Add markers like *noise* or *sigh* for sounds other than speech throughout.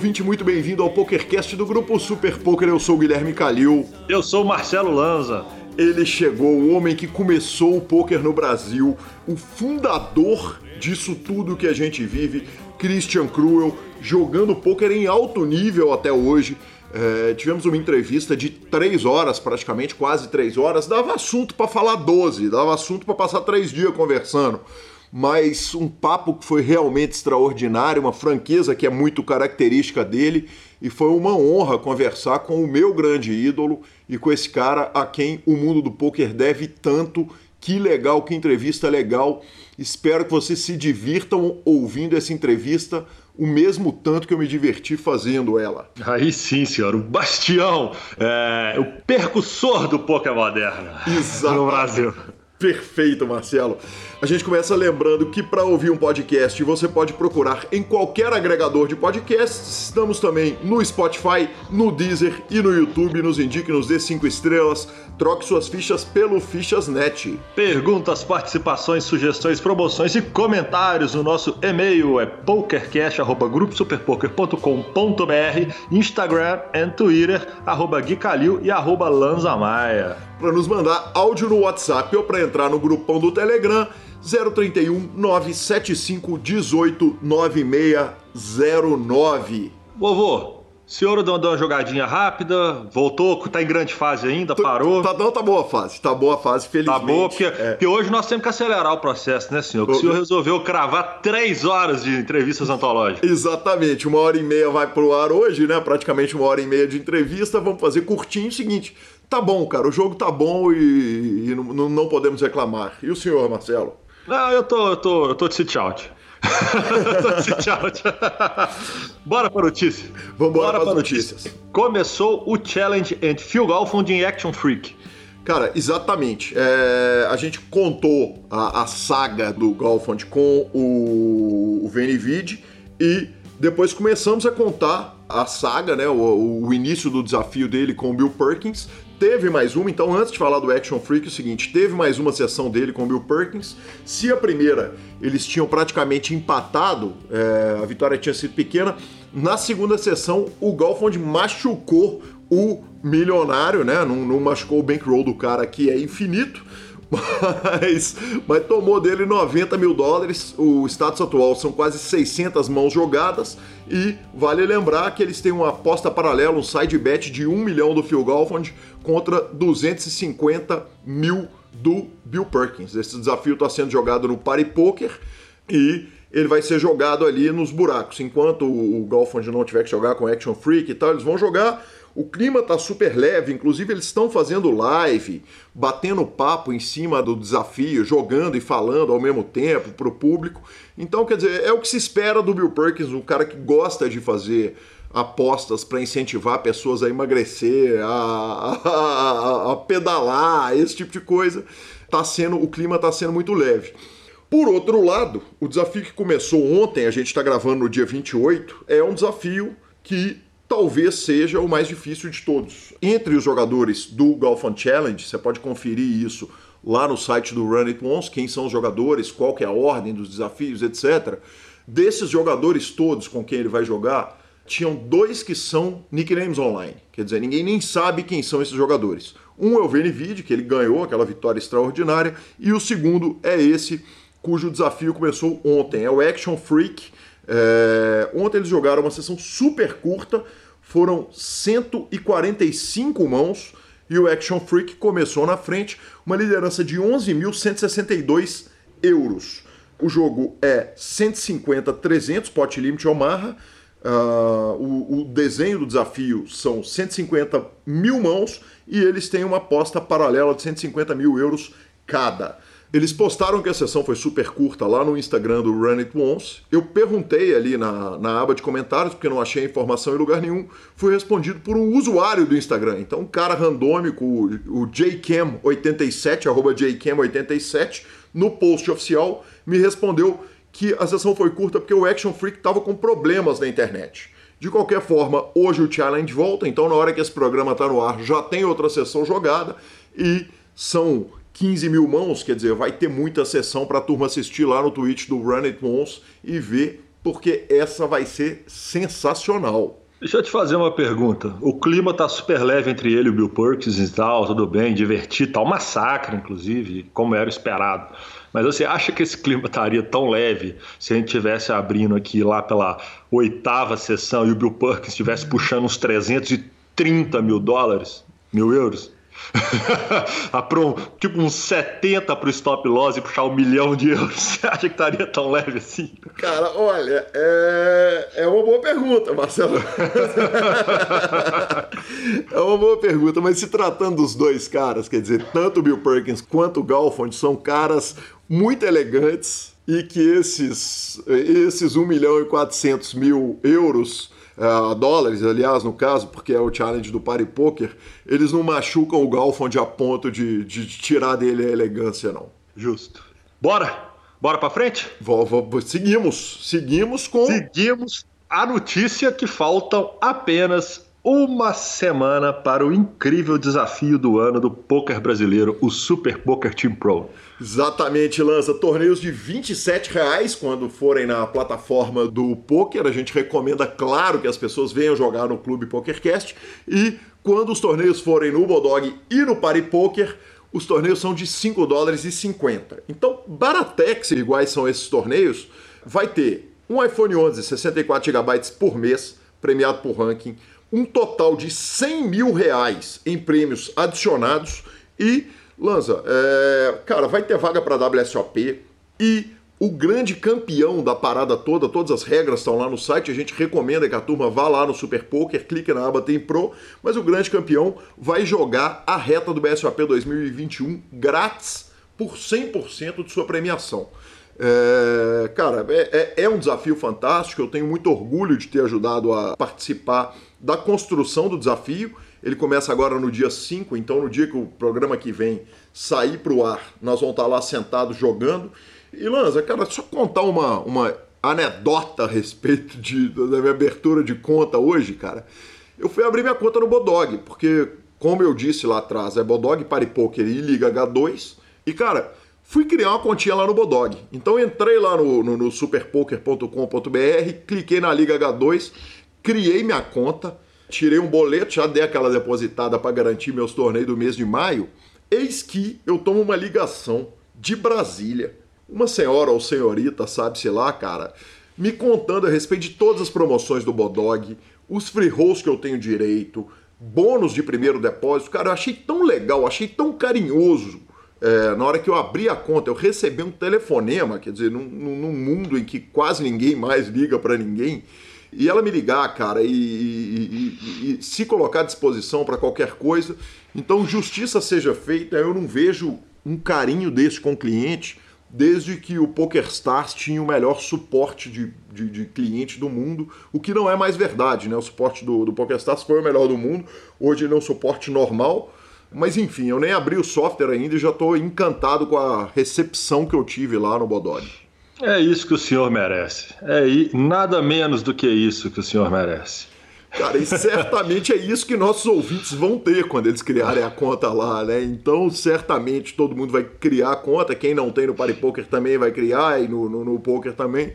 ouvinte, muito bem-vindo ao PokerCast do grupo Super Poker. Eu sou o Guilherme Calil. Eu sou o Marcelo Lanza. Ele chegou, o homem que começou o poker no Brasil, o fundador disso tudo que a gente vive, Christian Cruel, jogando poker em alto nível até hoje. É, tivemos uma entrevista de três horas, praticamente, quase três horas. Dava assunto para falar 12, dava assunto para passar três dias conversando mas um papo que foi realmente extraordinário, uma franqueza que é muito característica dele, e foi uma honra conversar com o meu grande ídolo e com esse cara a quem o mundo do poker deve tanto. Que legal, que entrevista legal. Espero que vocês se divirtam ouvindo essa entrevista o mesmo tanto que eu me diverti fazendo ela. Aí sim, senhor, o bastião, é, o percussor do poker moderno Exato. no Brasil. Perfeito, Marcelo. A gente começa lembrando que para ouvir um podcast você pode procurar em qualquer agregador de podcasts. Estamos também no Spotify, no Deezer e no YouTube. Nos indique, nos dê cinco estrelas. Troque suas fichas pelo Fichas.net. Perguntas, participações, sugestões, promoções e comentários. O nosso e-mail é pokercast.gruposuperpoker.com.br Instagram e Twitter, arroba Gui Calil e arroba Lanzamaia. Para nos mandar áudio no WhatsApp ou para entrar no grupão do Telegram, 031 975 18 9609. Vovô, senhor deu uma jogadinha rápida, voltou, tá em grande fase ainda, parou? Tá, não, tá boa a fase, tá boa a fase, felizmente. Tá boa, porque, é. porque hoje nós temos que acelerar o processo, né, senhor? Porque o senhor resolveu cravar três horas de entrevistas antológicas. Exatamente, uma hora e meia vai pro ar hoje, né? Praticamente uma hora e meia de entrevista, vamos fazer curtinho o seguinte. Tá bom, cara, o jogo tá bom e, e não, não podemos reclamar. E o senhor, Marcelo? Não, eu tô, eu tô, eu tô de sit out. *laughs* sit out. *laughs* Bora para notícia. Vambora para notícias. notícias. Começou o Challenge and Phil Golfond em Action Freak. Cara, exatamente. É, a gente contou a, a saga do Golfond com o, o Venivid e depois começamos a contar a saga, né, o, o, início do desafio dele com o Bill Perkins teve mais uma, então antes de falar do Action Freak, é o seguinte, teve mais uma sessão dele com o Bill Perkins. Se a primeira eles tinham praticamente empatado, é, a vitória tinha sido pequena, na segunda sessão o Golfond machucou o milionário, né? Não, não machucou o bankroll do cara que é infinito, *laughs* mas, mas tomou dele 90 mil dólares. O status atual são quase 600 mãos jogadas. E vale lembrar que eles têm uma aposta paralela, um side bet de 1 milhão do Phil Golfond contra 250 mil do Bill Perkins. Esse desafio está sendo jogado no Party Poker e ele vai ser jogado ali nos buracos. Enquanto o Golfond não tiver que jogar com Action Freak e tal, eles vão jogar o clima tá super leve, inclusive eles estão fazendo live, batendo papo em cima do desafio, jogando e falando ao mesmo tempo para o público. Então, quer dizer, é o que se espera do Bill Perkins, um cara que gosta de fazer apostas para incentivar pessoas a emagrecer, a, a, a, pedalar, esse tipo de coisa. Tá sendo, o clima está sendo muito leve. Por outro lado, o desafio que começou ontem, a gente está gravando no dia 28, é um desafio que talvez seja o mais difícil de todos. Entre os jogadores do Golf Challenge, você pode conferir isso lá no site do Run It Once, quem são os jogadores, qual que é a ordem dos desafios, etc. Desses jogadores todos com quem ele vai jogar, tinham dois que são nicknames online. Quer dizer, ninguém nem sabe quem são esses jogadores. Um é o Venivid, que ele ganhou aquela vitória extraordinária, e o segundo é esse cujo desafio começou ontem, é o Action Freak. É... Ontem eles jogaram uma sessão super curta, foram 145 mãos e o Action Freak começou na frente, uma liderança de 11.162 euros. O jogo é 150-300, pot limit Omaha. Uh, o, o, desenho do desafio são 150 mil mãos e eles têm uma aposta paralela de 150 mil euros cada. Eles postaram que a sessão foi super curta lá no Instagram do Run It Once. Eu perguntei ali na, na aba de comentários, porque não achei informação em lugar nenhum. Fui respondido por um usuário do Instagram. Então, um cara randômico, o, o JCam87, arroba JCam87, no post oficial, me respondeu que a sessão foi curta porque o Action Freak estava com problemas na internet. De qualquer forma, hoje o challenge volta, então na hora que esse programa está no ar já tem outra sessão jogada e são 15 mil mãos, quer dizer, vai ter muita sessão para a turma assistir lá no Twitch do Run It e ver porque essa vai ser sensacional. Deixa eu te fazer uma pergunta. O clima tá super leve entre ele e o Bill Perkins e tal, tudo bem, divertir, tal, massacre, inclusive, como era esperado. Mas você acha que esse clima estaria tão leve se a gente estivesse abrindo aqui lá pela oitava sessão e o Bill Perkins estivesse puxando uns 330 mil dólares, mil euros? *laughs* tipo uns 70 pro stop loss e puxar um milhão de euros. *laughs* Você acha que estaria tão leve assim? Cara, olha, é, é uma boa pergunta, Marcelo. *laughs* é uma boa pergunta, mas se tratando dos dois caras, quer dizer, tanto o Bill Perkins quanto o Galfond são caras muito elegantes e que esses, esses 1 milhão e 400 mil euros uh, dólares, aliás, no caso, porque é o challenge do Party Poker, eles não machucam o Galfond a ponto de, de tirar dele a elegância, não. Justo. Bora! Bora pra frente? Vou, vou, seguimos. Seguimos com. Seguimos a notícia que faltam apenas uma semana para o incrível desafio do ano do poker brasileiro, o Super Poker Team Pro. Exatamente, lança torneios de 27 reais quando forem na plataforma do poker. A gente recomenda, claro, que as pessoas venham jogar no Clube PokerCast. E quando os torneios forem no Bodog e no Pari Poker, os torneios são de 5 dólares e 50. Então, Baratex, iguais são esses torneios, vai ter um iPhone 11 64 GB por mês, premiado por ranking, um total de 100 mil reais em prêmios adicionados e Lanza, é, cara, vai ter vaga para WSOP e o grande campeão da parada toda, todas as regras estão lá no site, a gente recomenda que a turma vá lá no Super Poker, clique na aba Tem Pro, mas o grande campeão vai jogar a reta do BSOP 2021 grátis por 100% de sua premiação. É, cara, é, é, é um desafio fantástico, eu tenho muito orgulho de ter ajudado a participar da construção do desafio ele começa agora no dia 5, então no dia que o programa que vem sair para o ar, nós vamos estar lá sentados jogando. E Lanza, cara, só contar uma, uma anedota a respeito de, da minha abertura de conta hoje, cara. Eu fui abrir minha conta no Bodog, porque, como eu disse lá atrás, é Bodog, Paripoker e Liga H2. E, cara, fui criar uma continha lá no Bodog. Então entrei lá no, no, no superpoker.com.br, cliquei na Liga H2, criei minha conta tirei um boleto, já dei aquela depositada para garantir meus torneios do mês de maio. Eis que eu tomo uma ligação de Brasília, uma senhora ou senhorita, sabe-se lá, cara, me contando a respeito de todas as promoções do Bodog, os free rolls que eu tenho direito, bônus de primeiro depósito. Cara, eu achei tão legal, achei tão carinhoso. É, na hora que eu abri a conta, eu recebi um telefonema, quer dizer, num, num mundo em que quase ninguém mais liga para ninguém e ela me ligar, cara, e, e, e, e se colocar à disposição para qualquer coisa. Então, justiça seja feita, eu não vejo um carinho desse com o cliente desde que o PokerStars tinha o melhor suporte de, de, de, cliente do mundo, o que não é mais verdade, né? O suporte do, do PokerStars foi o melhor do mundo, hoje ele é um suporte normal, mas enfim, eu nem abri o software ainda e já estou encantado com a recepção que eu tive lá no Bodog. É isso que o senhor merece. É nada menos do que isso que o senhor merece. Cara, e certamente é isso que nossos ouvintes vão ter quando eles criarem a conta lá, né? Então, certamente todo mundo vai criar a conta. Quem não tem no Party Poker também vai criar, e no, no, no Poker também.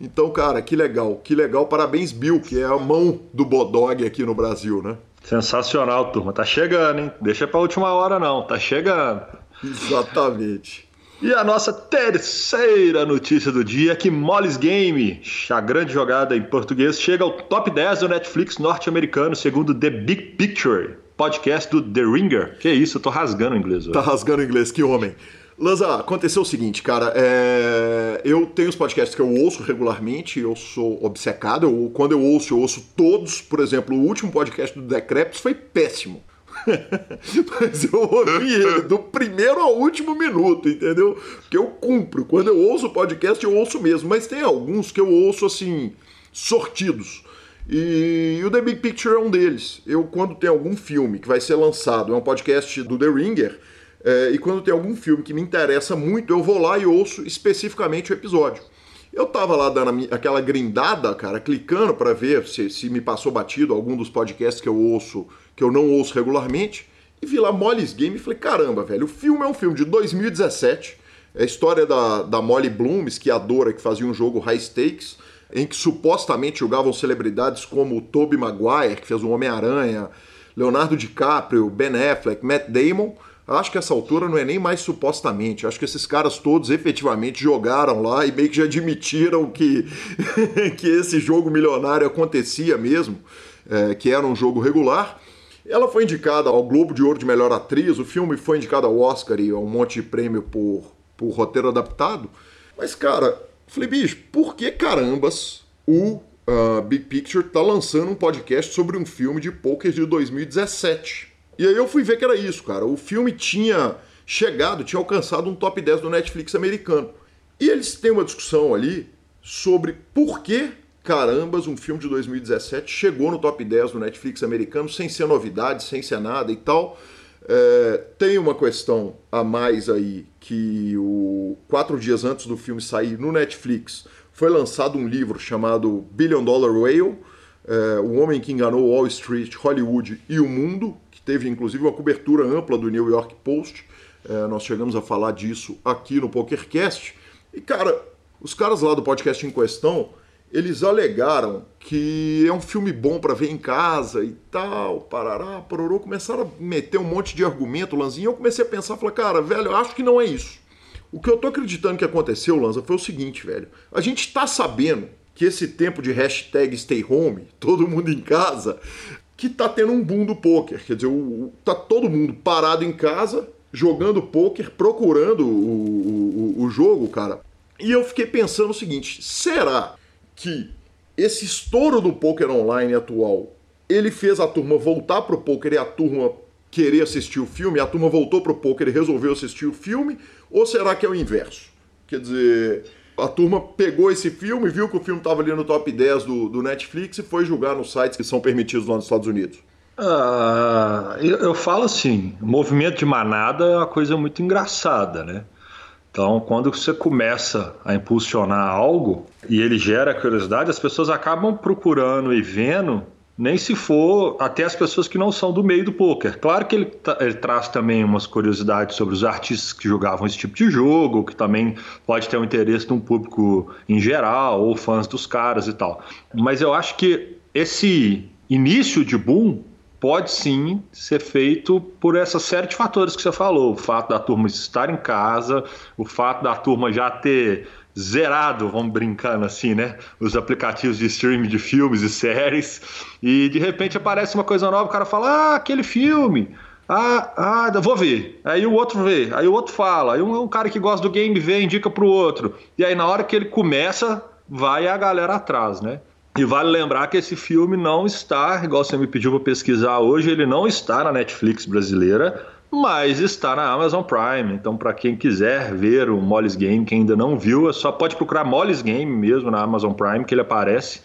Então, cara, que legal, que legal. Parabéns, Bill, que é a mão do Bodog aqui no Brasil, né? Sensacional, turma. Tá chegando, hein? Deixa pra última hora, não. Tá chegando. Exatamente. E a nossa terceira notícia do dia é que Molly's Game, a grande jogada em português, chega ao top 10 do Netflix norte-americano, segundo The Big Picture, podcast do The Ringer. Que isso, eu tô rasgando o inglês hoje. Tá rasgando o inglês, que homem. Lanza, aconteceu o seguinte, cara, é... eu tenho os podcasts que eu ouço regularmente, eu sou obcecado, eu, quando eu ouço, eu ouço todos, por exemplo, o último podcast do Decreps foi péssimo. *laughs* Mas eu ouvi ele do primeiro ao último minuto, entendeu? Que eu cumpro. Quando eu ouço o podcast, eu ouço mesmo. Mas tem alguns que eu ouço assim, sortidos. E o The Big Picture é um deles. Eu, quando tem algum filme que vai ser lançado, é um podcast do The Ringer, é, e quando tem algum filme que me interessa muito, eu vou lá e ouço especificamente o episódio. Eu tava lá dando aquela grindada, cara, clicando para ver se, se me passou batido algum dos podcasts que eu ouço que eu não ouço regularmente, e vi lá Molly's Game e falei, caramba, velho, o filme é um filme de 2017, é a história da, da Molly Bloom, esquiadora que fazia um jogo high stakes, em que supostamente jogavam celebridades como Tobey Maguire, que fez o Homem-Aranha, Leonardo DiCaprio, Ben Affleck, Matt Damon. Acho que essa altura não é nem mais supostamente. Acho que esses caras todos efetivamente jogaram lá e meio que já admitiram que, *laughs* que esse jogo milionário acontecia mesmo, é, que era um jogo regular. Ela foi indicada ao Globo de Ouro de Melhor Atriz, o filme foi indicado ao Oscar e a um monte de prêmio por, por roteiro adaptado. Mas, cara, falei, bicho, por que carambas o uh, Big Picture tá lançando um podcast sobre um filme de poker de 2017? E aí eu fui ver que era isso, cara. O filme tinha chegado, tinha alcançado um top 10 do Netflix americano. E eles têm uma discussão ali sobre por que carambas um filme de 2017 chegou no top 10 do Netflix americano sem ser novidade, sem ser nada e tal. É, tem uma questão a mais aí que o quatro dias antes do filme sair no Netflix foi lançado um livro chamado Billion Dollar Whale, é, o homem que enganou Wall Street, Hollywood e o mundo, que teve inclusive uma cobertura ampla do New York Post. É, nós chegamos a falar disso aqui no PokerCast. E cara, os caras lá do podcast em questão eles alegaram que é um filme bom para ver em casa e tal, parará, pororô, começaram a meter um monte de argumento, Lanzinho, eu comecei a pensar, falei, cara, velho, acho que não é isso. O que eu tô acreditando que aconteceu, Lanza, foi o seguinte, velho, a gente tá sabendo que esse tempo de hashtag stay home, todo mundo em casa, que tá tendo um boom do poker, quer dizer, o, tá todo mundo parado em casa, jogando poker, procurando o, o, o jogo, cara, e eu fiquei pensando o seguinte, será que esse estouro do poker online atual, ele fez a turma voltar pro poker e a turma querer assistir o filme, a turma voltou pro poker e resolveu assistir o filme, ou será que é o inverso? Quer dizer, a turma pegou esse filme, viu que o filme estava ali no top 10 do, do Netflix e foi julgar nos sites que são permitidos lá nos Estados Unidos. Ah, eu, eu falo assim, movimento de manada é uma coisa muito engraçada, né? Então, quando você começa a impulsionar algo e ele gera curiosidade, as pessoas acabam procurando e vendo, nem se for até as pessoas que não são do meio do poker. Claro que ele, ele traz também umas curiosidades sobre os artistas que jogavam esse tipo de jogo, que também pode ter um interesse de um público em geral, ou fãs dos caras e tal. Mas eu acho que esse início de boom pode sim ser feito por essa série de fatores que você falou. O fato da turma estar em casa, o fato da turma já ter zerado, vamos brincando assim, né? Os aplicativos de streaming de filmes e séries. E de repente aparece uma coisa nova, o cara fala: Ah, aquele filme. Ah, ah, vou ver. Aí o outro vê, aí o outro fala. Aí um, um cara que gosta do game vê, indica pro outro. E aí na hora que ele começa, vai a galera atrás, né? E vale lembrar que esse filme não está, igual você me pediu para pesquisar hoje, ele não está na Netflix brasileira, mas está na Amazon Prime. Então, para quem quiser ver o Molly's Game, quem ainda não viu, é só pode procurar Molly's Game mesmo na Amazon Prime, que ele aparece,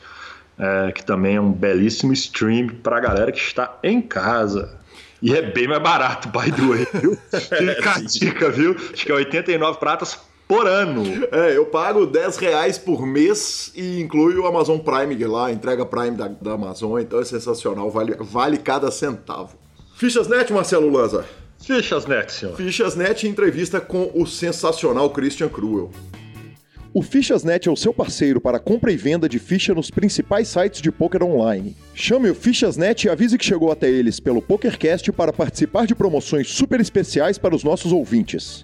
é, que também é um belíssimo stream para a galera que está em casa. E é bem mais barato, by the way, viu? *laughs* Fica a dica, viu? Acho que é 89 pratas por ano. É, eu pago 10 reais por mês e inclui o Amazon Prime lá, entrega Prime da, da Amazon, então é sensacional, vale, vale cada centavo. Fichas.net, Marcelo Lanza. Fichas.net, senhor. Fichas.net entrevista com o sensacional Christian Cruel. O Fichas.net é o seu parceiro para compra e venda de ficha nos principais sites de poker online. Chame o Fichas.net e avise que chegou até eles pelo PokerCast para participar de promoções super especiais para os nossos ouvintes.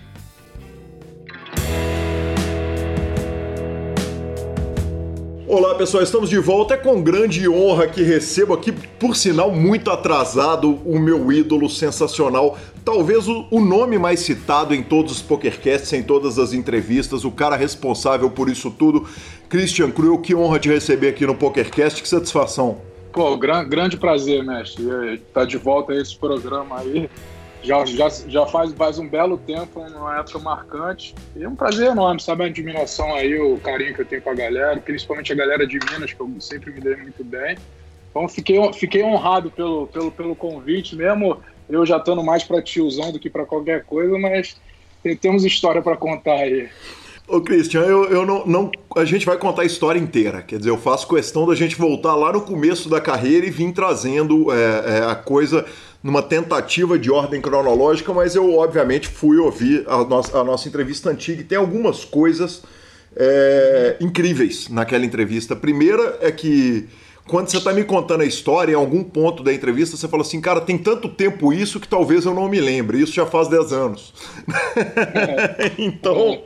Olá pessoal, estamos de volta. É com grande honra que recebo aqui, por sinal muito atrasado, o meu ídolo sensacional, talvez o, nome mais citado em todos os pokercasts, em todas as entrevistas, o cara responsável por isso tudo, Christian Cruel. Que honra te receber aqui no PokerCast, que satisfação. Pô, gran, grande prazer, mestre. Tá de volta a esse programa aí. Já, já, já faz, faz um belo tempo, uma época marcante. E é um prazer enorme, sabe? A admiração aí, o carinho que eu tenho com a galera, principalmente a galera de Minas, que eu sempre me dei muito bem. Então fiquei, fiquei honrado pelo, pelo, pelo convite, mesmo eu já estando mais para tiozão do que para qualquer coisa, mas temos história para contar aí. Ô, Christian, eu, eu não, não, A gente vai contar a história inteira. Quer dizer, eu faço questão da gente voltar lá no começo da carreira e vir trazendo é, é, a coisa numa tentativa de ordem cronológica, mas eu, obviamente, fui ouvir a nossa, a nossa entrevista antiga e tem algumas coisas é, incríveis naquela entrevista. A primeira é que quando você está me contando a história, em algum ponto da entrevista, você fala assim, cara, tem tanto tempo isso que talvez eu não me lembre. Isso já faz 10 anos. *laughs* Então,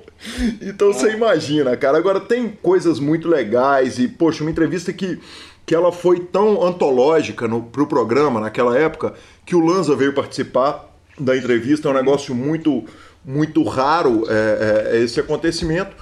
então você imagina, cara. Agora tem coisas muito legais e, poxa, uma entrevista que, que ela foi tão antológica no, pro programa naquela época que o Lanza veio participar da entrevista. É um negócio muito, muito raro é, é, esse acontecimento.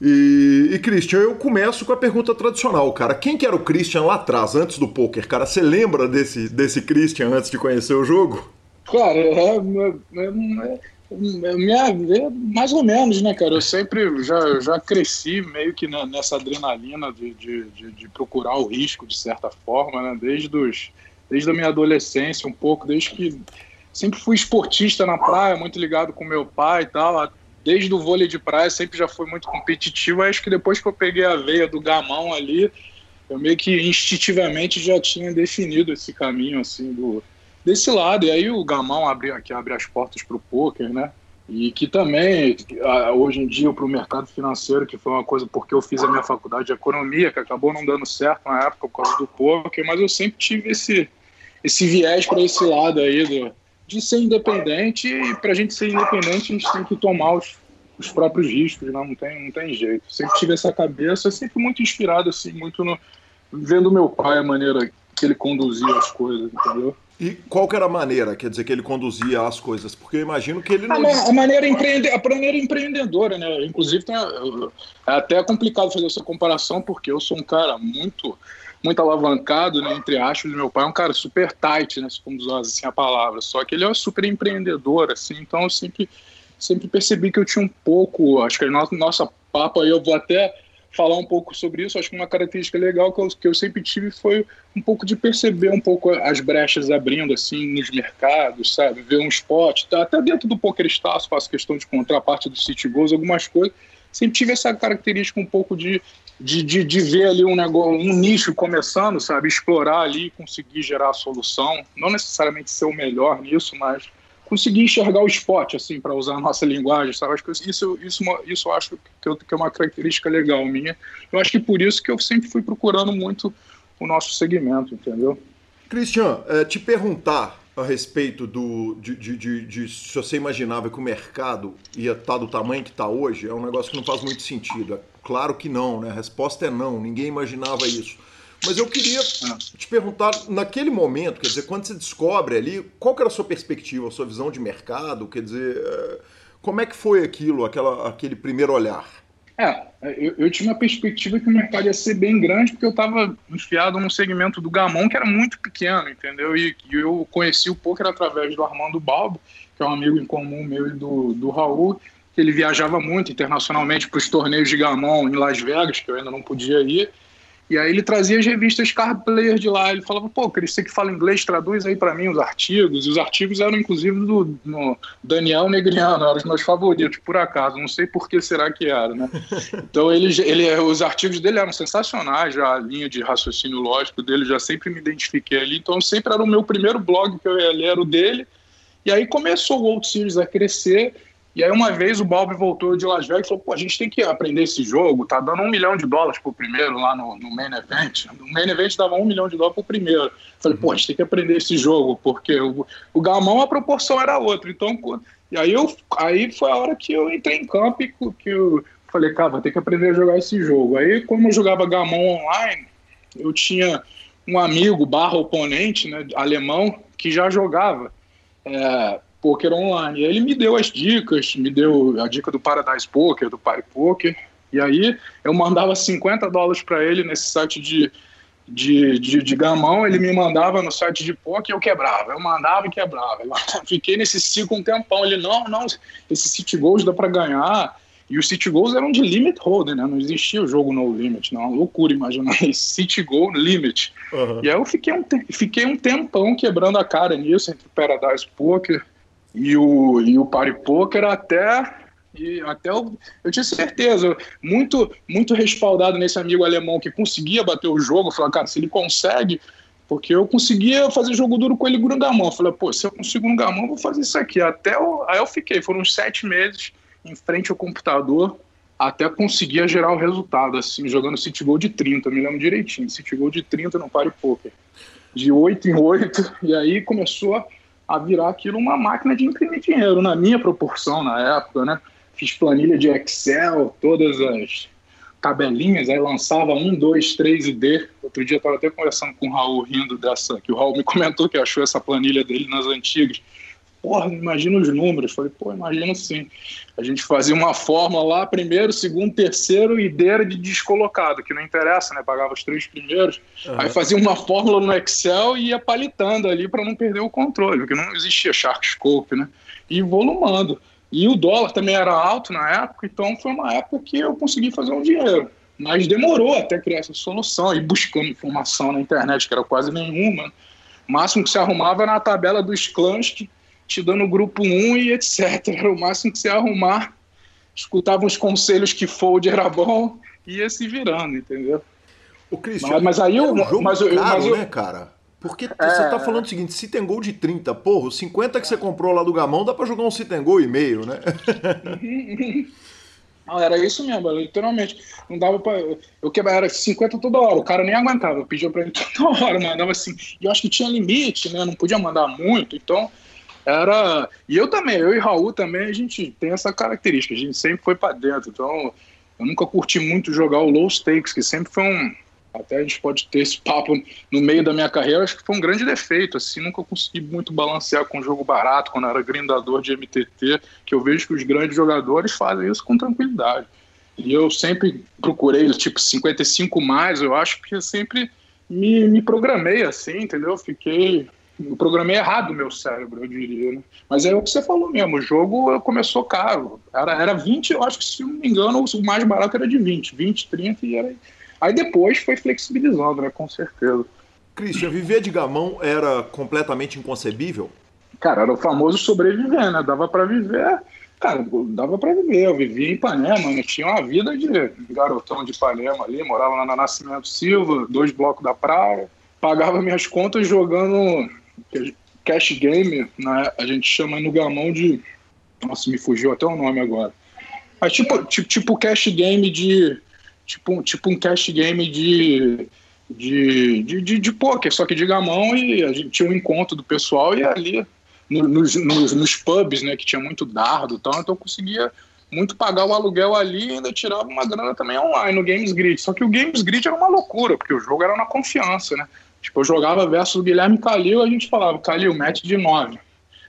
E, e, Christian, eu começo com a pergunta tradicional, cara. Quem que era o Christian lá atrás, antes do poker, cara? Você lembra desse, desse Christian antes de conhecer o jogo? Cara, é, é, é, é minha, é mais ou menos, né, cara? Eu sempre já, já cresci meio que nessa adrenalina de, de, de, de, procurar o risco, de certa forma, né? Desde, os, desde a minha adolescência, um pouco, desde que sempre fui esportista na praia, muito ligado com meu pai e tal desde o vôlei de praia sempre já foi muito competitivo. Acho que depois que eu peguei a veia do gamão ali, eu meio que instintivamente já tinha definido esse caminho assim do desse lado. E aí o gamão abre, que abre as portas para o poker, né? E que também, hoje em dia, para o mercado financeiro, que foi uma coisa porque eu fiz a minha faculdade de economia, que acabou não dando certo na época por causa do poker, mas eu sempre tive esse, esse viés para esse lado aí do, de ser independente e para a gente ser independente a gente tem que tomar os, os próprios riscos, né? não tem, não tem jeito. Sempre tive essa cabeça, sempre muito inspirado assim, muito no vendo meu pai a maneira que ele conduzia as coisas, entendeu? E qual que era a maneira, quer dizer, que ele conduzia as coisas? Porque eu imagino que ele não... A, a maneira, empreende, a maneira empreendedora, né? Inclusive, tem, é até complicado fazer essa comparação, porque eu sou um cara muito muito alavancado, né, entre aspas, meu pai é um cara super tight, né, se vamos usar assim a palavra, só que ele é super empreendedor, assim, então eu sempre, sempre percebi que eu tinha um pouco, acho que a nossa, nossa papo aí, eu vou até falar um pouco sobre isso, acho que uma característica legal que eu, que eu sempre tive foi um pouco de perceber um pouco as brechas abrindo, assim, nos mercados, sabe, ver um spot, tá? até dentro do Poker Stars faço questão de encontrar parte do City Goals, algumas coisas, sempre tive essa característica um pouco de de, de, de, ver ali um negócio, um nicho começando, sabe? Explorar ali conseguir gerar a solução. Não necessariamente ser o melhor nisso, mas conseguir enxergar o spot, assim, para usar a nossa linguagem, sabe? Acho que isso, isso, isso eu acho que, eu, que é uma característica legal minha. Eu acho que por isso que eu sempre fui procurando muito o nosso segmento, entendeu? Cristian, é, te perguntar a respeito do, de, de, de, de, se você imaginava que o mercado ia estar tá do tamanho que está hoje, é um negócio que não faz muito sentido. É claro que não, né? A resposta é não, ninguém imaginava isso. Mas eu queria te perguntar, naquele momento, quer dizer, quando você descobre ali, qual que era a sua perspectiva, a sua visão de mercado? Quer dizer, é, como é que foi aquilo, aquela, aquele primeiro olhar? É, eu, eu, tinha uma perspectiva que o mercado ia ser bem grande, porque eu estava enfiado num segmento do gamão que era muito pequeno, entendeu? E, e eu conheci o poker através do Armando Balbo, que é um amigo em comum meu e do, do Raul, que ele viajava muito internacionalmente para os torneios de gamão em Las Vegas, que eu ainda não podia ir, e aí ele trazia as revistas Card Player de lá. Ele falava, pô, Cris, você que fala inglês, traduz aí para mim os artigos. E os artigos eram, inclusive, do Daniel Negriano, eram os meus favoritos, por acaso. Não sei por que será que era, né? *laughs* Então, ele, ele, os artigos dele eram sensacionais, já a linha de raciocínio lógico dele, já sempre me identifiquei ali. Então, sempre era o meu primeiro blog que eu ia ler, era o dele. E aí começou o World Series a crescer e aí uma vez o Balbi voltou de Las Vegas e falou, pô, a gente tem que aprender esse jogo, tá dando um milhão de dólares pro primeiro lá no, no Main Event. No Main Event dava um milhão de dólares pro primeiro. Falei, pô, a gente tem que aprender esse jogo, porque o, o gamão a proporção era outra. Então, e aí, eu, aí foi a hora que eu entrei em campo e que eu falei, cara, vou ter que aprender a jogar esse jogo. Aí, como eu jogava gamão online, eu tinha um amigo barra oponente, né, alemão, que já jogava. É, poker online. E ele me deu as dicas, me deu a dica do Paradise Poker, do Pai Poker. E aí eu mandava 50 dólares para ele nesse site de, de, de, de, gamão, ele me mandava no site de poker e eu quebrava. Eu mandava e quebrava. Eu *laughs* fiquei nesse ciclo um tempão. Ele, não, não, esse City Goals dá para ganhar. E os City Goals eram de limit holder, né? Não existia o jogo no limit, não. É uma loucura imaginar *laughs* esse City Goal limit. Uhum. E aí eu fiquei um, fiquei um tempão quebrando a cara nisso, entre o Paradise Poker e o, e o Party Poker, até e até eu, eu tinha certeza, muito muito respaldado nesse amigo alemão que conseguia bater o jogo. Falei, cara, se ele consegue, porque eu conseguia fazer jogo duro com ele no gamão. Falei, pô, se eu consigo no vou fazer isso aqui. Até eu, aí eu fiquei, foram uns sete meses em frente ao computador até conseguir gerar o resultado, assim, jogando City Goal de 30, me lembro direitinho, City Goal de 30 no Party Poker, de 8 em 8, *laughs* e aí começou a virar aquilo uma máquina de imprimir dinheiro, na minha proporção na época, né? Fiz planilha de Excel, todas as tabelinhas, aí lançava um, dois, três e D. Outro dia eu estava até conversando com o Raul rindo dessa, que o Raul me *laughs* comentou que achou essa planilha dele nas antigas porra, imagina os números. Falei, pô, imagina sim. A gente fazia uma fórmula lá, primeiro, segundo, terceiro, e era de descolocado, que não interessa, né? Pagava os três primeiros. Uhum. Aí fazia uma fórmula no Excel e ia palitando ali para não perder o controle, porque não existia Sharkscope, né? E volumando. E o dólar também era alto na época, então foi uma época que eu consegui fazer um dinheiro. Mas demorou até criar essa solução, e buscando informação na internet, que era quase nenhuma. O máximo que se arrumava era na tabela dos clãs que te dando grupo 1 e etc. Era o máximo que você arrumar. Escutava uns conselhos que fold era bom e ia se virando, entendeu? O Cristiano, mas, mas aí eu, é um jogo mas, eu, caro, mas eu, né, cara? Porque é... você tá falando o seguinte, se tem gol de 30, porra, os 50 que você comprou lá do Gamão dá pra jogar um se tem gol e meio, né? *laughs* Não, era isso mesmo, literalmente. Não dava pra. Eu quebrava, era 50 toda hora, o cara nem aguentava, eu pedia pra ele *laughs* toda hora, mandava assim. E eu acho que tinha limite, né? Não podia mandar muito, então era. E eu também, eu e Raul também, a gente tem essa característica, a gente sempre foi para dentro. Então, eu nunca curti muito jogar o low stakes, que sempre foi um. Até a gente pode ter esse *laughs* papo no meio da minha carreira, acho que foi um grande defeito. Assim, nunca consegui muito balancear com jogo barato, quando era grindador de MTT, que eu vejo que os grandes jogadores fazem isso com tranquilidade. E eu sempre procurei, tipo, 55 mais, eu acho, porque sempre me, me programei assim, entendeu? Fiquei eu programei errado o meu cérebro, eu diria. Né? Mas é o que você falou mesmo, o jogo começou caro. Era, era 20, eu acho que se não me engano, o mais barato era de 20, 20, 30 e era. Aí depois foi flexibilizando, né? Com certeza. Christian, viver de gamão era completamente inconcebível? Cara, era o famoso sobreviver, né? Dava para viver. Cara, dava para viver. Eu vivia em Ipanema, né? tinha uma vida de garotão de Ipanema ali, morava lá na Nascimento Silva, dois blocos da praia, pagava minhas contas jogando cash game, né, a gente chama no gamão de. Nossa, me fugiu até o nome agora. Mas tipo, tipo, tipo cash game de. Tipo, tipo um cash game de. De, de, de, de poker, só que de gamão, e a gente tinha um encontro do pessoal e ali nos, nos, nos pubs, né, que tinha muito dardo e tal, então eu conseguia muito pagar o aluguel ali e ainda tirava uma grana também online no Games Grid. Só que o Games Grid era uma loucura, porque o jogo era na confiança, né? Tipo, eu jogava versus o Guilherme Calil, a gente falava, Calil, mete de 9.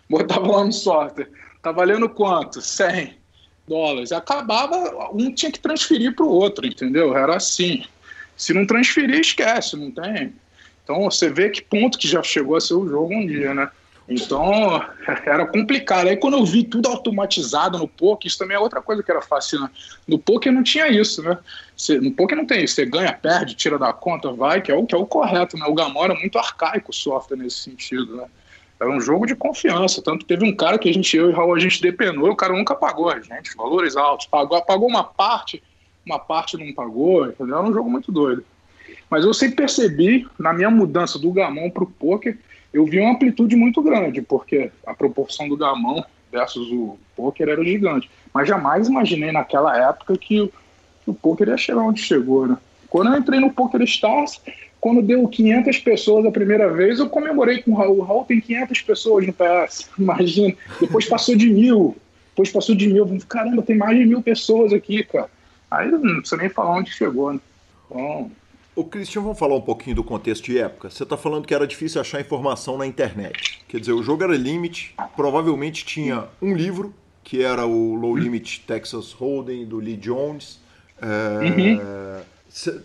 Botava lá no software. Tá valendo quanto? 100 dólares. Acabava, um tinha que transferir para o outro, entendeu? Era assim. Se não transferir, esquece, não tem. Então você vê que ponto que já chegou a ser o jogo um dia, né? Então, *laughs* era complicado. Aí quando eu vi tudo automatizado no poker, isso também é outra coisa que era fascinante. No poker não tinha isso, né? Você, no poker não tem isso. Você ganha, perde, tira da conta, vai, que é o, que é o correto, né? O Gamora é muito arcaico o software nesse sentido, né? Era um jogo de confiança. Tanto teve um cara que a gente, eu e Raul, a gente depenou, o cara nunca pagou a gente, valores altos. Pagou, pagou uma parte, uma parte não pagou, entendeu? Era um jogo muito doido. Mas eu sempre percebi, na minha mudança do Gamão para o poker, eu vi uma amplitude muito grande, porque a proporção do gamão versus o poker era gigante. Mas jamais imaginei naquela época que o, poker ia chegar onde chegou, né? Quando eu entrei no Poker Stars, quando deu 500 pessoas a primeira vez, eu comemorei com o Raul. O Raul tem 500 pessoas no PS, *laughs* imagina. Depois passou de mil, depois passou de mil. Caramba, tem mais de mil pessoas aqui, cara. Aí não precisa nem falar onde chegou, né? O Cristian, vamos falar um pouquinho do contexto de época. Você está falando que era difícil achar informação na internet. Quer dizer, o jogo era limit, provavelmente tinha um livro, que era o Low Limit Texas Hold'em, do Lee Jones. É... Uhum.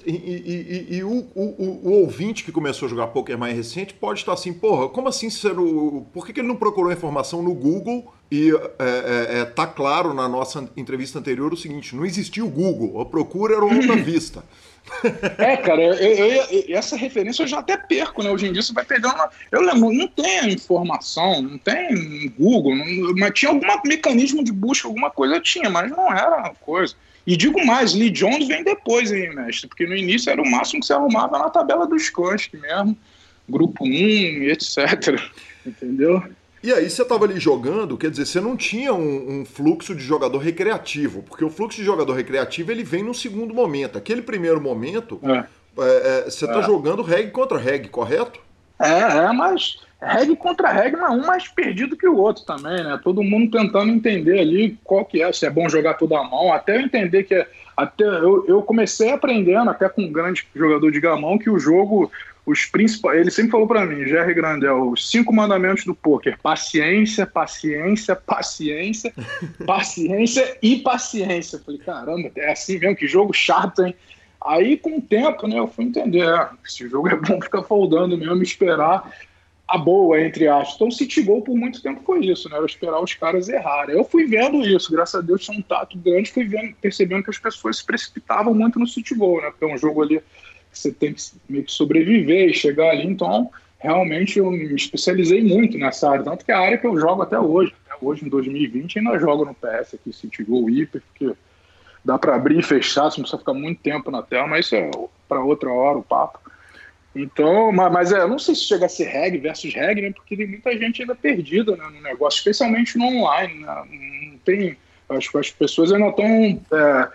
E, e, e, e o, o, o, ouvinte que começou a jogar poker mais recente pode estar assim, porra, como assim ser o, por que, que ele não procurou informação no Google e é, é, é, tá claro na nossa entrevista anterior o seguinte, não existia o Google, a procura era outra *laughs* vista. É, cara, eu, eu, eu, essa referência eu já até perco, né? Hoje em dia você vai pegando. Eu lembro, não tem informação, não tem Google, não, mas tinha algum mecanismo de busca, alguma coisa tinha, mas não era coisa. E digo mais, Lee Jones vem depois, hein, mestre? Porque no início era o máximo que você arrumava na tabela dos Skusk mesmo, grupo 1, etc. *laughs* Entendeu? E aí você estava ali jogando, quer dizer, você não tinha um, um, fluxo de jogador recreativo, porque o fluxo de jogador recreativo ele vem no segundo momento. Aquele primeiro momento, é. É, é, você está é. jogando reg contra reg, correto? É, é, mas reg contra reg, mas um mais perdido que o outro também, né? Todo mundo tentando entender ali qual que é, se é bom jogar toda a mão, até eu entender que é, até eu, eu comecei aprendendo até com um grande jogador de gamão que o jogo os principais. Ele sempre falou para mim, Jerry Grandel, os cinco mandamentos do poker: paciência, paciência, paciência, *laughs* paciência e paciência. Eu falei, caramba, é assim mesmo, que jogo chato, hein? Aí, com o tempo, né, eu fui entender, é, esse jogo é bom ficar foldando mesmo, esperar a boa, entre aspas. Então, City Goal por muito tempo foi isso, né? Era esperar os caras errarem. Eu fui vendo isso, graças a Deus tinha um tato grande, fui vendo, percebendo que as pessoas se precipitavam muito no City Goal, né? Porque é um jogo ali que você tem que meio que sobreviver e chegar ali. Então, realmente eu me especializei muito nessa área, tanto que é a área que eu jogo até hoje. Até hoje, em 2020, ainda jogo no PS aqui, City Go Hyper, porque dá para abrir e fechar, você não precisa ficar muito tempo na tela, mas isso é para outra hora o papo. Então, mas, é, não sei se chega a ser reg versus reg, né? Porque tem muita gente ainda perdida né, no negócio, especialmente no online. Né? Não tem, acho que as pessoas ainda estão é,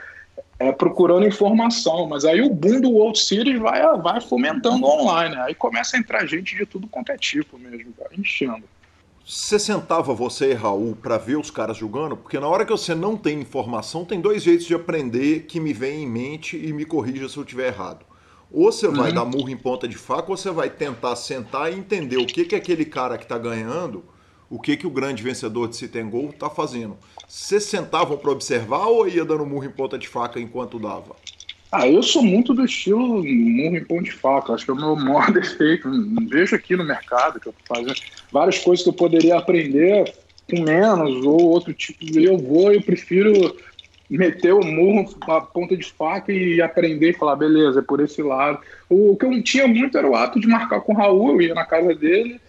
é, procurando informação, mas aí o boom do World Series vai, vai fomentando online, aí começa a entrar gente de tudo quanto é tipo mesmo, enchendo. Você sentava você e Raul para ver os caras jogando? Porque na hora que você não tem informação, tem dois jeitos de aprender que me vem em mente e me corrija se eu estiver errado. Ou você vai uhum. dar murro em ponta de faca, ou você vai tentar sentar e entender o que, que aquele cara que está ganhando o que, que o grande vencedor de Citengol está fazendo. Vocês sentavam para observar ou ia dando murro em ponta de faca enquanto dava? Ah, eu sou muito do estilo murro em ponta de faca. Acho que é o meu *laughs* maior defeito. Vejo aqui no mercado que eu tô fazendo várias coisas que eu poderia aprender com menos ou outro tipo. Eu vou, eu prefiro meter o murro a ponta de faca e aprender e falar, beleza, é por esse lado. O que eu tinha muito era o ato de marcar com o Raul, eu ia na casa dele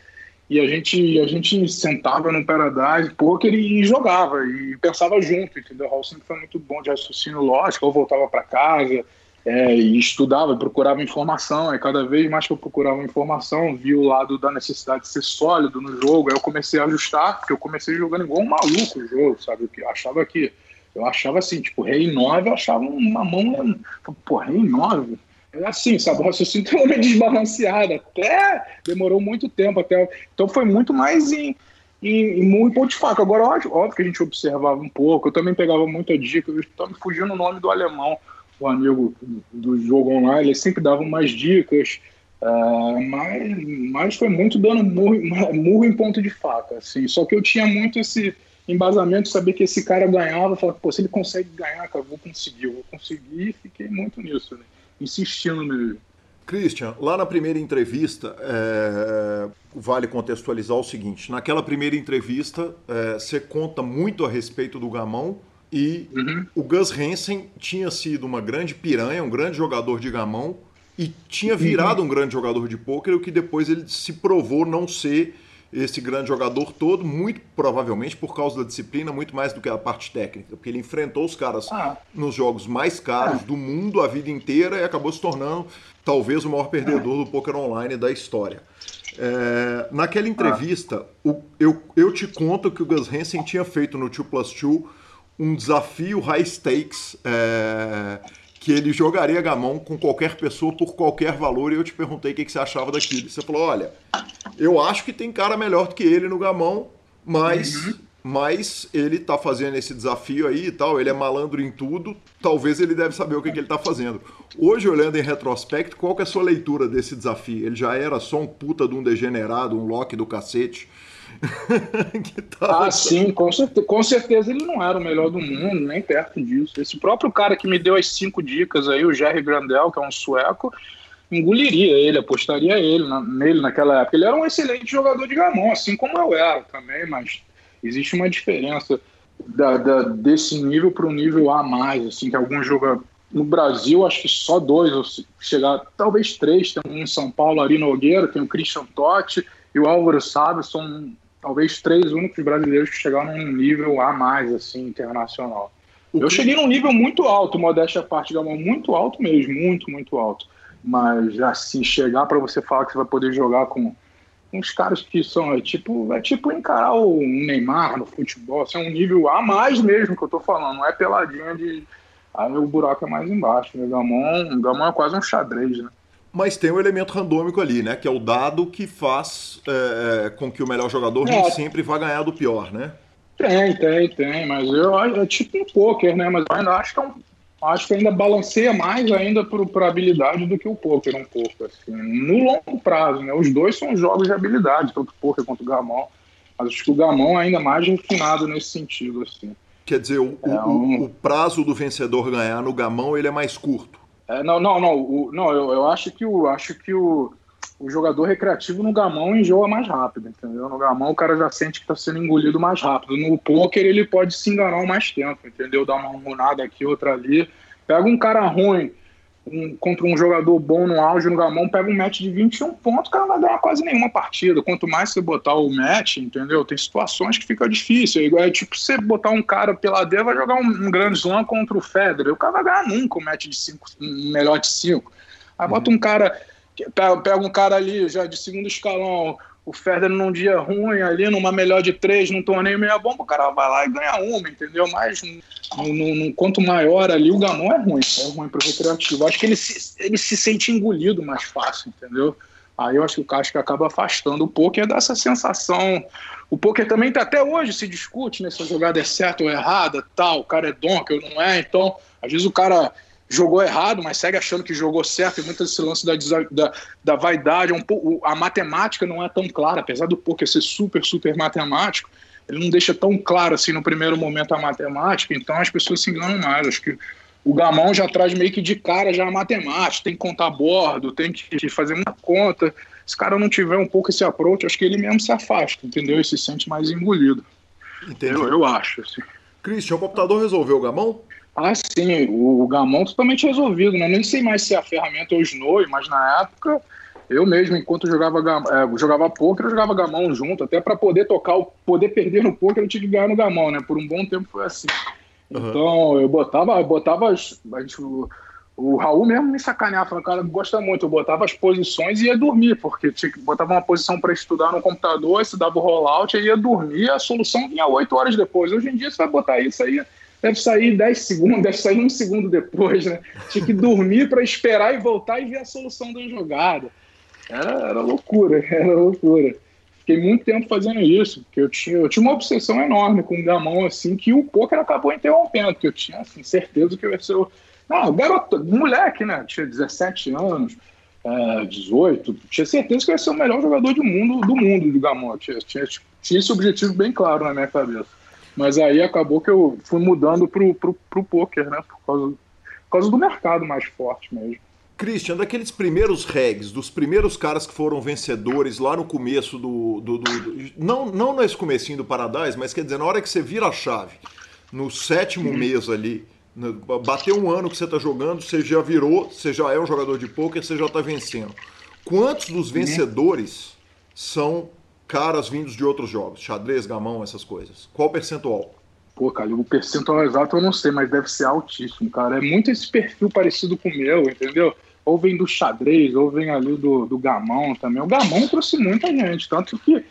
e a gente, a gente sentava no Paradise Poker e jogava, e pensava junto, entendeu? O Raul sempre foi muito bom de raciocínio lógico, eu voltava para casa é, e estudava, procurava informação, e cada vez mais que eu procurava informação, vi o lado da necessidade de ser sólido no jogo, aí eu comecei a ajustar, porque eu comecei jogando igual um maluco o jogo, sabe? Eu achava que, eu achava assim, tipo, rei 9, eu achava uma mão, pô, rei 9 é assim, sabe? O raciocínio totalmente desbalanceado. Até demorou muito tempo. até Então foi muito mais em, em, em muito ponto de faca. Agora, óbvio, óbvio, que a gente observava um pouco. Eu também pegava muita dica. Eu estou me fugindo o nome do alemão, o amigo do jogo online. Ele sempre dava umas dicas. Uh, mas, mas foi muito dando murro, murro em ponto de faca. Assim. Só que eu tinha muito esse embasamento saber que esse cara ganhava. Falava, pô, se ele consegue ganhar, cara, vou conseguir. Eu vou conseguir e fiquei muito nisso. Né? insistindo nele. Christian, lá na primeira entrevista, é, vale contextualizar o seguinte: naquela primeira entrevista, é, você conta muito a respeito do Gamão e uhum. o Gus Hansen tinha sido uma grande piranha, um grande jogador de gamão e tinha virado uhum. um grande jogador de pôquer, o que depois ele se provou não ser esse grande jogador todo, muito provavelmente por causa da disciplina, muito mais do que a parte técnica, porque ele enfrentou os caras ah. nos jogos mais caros ah. do mundo a vida inteira e acabou se tornando talvez o maior perdedor do poker online da história. É, naquela ah. entrevista, o, eu, eu te conto que o Gus Hansen tinha feito no 2 Plus 2 um desafio high stakes é, que ele jogaria gamão com qualquer pessoa por qualquer valor e eu te perguntei o que, que você achava daquilo. Você falou, olha, eu acho que tem cara melhor do que ele no gamão, mas, uhum. mas ele tá fazendo esse desafio aí e tal, ele é malandro em tudo, talvez ele deve saber o que, que ele tá fazendo. Hoje, olhando em retrospecto, qual que é a sua leitura desse desafio? Ele já era só um puta de um degenerado, um lock do cacete, *laughs* tava... Ah, sim, com certeza, com certeza ele não era o melhor do mundo, nem perto disso. Esse próprio cara que me deu as cinco dicas aí, o Jerry Grandel, que é um sueco, engoliria ele, apostaria ele na, nele naquela época. Ele era um excelente jogador de gamão, assim como eu era também, mas existe uma diferença da, da desse nível para o nível A mais, assim, que alguns jogadores no Brasil, acho que só dois, chegar, talvez três, tem um em São Paulo, Ari Nogueira, tem o Christian Totti e o Álvaro Sábio, são talvez três únicos brasileiros que chegaram num nível a mais, assim, internacional. Eu cheguei num nível muito alto, modéstia à parte, Gamão, muito alto mesmo, muito, muito alto. Mas, assim, chegar para você falar que você vai poder jogar com uns caras que são, é tipo, é tipo encarar o Neymar no futebol, assim, é um nível a mais mesmo que eu tô falando, não é peladinha de... Aí o buraco é mais embaixo, né? Gamão, Gamão é quase um xadrez, né? Mas tem um elemento randômico ali, né? Que é o dado que faz é, é com que o melhor jogador é. nem sempre vá ganhar do pior, né? Tem, tem, tem. Mas eu é tipo um poker, né? Mas eu ainda acho que é um, acho que ainda balanceia mais ainda para habilidade do que o poker um pouco, assim. No longo prazo, né? Os dois são jogos de habilidade, tanto o poker quanto o gamão. Mas acho que o gamão é ainda mais refinado nesse sentido, assim. Quer dizer, o, é um... o, o prazo do vencedor ganhar no gamão ele é mais curto. É, não, não, não. O, não eu, eu acho que, o, acho que o, o jogador recreativo no gamão enjoa mais rápido, entendeu? No gamão o cara já sente que está sendo engolido mais rápido. No poker ele pode se enganar mais tempo, entendeu? Dar uma runada aqui, outra ali. Pega um cara ruim um, contra um jogador bom no auge no Gamão, pega um match de 21 pontos, o cara não vai ganhar quase nenhuma partida. Quanto mais você botar o match, entendeu? Tem situações que fica difícil. É igual é tipo você botar um cara pela D, vai jogar um, um grande slam contra o Federer. O cara vai ganhar nunca um match de 5, um melhor de 5. Aí uhum. bota um cara, pega, pega um cara ali já de segundo escalão, o Federer num dia ruim ali, numa melhor de três, num torneio meia bomba, o cara vai lá e ganha uma, entendeu? Mas no, no, no, quanto maior ali, o Gamon é ruim, é ruim pro recreativo. Acho que ele se, ele se sente engolido mais fácil, entendeu? Aí eu acho que o Casca acaba afastando. O poker dá essa sensação. O poker também tá, até hoje se discute, né? Se a jogada é certa ou errada, tal, o cara é dom, que eu não é. Então, às vezes o cara jogou errado, mas segue achando que jogou certo, e muito esse lance da, da, da vaidade, um pouco, a matemática não é tão clara, apesar do poker ser super, super matemático, ele não deixa tão claro assim no primeiro momento a matemática, então as pessoas se enganam mais. Acho que o Gamão já traz meio que de cara já a matemática, tem que contar bordo, tem que fazer uma conta. Se o cara não tiver um pouco esse approach, acho que ele mesmo se afasta, entendeu? E se sente mais engolido. Entendi. Eu, eu acho. Assim. Christian, o computador resolveu o Gamão? Ah, sim, o, o Gamon totalmente resolvido, né? Nem sei mais se a ferramenta o Snow, mas na época eu mesmo, enquanto jogava, é, jogava poker, eu jogava gamão junto, até para poder tocar, poder perder no poker, eu tinha que ganhar no gamão, né? Por um bom tempo foi assim. Uhum. Então, eu botava, eu botava as, o, o Raul mesmo me sacaneava, falando, cara, gosta muito, eu botava as posições e ia dormir, porque tinha que botava uma posição para estudar no computador, se dava o rollout, aí ia dormir, a solução vinha oito horas depois. Hoje em dia você vai botar isso aí deve sair 10 segundos, *laughs* deve sair um segundo depois, né? Tinha que dormir para esperar e voltar e ver a solução da jogada. Era, era loucura, *laughs* era loucura. Fiquei muito tempo fazendo isso, porque eu tinha, eu tinha uma obsessão enorme com o gamão, assim, que o poker acabou interrompendo, porque eu tinha assim, certeza que eu ia ser o. Não, garoto, moleque, né? Tinha 17 anos, é, 18, tinha certeza que ia ser o melhor jogador do mundo do mundo do gamão. Tinha, tinha, tinha esse objetivo bem claro na minha cabeça. Mas aí acabou que eu fui mudando pro, pro, pro poker, né? Por causa, por causa do mercado mais forte mesmo. Christian, daqueles primeiros regs, dos primeiros caras que foram vencedores lá no começo do. do, do, do não, não nesse comecinho do Paradise, mas quer dizer, na hora que você vira a chave, no sétimo mês ali, bateu um ano que você está jogando, você já virou, você já é um jogador de poker, você já está vencendo. Quantos dos vencedores são caras vindos de outros jogos, xadrez, gamão, essas coisas? Qual o percentual? Pô, cara, o percentual exato eu não sei, mas deve ser altíssimo, cara. É muito esse perfil parecido com o meu, entendeu? Ou vem do xadrez, ou vem ali do, do gamão também. O gamão trouxe muita gente, tanto que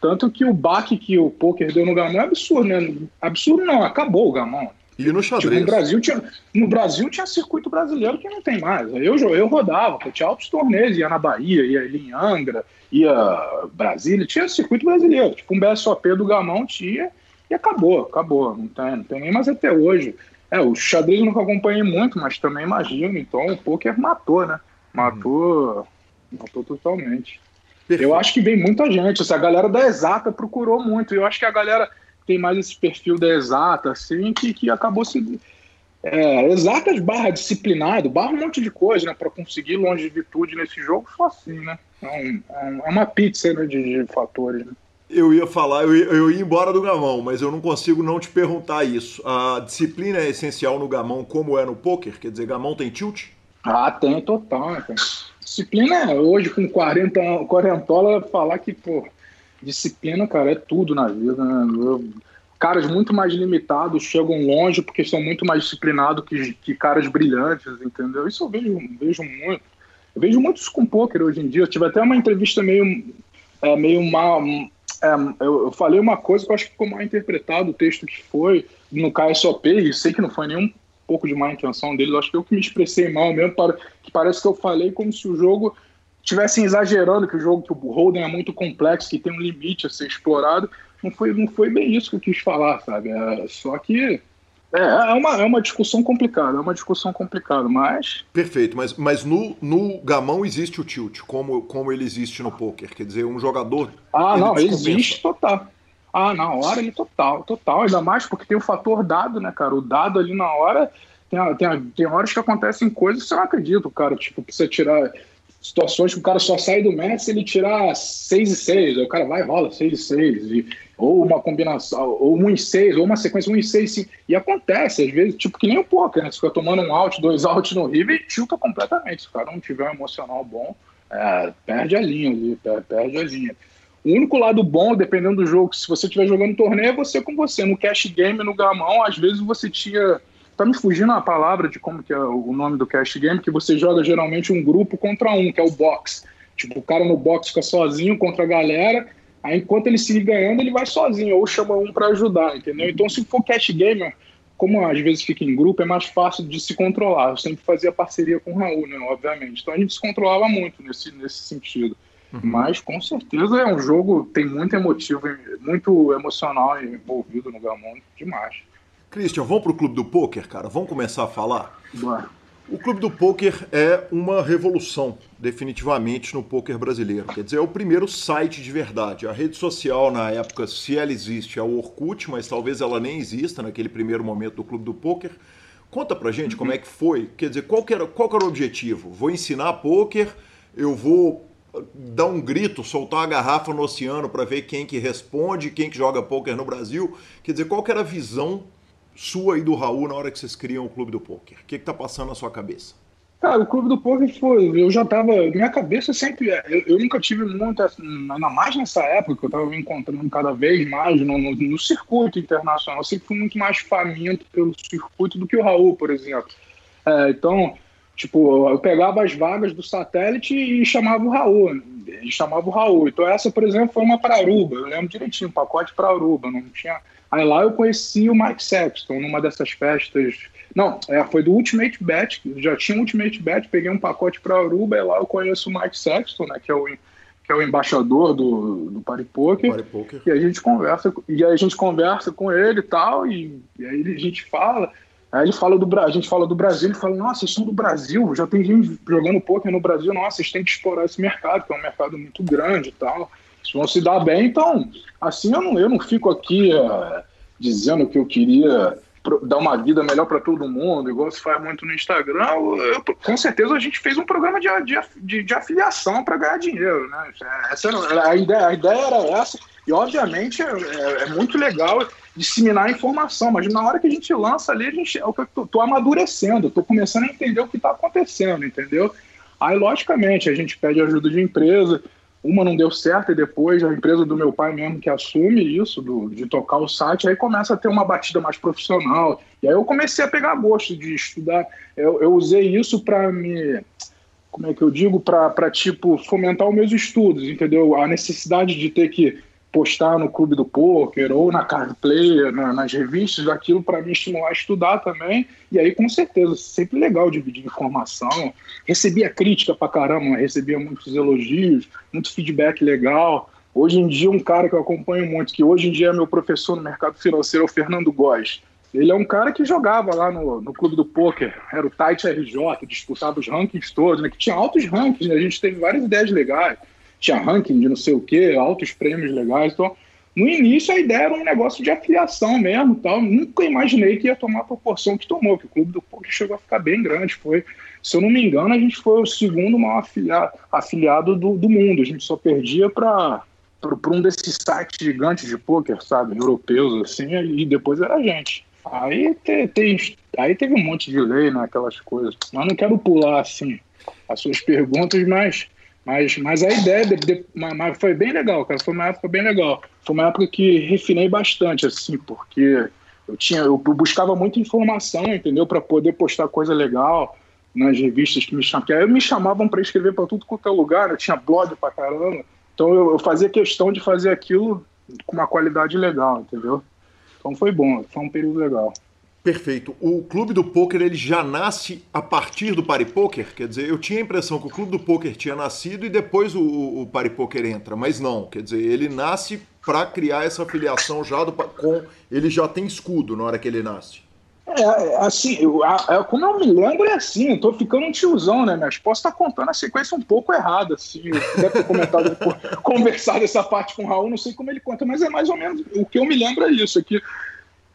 tanto que o baque que o poker deu no gamão é absurdo, né? Absurdo não, acabou o gamão. E no xadrez? Tipo, no, Brasil tinha, no Brasil tinha circuito brasileiro que não tem mais. Eu, eu rodava, tinha altos torneios, ia na Bahia, ia ali em Angra, ia Brasília, tinha circuito brasileiro. Tipo, um BSOP do Gamão tinha e acabou, acabou. Não tem, não tem nem mais até hoje. É, o xadrez eu nunca acompanhei muito, mas também imagino. Então o poker matou, né? Matou, uhum. matou totalmente. Perfeito. Eu acho que vem muita gente. Essa galera da exata procurou muito. Eu acho que a galera tem mais esse perfil da exata, assim, que, que acabou se. É, exatas barra disciplinado, barra um monte de coisa, né? Para conseguir longevidade nesse jogo, só assim, né? É, um, é uma pizza né, de, de fatores. Né? Eu ia falar, eu ia, eu ia embora do gamão, mas eu não consigo não te perguntar isso. A disciplina é essencial no gamão como é no poker? Quer dizer, gamão tem tilt? Ah, tem total, né, cara? Disciplina, hoje com 40, 40 falar que, pô, disciplina, cara, é tudo na vida, né? Eu, caras muito mais limitados chegam longe porque são muito mais disciplinados que, que caras brilhantes, entendeu? Isso eu vejo, vejo muito. Eu vejo muitos com poker hoje em dia. Eu tive até uma entrevista meio, é, meio mal. É, eu, eu, falei uma coisa que eu acho que ficou mal interpretado o texto que foi no KSOP, e sei que não foi nenhum pouco de má intenção deles, acho que eu que me expressei mal mesmo, para, que parece que eu falei como se o jogo tivessem exagerando que o jogo, que o Holden é muito complexo, que tem um limite a ser explorado. Não foi, não foi bem isso que eu quis falar, sabe? É, só que é, é, uma, é uma discussão complicada, é uma discussão complicada, mas. Perfeito, mas, mas no, no gamão existe o tilt, como, como ele existe no poker. Quer dizer, um jogador. Ah, não, existe total. Ah, na hora ele total, total. Ainda mais porque tem o fator dado, né, cara? O dado ali na hora. Tem, tem, tem horas que acontecem coisas que você não acredita, cara, tipo, precisa tirar situações que o cara só sai do se ele tirar 6 e 6, o cara vai e rola 6 e 6, e, ou uma combinação, ou 1 e 6, ou uma sequência 1 e 6, e acontece, às vezes, tipo que nem o poker, né? Você fica tomando um out, dois *laughs* out no river e tilta completamente. Se o cara não tiver um emocional bom, é, perde a linha ali, perde a linha. O único lado bom, dependendo do jogo, se você estiver jogando torneio, é você com você. No cash game, no gamão, às vezes você tinha. Tá me fugindo a palavra de como que é o nome do cash game, que você joga geralmente um grupo contra um, que é o box. Tipo, o cara no box fica sozinho contra a galera, aí enquanto ele se ganhando, ele vai sozinho, ou chama um para ajudar, entendeu? Então, se for cash game, como às vezes fica em grupo, é mais fácil de se controlar. Eu sempre fazia parceria com o Raul, né, obviamente. Então a gente se controlava muito nesse, nesse sentido. Uhum. Mas com certeza é um jogo, tem muito emotivo, muito emocional envolvido no Gamon, demais. Christian, vamos para o Clube do Poker, cara? Vamos começar a falar? Bora. O Clube do Poker é uma revolução, definitivamente, no poker brasileiro. Quer dizer, é o primeiro site de verdade. A rede social, na época, se ela existe, é o Orkut, mas talvez ela nem exista naquele primeiro momento do Clube do Poker. Conta pra gente uhum. como é que foi. Quer dizer, qual que era, qual que era o objetivo? Vou ensinar poker, eu vou dar um grito, soltar uma garrafa no oceano para ver quem que responde, quem que joga poker no Brasil. Quer dizer, qual que era a visão sua e do Raul na hora que vocês criam o Clube do Poker? O que está passando na sua cabeça? Cara, o Clube do Poker foi. Eu já tava. Minha cabeça sempre. É, eu, eu nunca tive muita. Ainda mais nessa época que eu tava me encontrando cada vez mais no, no, no, circuito internacional. Eu sempre fui muito mais faminto pelo circuito do que o Raul, por exemplo. É, então, Tipo, eu pegava as vagas do satélite e chamava o Raul. E chamava o Raul. Então, essa, por exemplo, foi uma para Aruba. Eu lembro direitinho, um pacote para Aruba. Não tinha. Aí lá eu conheci o Mike Sexton numa dessas festas. Não, é, foi do Ultimate Bet. Já tinha Ultimate Bet, peguei um pacote para Aruba. E lá eu conheço o Mike Sexton, né, que é o, que é o embaixador do, do Party Poker. Party Poker. E a gente conversa, e aí a gente conversa com ele e tal. E, e aí a gente fala. Aí ele fala do a gente fala do Brasil, ele fala, nossa, vocês são do Brasil, já tem gente jogando poker no Brasil, nossa, vocês têm que explorar esse mercado, que é um mercado muito grande e tal. Vocês vão se dar bem, então, assim eu não, eu não fico aqui uh, dizendo que eu queria dar uma vida melhor para todo mundo, igual se faz muito no Instagram. Eu, eu, com certeza a gente fez um programa de, de, de afiliação para ganhar dinheiro, né? Essa, a, ideia, a ideia era essa, e obviamente é, é, é muito legal disseminar a informação, mas na hora que a gente lança ali, a gente, eu tô, tô amadurecendo, tô começando a entender o que está acontecendo, entendeu? Aí, logicamente, a gente pede ajuda de empresa, uma não deu certo e depois a empresa do meu pai mesmo que assume isso, do, de tocar o site, aí começa a ter uma batida mais profissional. E aí eu comecei a pegar gosto de estudar. Eu, eu usei isso para me. Como é que eu digo? Para, tipo, fomentar os meus estudos, entendeu? A necessidade de ter que postar no clube do poker ou na card player, na, nas revistas, aquilo para me estimular a estudar também. E aí, com certeza, sempre legal dividir informação. Recebia crítica pra caramba, recebia muitos elogios, muito feedback legal. Hoje em dia, um cara que eu acompanho muito, que hoje em dia é meu professor no mercado financeiro, é o Fernando Góes. Ele é um cara que jogava lá no, no clube do poker, era o Tight RJ, disputava os rankings todos, né, que tinha altos rankings, né, a gente teve várias ideias legais tinha ranking de não sei o que, altos prêmios legais. Então, no início a ideia era um negócio de afiliação mesmo, tal. Nunca imaginei que ia tomar a proporção que tomou, que o clube do poker chegou a ficar bem grande. Foi, se eu não me engano, a gente foi o segundo maior afiliado, afiliado do, do mundo. A gente só perdia para para um desses sites gigantes de poker, sabe, europeus assim, e depois era a gente. Aí, te, te, aí teve um monte de lei, né, aquelas coisas. Mas não quero pular assim as suas perguntas, mas mas, mas a ideia de, de, foi bem legal, cara. Foi uma época bem legal. Foi uma época que refinei bastante, assim, porque eu tinha, eu buscava muita informação, entendeu, para poder postar coisa legal nas revistas que me chamavam. Aí me chamavam para escrever para tudo quanto é lugar. Eu tinha blog para caramba. Então eu, eu fazia questão de fazer aquilo com uma qualidade legal, entendeu? Então foi bom, foi um período legal. Perfeito. O clube do poker ele já nasce a partir do Party Poker? Quer dizer, eu tinha a impressão que o clube do poker tinha nascido e depois o, o Party Poker entra, mas não. Quer dizer, ele nasce para criar essa afiliação já do, com. Ele já tem escudo na hora que ele nasce. É, é assim, eu, a, como eu me lembro, é assim, eu tô ficando um tiozão, né? Minha esposa tá contando a sequência um pouco errada, assim. Eu deve ter comentado, *laughs* conversado essa parte com o Raul, não sei como ele conta, mas é mais ou menos o que eu me lembro é isso, é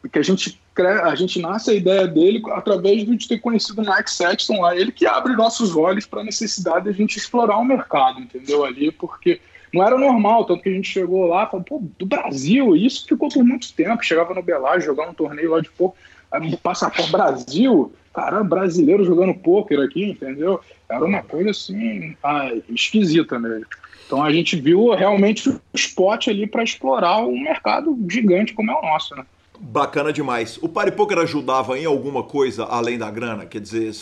porque a gente a gente nasce a ideia dele através de ter conhecido o Mike Sexton lá, ele que abre nossos olhos para a necessidade de a gente explorar o mercado, entendeu? Ali, porque não era normal, tanto que a gente chegou lá, falou, pô, do Brasil, isso ficou por muito tempo, chegava no Belagio, jogar um torneio lá de pouco, passaporte Brasil, caramba, brasileiro jogando pôquer aqui, entendeu? Era uma coisa assim, ah, esquisita mesmo. Então a gente viu realmente o spot ali para explorar um mercado gigante como é o nosso, né? Bacana demais. O Party Poker ajudava em alguma coisa além da grana? Quer dizer,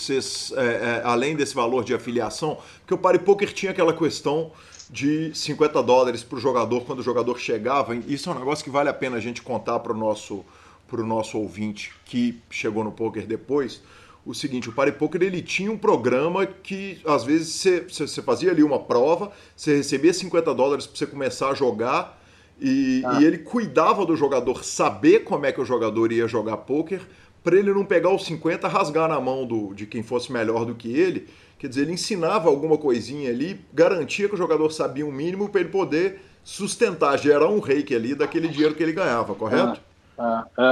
é, é, além desse valor de afiliação? Porque o Party Poker tinha aquela questão de 50 dólares para o jogador quando o jogador chegava. Isso é um negócio que vale a pena a gente contar para o nosso, pro nosso ouvinte que chegou no poker depois. O seguinte, o Party Poker ele tinha um programa que às vezes você fazia ali uma prova, você recebia 50 dólares para você começar a jogar e, ah. e, ele cuidava do jogador saber como é que o jogador ia jogar pôquer, para ele não pegar os 50 rasgar na mão do, de quem fosse melhor do que ele. Quer dizer, ele ensinava alguma coisinha ali, garantia que o jogador sabia um mínimo para ele poder sustentar, gerar um reiki ali daquele dinheiro que ele ganhava, correto? É, é,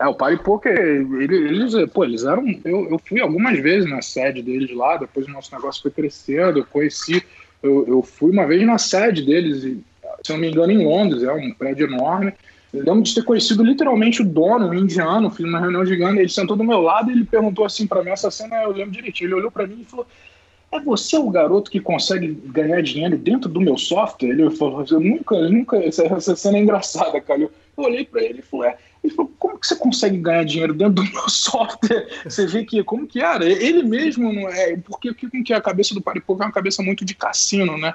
é. é o Party Poker, eles, pô, eles eram. Eu, eu fui algumas vezes na sede deles lá, depois o nosso negócio foi crescendo, eu conheci. Eu, eu fui uma vez na sede deles e se não me engano, em Londres, é um prédio enorme. Eu lembro de ter conhecido literalmente o dono, um indiano, fiz uma reunião gigante, ele sentou do meu lado e ele perguntou assim para mim, essa cena eu lembro direitinho, ele olhou para mim e falou, é você o garoto que consegue ganhar dinheiro dentro do meu software? Ele falou, eu nunca, nunca, essa, essa cena é engraçada, cara. Eu, olhei para ele e falei, é, ele falou, como que você consegue ganhar dinheiro dentro do meu *laughs* software? Você vê que, como que era? Ele mesmo não é, porque que a cabeça do Paripoker é uma cabeça muito de cassino, né?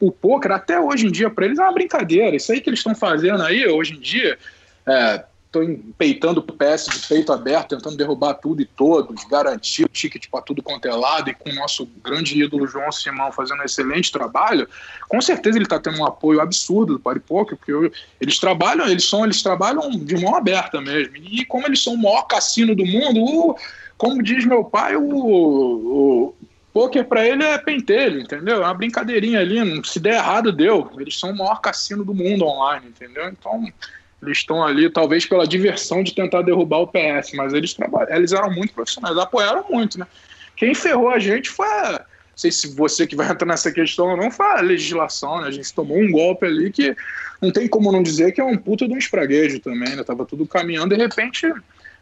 O poker, até hoje em dia, para eles é uma brincadeira. Isso aí que eles estão fazendo aí, hoje em dia, é, estou peitando o PS de peito aberto, tentando derrubar tudo e todos, garantir o ticket para tudo quanto é lado, e com o nosso grande ídolo João Simão fazendo um excelente trabalho, com certeza ele está tendo um apoio absurdo do Paripoca, porque eu, eles trabalham, eles são, eles trabalham de mão aberta mesmo. E como eles são o maior cassino do mundo, o, como diz meu pai, o, o poker para ele é pentelho, entendeu? É uma brincadeirinha ali, se der errado, deu. Eles são o maior cassino do mundo online, entendeu? Então, eles estão ali, talvez pela diversão de tentar derrubar o PS, mas eles trabalham, eles eram muito profissionais, apoiaram muito, né? Quem ferrou a gente foi, não sei se você que vai entrar nessa questão ou não, foi a legislação, né? A gente tomou um golpe ali que não tem como não dizer que é um puta de um espraguejo também, né? Tava tudo caminhando, de repente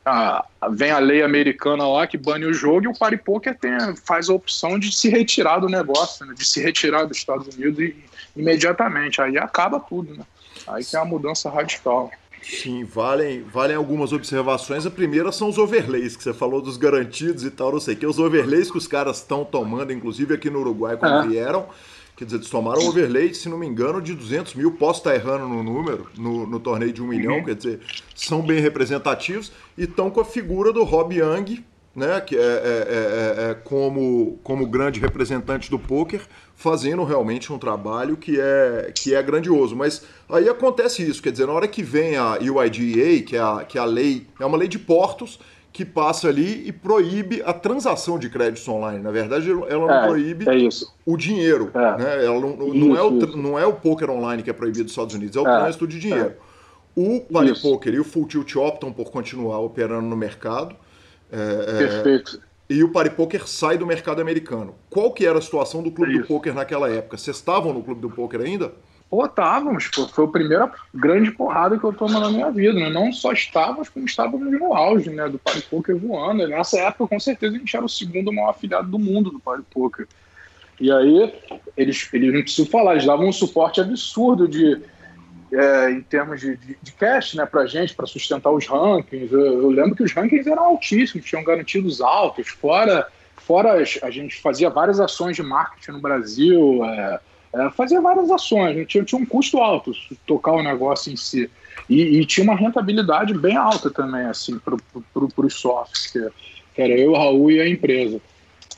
a, vem a lei americana lá que bane o jogo e o Party Poker tem, faz a opção de se retirar do negócio, né? de se retirar dos Estados Unidos e, imediatamente. Aí acaba tudo, né? Aí que é uma mudança radical. Sim, valem, valem algumas observações. A primeira são os overlays, que você falou dos garantidos e tal, não sei o que. Os overlays que os caras estão tomando, inclusive aqui no Uruguai, quando é. vieram, quer dizer, eles tomaram overlay, se não me engano, de 200 mil. Posso estar errando no número, no, no torneio de um milhão, uhum. quer dizer, são bem representativos e estão com a figura do Rob Young, né, que é, é, é, é, é como, como grande representante do poker, fazendo realmente um trabalho que é, que é grandioso. Mas aí acontece isso, quer dizer, na hora que vem a UIDEA, que é a, que é a lei, é uma lei de portos, que passa ali e proíbe a transação de créditos online. Na verdade, ela não É, proíbe o dinheiro. Né? Ela não, não Isso, é o, isso. não é o poker online que é proibido nos Estados Unidos, é o trânsito de dinheiro. O Isso. Poker e o Full Tilt optam por continuar operando no mercado. É, é, Perfeito. e o Party Poker sai do mercado americano. Qual que era a situação do clube do Isso. poker naquela época? Vocês estavam no clube do poker ainda? Pô, estávamos, pô. Foi a primeira grande porrada que eu tomo na minha vida, né? Não só estávamos, como estávamos no auge, né? Do Party Poker voando. Nessa época, com certeza, a gente era o segundo maior afiliado do mundo do Party Poker. E aí, eles, eles não preciso falar, eles davam um suporte absurdo de, é, em termos de, de, de cash, né, pra gente, para sustentar os rankings. Eu, eu lembro que os rankings eram altíssimos, tinham garantidos altos, fora, fora as- a gente fazia várias ações de marketing no Brasil, é, é, fazia várias ações, né, tinha, tinha um custo alto tocar o negócio em si. E, e tinha uma rentabilidade bem alta também, assim, para os sócios, que, que era eu, Raul e a empresa.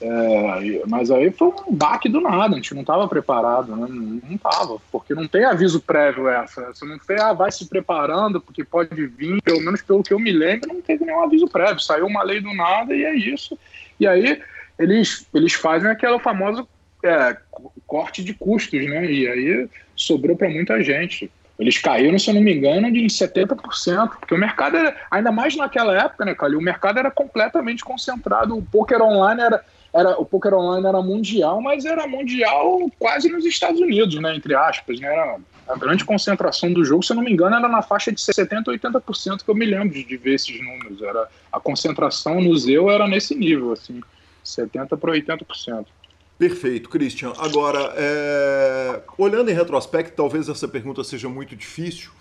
É, mas aí foi um baque do nada, a gente não estava preparado, né? não estava, porque não tem aviso prévio essa. Você não tem, ah, vai se preparando, porque pode vir, pelo menos pelo que eu me lembro, não teve nenhum aviso prévio, saiu uma lei do nada e é isso. E aí eles, eles fazem aquela famosa é, co- corte de custos, né? E aí sobrou para muita gente. Eles caíram, se eu não me engano, de em 70%, porque o mercado era, ainda mais naquela época, né, Calil? O mercado era completamente concentrado, o poker online era era, o poker online era mundial, mas era mundial quase nos Estados Unidos, né, entre aspas, né, era a grande concentração do jogo, se eu não me engano, era na faixa de 70 a 80% que eu me lembro de, ver esses números, era a concentração no Zeu era nesse nível, assim, 70 para 80%. Perfeito, Christian. Agora, é, olhando em retrospecto, talvez essa pergunta seja muito difícil. *laughs*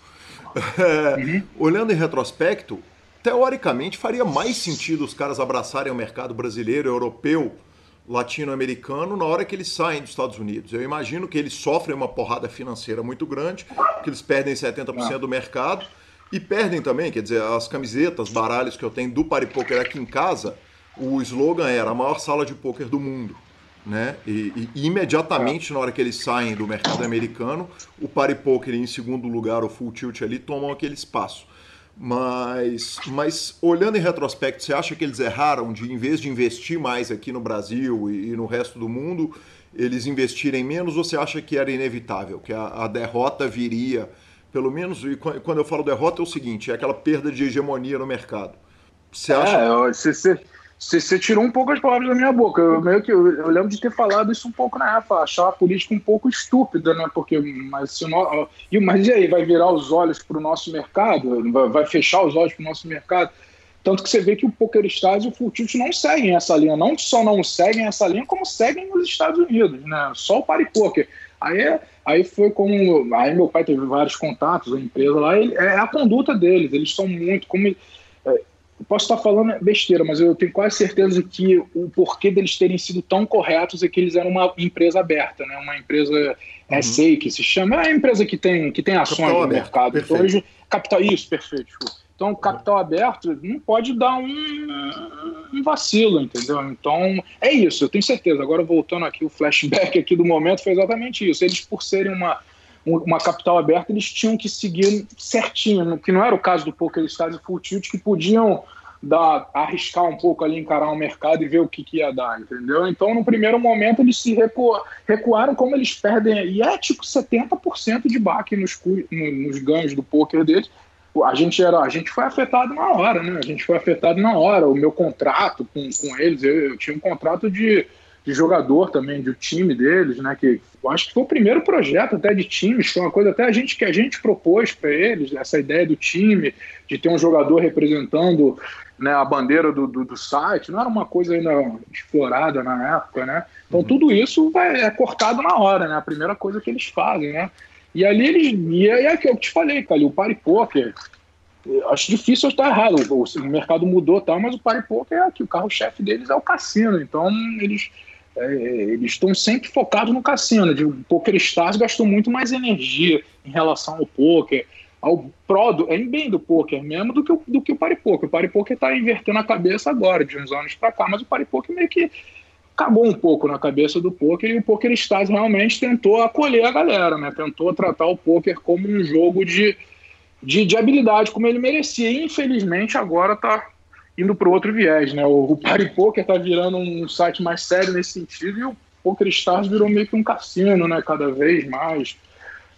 É, Olhando em retrospecto, teoricamente faria mais sentido os caras abraçarem o mercado brasileiro, europeu, latino-americano na hora que eles saem dos Estados Unidos. Eu imagino que eles sofrem uma porrada financeira muito grande, que eles perdem 70% do mercado e perdem também, quer dizer, as camisetas, baralhos que eu tenho do Party Poker aqui em casa, o slogan era a maior sala de poker do mundo. Né? E, e- imediatamente na hora que eles saem do mercado americano, o Party Poker em segundo lugar, o Full Tilt ali, tomam aquele espaço. Mas, mas olhando em retrospecto, você acha que eles erraram de, em vez de investir mais aqui no Brasil e, e no resto do mundo, eles investirem menos ou você acha que era inevitável, que a, a derrota viria, pelo menos, e quan- quando eu falo derrota é o seguinte, é aquela perda de hegemonia no mercado. Você acha É, ó, você, você, tirou um pouco as palavras da minha boca. Eu, meio que, eu, eu lembro de ter falado isso um pouco na época, achar a política um pouco estúpida, né? Porque, mas, se mas e aí, vai virar os olhos para o nosso mercado? Vai, vai fechar os olhos para o nosso mercado? Tanto que você vê que o Poker Stars e o Full Tilt não seguem essa linha. Não só não seguem essa linha, como seguem nos Estados Unidos, né? Só o Party Poker. Aí, aí foi como. Aí meu pai teve vários contatos, a empresa lá, ele- é a conduta deles. Eles são muito. Como, é, eu posso estar falando besteira, mas eu tenho quase certeza que o porquê deles terem sido tão corretos é que eles eram uma empresa aberta, né? Uma empresa SA que se chama, é uma empresa que tem, que tem ações Capital no aberto, mercado. Então, eles, capital, isso, perfeito. Então, capital aberto não pode dar um, um vacilo, entendeu? Então, é isso, eu tenho certeza. Agora, voltando aqui, o flashback aqui do momento foi exatamente isso. Eles, por serem uma, um- uma capital aberta, eles tinham que seguir certinho, que não era o caso do Poker Stars e Full Tilt, que podiam dar, arriscar um pouco ali, encarar o mercado e ver o que, que ia dar, entendeu? Então, no primeiro momento, eles se recu- recuaram como eles perdem, e é tipo 70% de baque nos, nos ganhos do poker deles. A gente, era, a gente foi afetado na hora, né? A gente foi afetado na hora. O meu contrato com, com eles, eu, eu tinha um contrato de, de jogador também, de time deles, né? Que eu acho que foi o primeiro projeto até de times, foi uma coisa até a gente que a gente propôs para eles, essa ideia do time, de ter um jogador representando né, a bandeira do, do, do site, não era uma coisa ainda explorada na época, né? Então tudo isso vai, é cortado na hora, né? A primeira coisa que eles fazem, né? E ali eles. E é, é que eu te falei, cara, o Party Poker. Acho difícil eu estar errado. O, o mercado mudou, tá, mas o Party Poker é aqui. O carro-chefe deles é o cassino. Então, eles é, eles estão sempre focados no cassino. De, o Poker Stars gastou muito mais energia em relação ao poker, ao pro, é bem do poker mesmo, do que o, do que o Party Poker. O Party Poker está invertendo a cabeça agora, de uns anos para cá, mas o Party Poker meio que acabou um pouco na cabeça do poker e o Poker Stars realmente tentou acolher a galera, né? Tentou tratar o poker como um jogo de, de, de habilidade, como ele merecia. Infelizmente, agora tá indo para outro viés, né? O, o Party Poker tá virando um site mais sério nesse sentido e o Poker Stars virou meio que um cassino, né? Cada vez mais.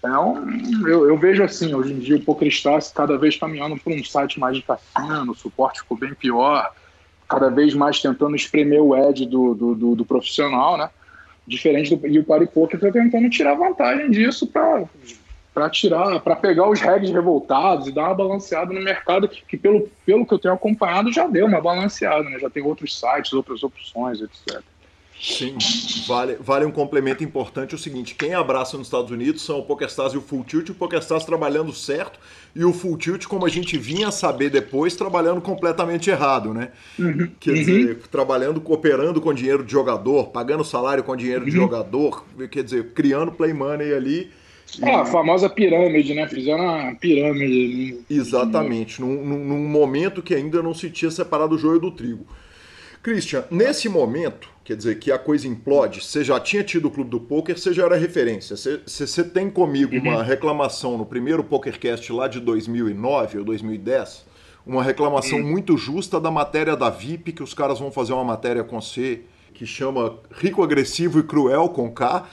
Um, eu, eu, vejo assim, hoje em dia o Poker Stars cada vez caminhando para um site mais de cassino, o suporte ficou bem pior, cada vez mais tentando espremer o edge do, do, do, do profissional, né? Diferente do, e o Party Poker está tentando tirar vantagem disso para para tirar, para pegar os regs revoltados e dar uma balanceada no mercado que pelo, pelo que eu tenho acompanhado já deu uma balanceada, né? Já tem outros sites, outras opções, etc. Sim, vale, vale um complemento importante o seguinte, quem abraça nos Estados Unidos são o PokerStars e o Full Tilt, o PokerStars trabalhando certo e o Full Tilt, como a gente vinha a saber depois, trabalhando completamente errado, né? Uhum, Quer uhum. dizer, trabalhando, cooperando com dinheiro de jogador, pagando salário com dinheiro uhum. de jogador, quer dizer, criando play money ali é, a famosa pirâmide, né? Fizeram uma pirâmide. Exatamente, num, num, momento que ainda não se tinha separado o joio do trigo. Christian, nesse momento, quer dizer, que a coisa implode, você já tinha tido o Clube do Poker, você já era referência. Você, você tem comigo uhum. uma reclamação no primeiro PokerCast lá de 2009 ou 2010, uma reclamação uhum. muito justa da matéria da VIP, que os caras vão fazer uma matéria com você que chama Rico, Agressivo e Cruel com K.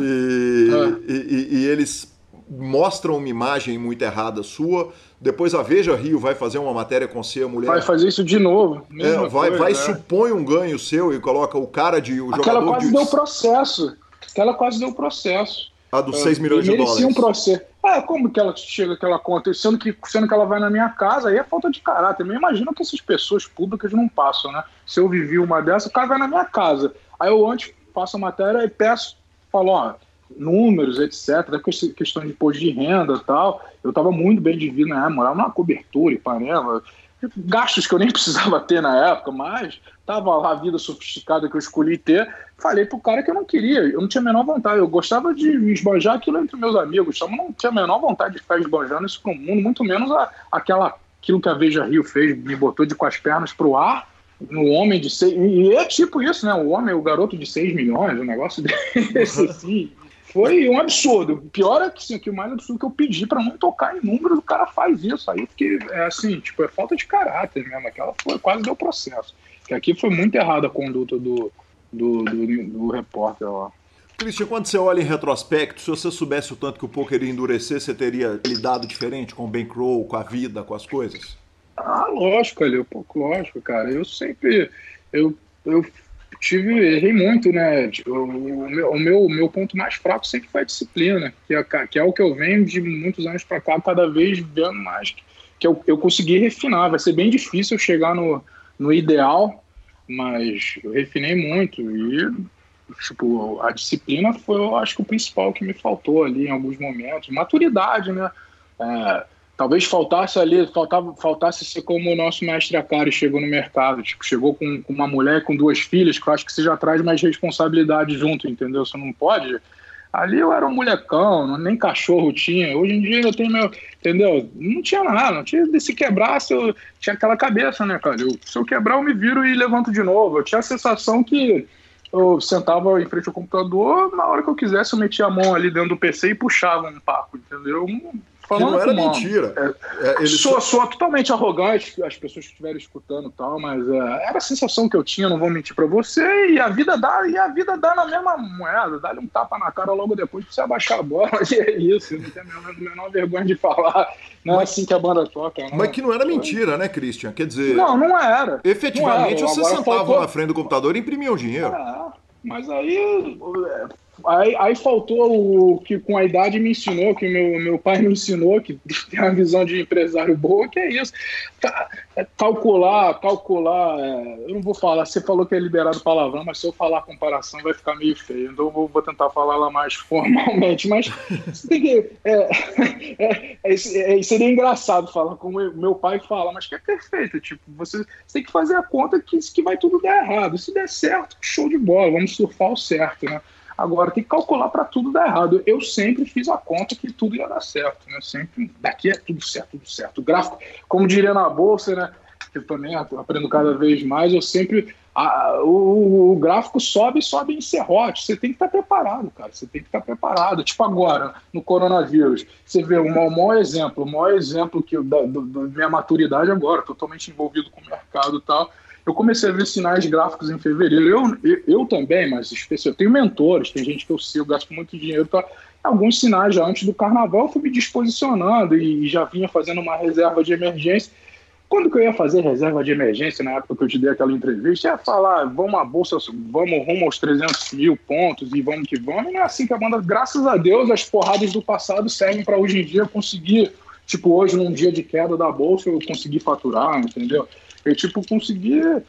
e, *laughs* ah. e, e, e, eles mostram uma imagem muito errada sua. Depois a Veja Rio vai fazer uma matéria com você, a mulher. Vai fazer isso de novo. É, vai coisa, vai é. supõe um ganho seu e coloca o cara de. O Aquela jogador quase de... deu processo. Aquela quase deu processo. A dos 6 milhões de dólares. um processo. Ah, como que ela chega aquela conta? Sendo que, sendo que ela vai na minha casa, aí é falta de caráter. Eu imagino que essas pessoas públicas não passam, né? Se eu vivi uma dessa, o cara vai na minha casa. Aí eu antes faço a matéria e peço, falo, ó, números, etc. Questão de imposto de renda e tal. Eu estava muito bem de vida, né? Morava numa cobertura, em Ipanema gastos que eu nem *laughs* precisava ter na época, mas tava lá a vida sofisticada que eu escolhi ter. Falei pro cara que eu não queria, eu não tinha a menor vontade. Eu gostava de esbanjar aquilo entre meus amigos, eu não tinha a menor vontade de ficar esbanjando isso pro mundo, muito menos a, aquela, aquilo que a Veja Rio fez, me botou de com as pernas pro ar. No homem de seis. E é tipo isso, né? O homem, o garoto de 6 milhões, um negócio *laughs* desse, assim. Foi um absurdo. Pior é que, assim, que o mais absurdo que eu pedi para não tocar em números, o cara faz isso. Aí porque é assim, tipo, é falta de caráter mesmo. Aquela foi, quase deu processo. Que aqui foi muito errada a conduta do, do, do, do repórter lá. Cristian, quando você olha em retrospecto, se você soubesse o tanto que o poker ia endurecer, você teria lidado diferente com o bankroll, com a vida, com as coisas? Ah, lógico, ali, lógico, cara. Eu sempre. Eu, eu tive, errei muito, né? Tipo, o, meu, o meu, meu ponto mais fraco sempre foi a disciplina, que é, que é o que eu venho de muitos anos para cá, cada vez vendo mais que eu, eu consegui refinar. Vai ser bem difícil chegar no, no ideal, mas eu refinei muito e tipo, a disciplina foi, eu acho que o principal que me faltou ali em alguns momentos. Maturidade, né? É, talvez faltasse ali, faltava, faltasse ser como o nosso mestre Akari chegou no mercado, tipo, chegou com, com, uma mulher com duas filhas, que eu acho que você já traz mais responsabilidade junto, entendeu? Você não pode. Ali eu era um molecão, nem cachorro tinha. Hoje em dia eu tenho meu. Entendeu? Não tinha nada, não tinha. Se quebrasse, eu tinha aquela cabeça, né, cara? Eu, se eu quebrar, eu me viro e levanto de novo. Eu tinha a sensação que eu sentava em frente ao computador, na hora que eu quisesse, eu metia a mão ali dentro do PC e puxava um papo, entendeu? Falando que não era mentira. É, é, ele sou, sou totalmente arrogante, as pessoas que estiverem escutando tal, mas é, era a sensação que eu tinha, não vou mentir para você, e a vida dá, e a vida dá na mesma moeda, dá-lhe um tapa na cara logo depois pra você abaixar a bola, *laughs* e é isso, não tem a menor, menor vergonha de falar, não é assim que a banda toca. Não. Mas que não era mentira, né, Christian? Quer dizer. Não, não era. Efetivamente não era. você sentava faltou... na frente do computador e imprimia o dinheiro. É, mas aí Aí, aí, faltou o que com a idade me ensinou, que meu, meu pai me ensinou, que *laughs* tem uma visão de empresário boa, que é isso. É calcular, calcular, é, eu não vou falar, você falou que é liberado palavrão, mas se eu falar comparação vai ficar meio feio, então eu vou, vou tentar falar lá mais *laughs* formalmente, mas você tem que. É, *laughs* é, é, é seria engraçado falar como meu pai fala, mas que é perfeito, tipo, você, você, tem que fazer a conta que, que vai tudo dar errado. Se der certo, show de bola, vamos surfar o certo, né? Agora tem que calcular para tudo dar errado. Eu sempre fiz a conta que tudo ia dar certo, né? Sempre daqui é tudo certo, tudo certo. O gráfico, como diria na bolsa, né? Que eu também aprendo cada vez mais. Eu sempre a, o, o, gráfico sobe sobe em serrote. Você tem que estar tá preparado, cara. Você tem que estar tá preparado. Tipo agora, no coronavírus. Você vê o maior, maior exemplo, o maior exemplo que da, da, minha maturidade agora, totalmente envolvido com o mercado tal. Eu comecei a ver sinais gráficos em fevereiro. Eu, eu, eu também, mas especial, eu tenho mentores, tem gente que eu sigo, gasto muito dinheiro para alguns sinais já antes do carnaval, eu fui me disposicionando e já vinha fazendo uma reserva de emergência quando que eu ia fazer reserva de emergência, na época que eu te dei aquela entrevista, ia falar, vamos a bolsa, vamos rumo aos 300 mil pontos e vamos que vamos. E não é assim que a banda, graças a Deus, as porradas do passado servem para hoje em dia conseguir, tipo, hoje num dia de queda da bolsa, eu conseguir faturar, entendeu? Eu, tipo, conseguir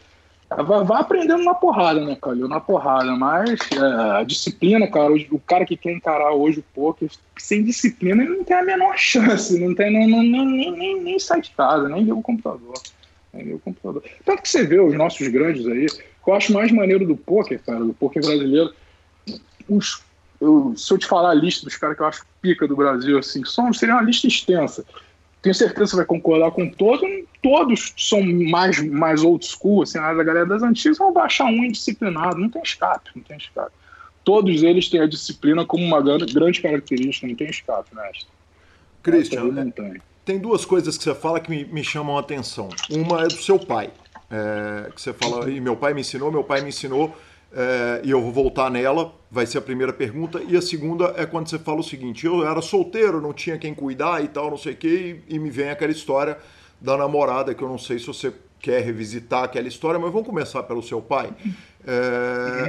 Vai, vai, aprendendo na porrada, né, Calil? Na porrada, mas é, a disciplina, cara, o, cara que quer encarar hoje o poker sem disciplina, ele não tem a menor *laughs* chance, não tem não, não, nem, nem, nem sai de casa, nem vê o computador. Nem vê o computador. Tanto que você vê os nossos grandes aí, que eu acho mais maneiro do poker, cara, do poker brasileiro, os, eu, se eu te falar a lista dos caras que eu acho pica do Brasil, assim, são, seria uma lista extensa tenho certeza que você vai concordar com todos, todos são mais, mais old school, assim, a galera das antigas vão baixar um indisciplinado, não tem escape, não tem escape. Todos eles têm a disciplina como uma grande característica, não tem escape, mestre. Christian, tem. tem duas coisas que você fala que me, me chamam a atenção. Uma é do seu pai, é, que você fala, e meu pai me ensinou, meu pai me ensinou, é, e eu vou voltar nela, vai ser a primeira pergunta. E a segunda é quando você fala o seguinte: eu era solteiro, não tinha quem cuidar e tal, não sei o quê, e, e me vem aquela história da namorada, que eu não sei se você quer revisitar aquela história, mas vamos começar pelo seu pai.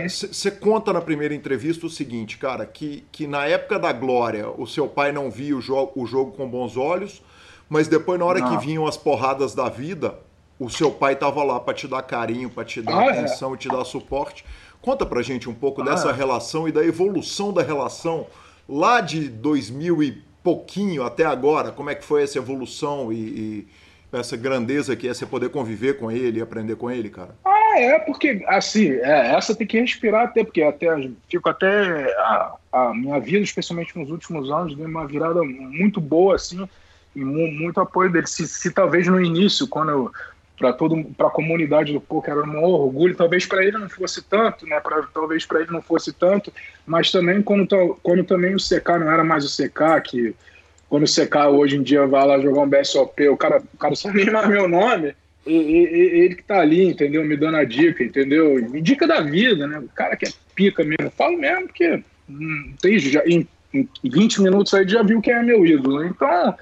Você é, conta na primeira entrevista o seguinte, cara, que, que na época da glória o seu pai não via o, jo o jogo com bons olhos, mas depois, na hora não. que vinham as porradas da vida, o seu pai estava lá para te dar carinho, para te dar ah, é? atenção é. te dar suporte. Conta pra gente um pouco ah. dessa relação e da evolução da relação lá de 2000 e pouquinho até agora. Como é que foi essa evolução e, e essa grandeza que é você poder conviver com ele e aprender com ele, cara? Ah, é, porque, assim, é, essa tem que respirar até, porque até fico até. A, a, minha vida, especialmente nos últimos anos, deu uma virada muito boa, assim, e muito apoio dele. Se, se talvez no início, quando eu para todo para a comunidade do poker era um orgulho. Talvez para ele não fosse tanto né? Pra, talvez para ele não fosse tanto mas também quando quando também o CK não era mais o CK que quando o CK hoje em dia vai lá jogar um BSOP o cara o cara sabe *laughs* nem mais meu nome e, e, ele que tá ali entendeu? Me dando a dica entendeu? Dica da vida né? O cara que é pica mesmo. Falo mesmo porque hum, tem já em, em 20 minutos aí já viu quem é meu ídolo então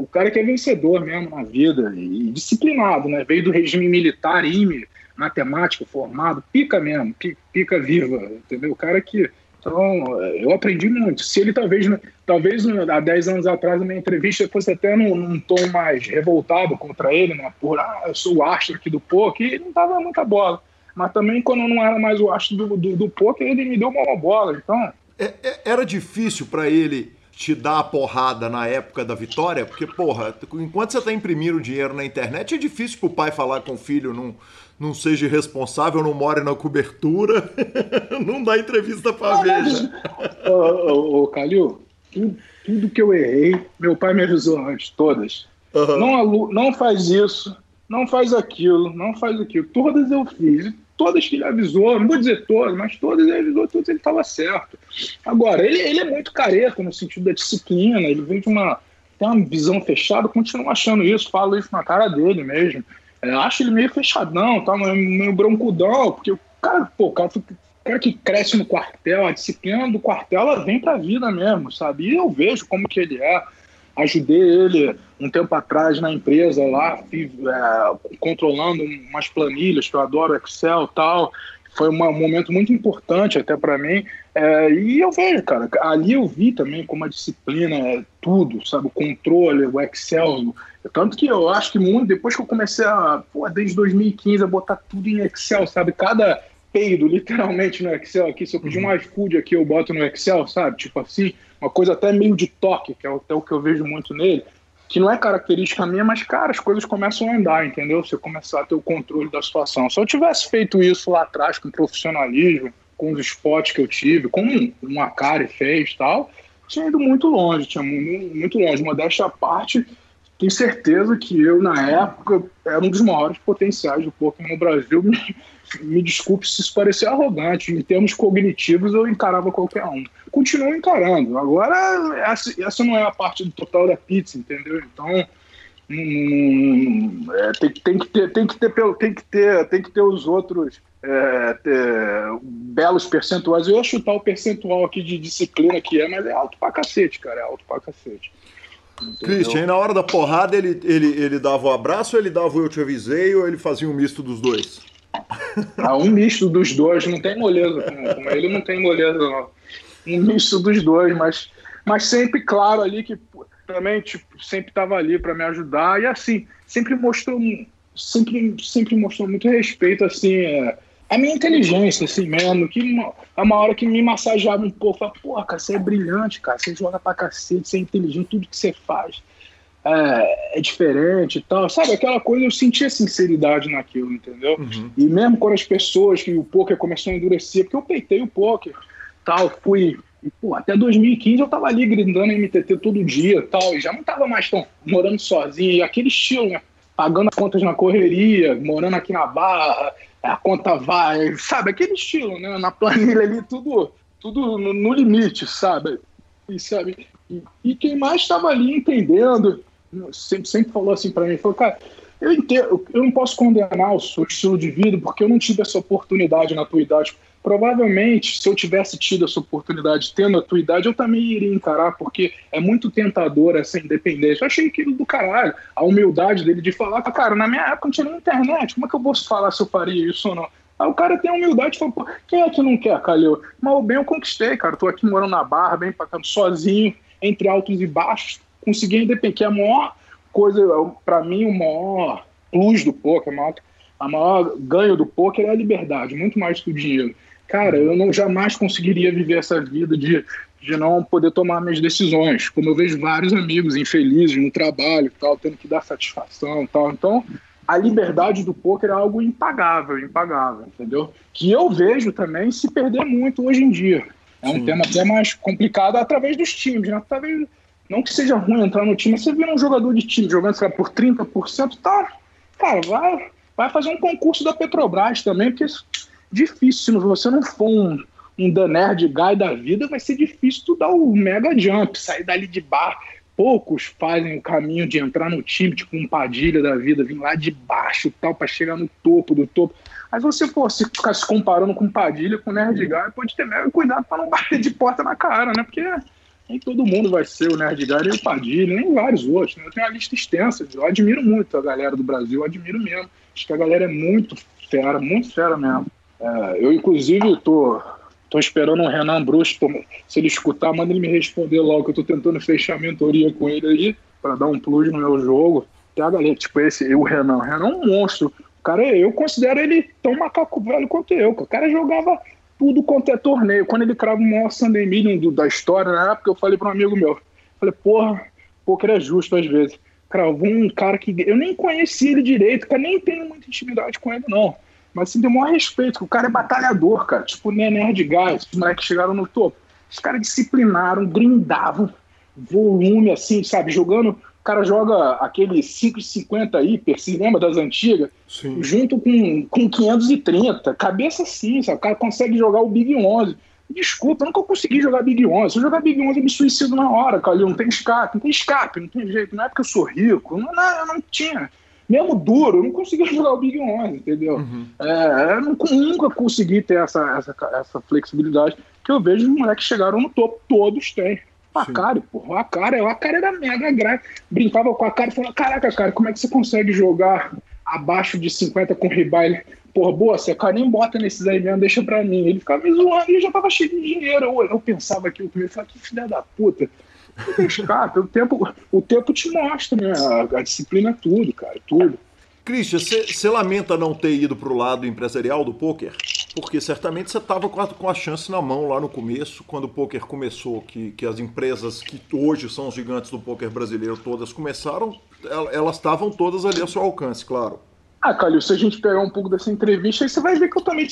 o cara que é vencedor mesmo na vida e disciplinado, né? Veio do regime militar, IME, matemático, formado, pica mesmo, pica viva, entendeu? O cara que. Então, eu aprendi muito. Se ele talvez, talvez há 10 anos atrás, na minha entrevista, fosse até num, num tom mais revoltado contra ele, né? Por, ah, eu sou o astro aqui do poker, e não dava muita bola. Mas também, quando não era mais o astro do, do, do ele me deu uma bola. Então. É, é, era difícil para ele te dar a porrada na época da vitória, porque, porra, enquanto você tá imprimindo dinheiro na internet, é difícil pro pai falar com o filho, não, não seja irresponsável, não more na cobertura, *laughs* não dá entrevista pra Veja. Ô, ô, ô Calil, tudo, tudo, que eu errei, meu pai me avisou antes, todas. Uhum. Não, não faz isso, não faz aquilo, não faz aquilo. Todas eu fiz todas que ele avisou, não vou dizer todas, mas todas ele avisou, todas ele estava certo. Agora, ele, ele é muito careta no sentido da disciplina, ele vem de uma, tem uma visão fechada, continuo achando isso, falo isso na cara dele mesmo. É, acho ele meio fechadão, tá, meio broncudão, porque o cara, pô, o cara, o cara que cresce no quartel, a disciplina do quartel, ela vem pra vida mesmo, sabe? E eu vejo como que ele é ajudei ele um tempo atrás na empresa lá, fiz, é, controlando umas planilhas, que eu adoro Excel tal. Foi um momento muito importante até para mim. É, e eu vejo, cara, ali eu vi também como a disciplina é tudo, sabe? O controle, o Excel. Tanto que eu acho que muito, depois que eu comecei a, pô, desde 2015, a botar tudo em Excel, sabe? Cada peido, literalmente, no Excel aqui. Se eu pedir um uhum. iFood aqui, eu boto no Excel, sabe? Tipo assim, uma coisa até meio de toque, que é até o que eu vejo muito nele, que não é característica minha, mas, cara, as coisas começam a andar, entendeu? Você começar a ter o controle da situação. Se eu tivesse feito isso lá atrás com profissionalismo, com os spots que eu tive, como uma cara fez tal, tinha ido muito longe, tinha muito, muito longe. Modéstia à parte, tenho certeza que eu, na época, era um dos maiores potenciais do poker no Brasil. *laughs* Me, me desculpe se isso parecer arrogante. Em termos cognitivos, eu encarava qualquer um. Continuo encarando. Agora, essa, essa não é a parte do total da pizza, entendeu? Então, é, tem, tem, que ter, tem que ter, tem que ter, tem que ter os outros é, ter belos percentuais. Eu ia chutar o percentual aqui de disciplina que é, mas é alto pra cacete, cara, é alto pra cacete. Christian, na hora da porrada ele, ele, ele dava o abraço ou ele dava o eu te avisei ou ele fazia um misto dos dois? Ah, um misto dos dois, não tem moleza com, com ele, não tem moleza não. Um misto dos dois, mas, mas sempre claro ali que também tipo, sempre estava ali para me ajudar e assim sempre mostrou sempre sempre mostrou muito respeito assim é, a minha inteligência assim mesmo que é uma hora que me massageava um pouco fala, pô cara você é brilhante cara você joga pra cacete você é inteligente tudo que você faz é, é diferente e tal sabe aquela coisa eu sentia sinceridade naquilo entendeu uhum. e mesmo quando as pessoas que o poker começou a endurecer porque eu peitei o poker tal fui e, pô, até 2015 eu tava ali gritando MTT todo dia tal, e já não tava mais tão morando sozinho, e aquele estilo, né? Pagando contas na correria, morando aqui na Barra, a conta vai, sabe? Aquele estilo, né? Na planilha ali, tudo, tudo no, no limite, sabe? E, sabe? E, e quem mais estava ali entendendo, sempre, sempre falou assim para mim, falou, cara, eu, entendo, eu não posso condenar o seu estilo de vida porque eu não tive essa oportunidade na tua idade provavelmente, se eu tivesse tido essa oportunidade tendo a tua idade, eu também iria encarar, porque é muito tentador essa independência. Eu achei aquilo do caralho, a humildade dele de falar, cara, na minha época não tinha nem internet, como é que eu posso falar se eu faria isso ou não? Aí o cara tem a humildade e fala, pô, quem é que não quer, Calil? Mas o bem eu conquistei, cara, tô aqui morando na Barra, bem pra sozinho, entre altos e baixos, consegui independência, que é a maior coisa, para mim, o maior plus do poker, a maior, a maior ganho do poker é a liberdade, muito mais que o dinheiro cara, eu não jamais conseguiria viver essa vida de, de não poder tomar minhas decisões, como eu vejo vários amigos infelizes no trabalho, tal, tendo que dar satisfação, tal. Então, a liberdade do poker é algo impagável, impagável, entendeu? Que eu vejo também se perder muito hoje em dia. É um Sim. tema até mais complicado através dos times, né? Talvez não que seja ruim entrar no time, você vê um jogador de time jogando sei lá, por 30%, tá? Cara, vai, vai fazer um concurso da Petrobras também, porque difícil. Se você não for um, um The Nerd Guy da vida, vai ser difícil tu dar o mega jump, sair dali de bar. Poucos fazem o caminho de entrar no time, tipo um Padilha da vida, vir lá de baixo tal, para chegar no topo do topo. Mas você for se ficar se comparando com Padilha, com Nerd Guy, pode ter mega cuidado para não bater de porta na cara, né? Porque nem todo mundo vai ser o Nerd Guy nem o Padilha, nem vários outros. Né? Eu tenho uma lista extensa, eu admiro muito a galera do Brasil, admiro mesmo. Acho que a galera é muito fera, muito fera mesmo. É, eu, inclusive, tô, tô esperando o Renan Bruxo, se ele escutar, manda ele me responder logo, que eu tô tentando fechar a mentoria com ele aí, para dar um plus no meu jogo. Tem a galera, tipo esse, o Renan. O Renan é um monstro. O cara, eu considero ele tão macaco velho quanto eu. O cara jogava tudo quanto é torneio. Quando ele crava o maior Sunday Million da história, na época, eu falei para um amigo meu, falei, porra, poker é justo às vezes. Cravou um cara que eu nem conhecia ele direito, cara, nem tenho muita intimidade com ele, não. Mas assim, tem o maior respeito, que o cara é batalhador, cara. Tipo, nem Nerd Guys, os moleques chegaram no topo. Os caras disciplinaram, grindavam, volume, assim, sabe? Jogando. O cara joga aquele 5,50 hiper, se lembra das antigas? Sim. Junto com, com 530. Cabeça assim, sabe? O cara consegue jogar o Big 11. Desculpa, eu nunca consegui jogar Big 11. Se eu jogar Big 11, eu me suicido na hora, Calil. Não tem escape, não tem escape, não tem jeito. Não é porque eu sou rico, não, não, eu não tinha mesmo duro, eu não conseguia *laughs* jogar o Big 11, entendeu? Uhum. É, eu não, nunca consegui ter essa, essa, essa flexibilidade que eu vejo os moleques chegaram no topo, todos têm. A cara, porra, a cara, a cara era mega grave. Brincava com a cara e falava: Caraca, cara, como é que você consegue jogar abaixo de 50 com ribaile? Porra, boa, você cara nem bota nesses aí mesmo, deixa pra mim. Ele ficava me zoando e já tava cheio de dinheiro. Eu, eu pensava aqui, eu falava: Que filha da puta escape. O tempo, o tempo te mostra, né? A, a disciplina é tudo, cara, tudo. Christian, você lamenta não ter ido para o lado empresarial do poker? Porque certamente você estava com, com, a chance na mão lá no começo, quando o poker começou, que, que as empresas que hoje são os gigantes do poker brasileiro todas começaram, elas estavam todas ali ao seu alcance, claro. Ah, Calil, se a gente pegar um pouco dessa entrevista, aí você vai ver que eu também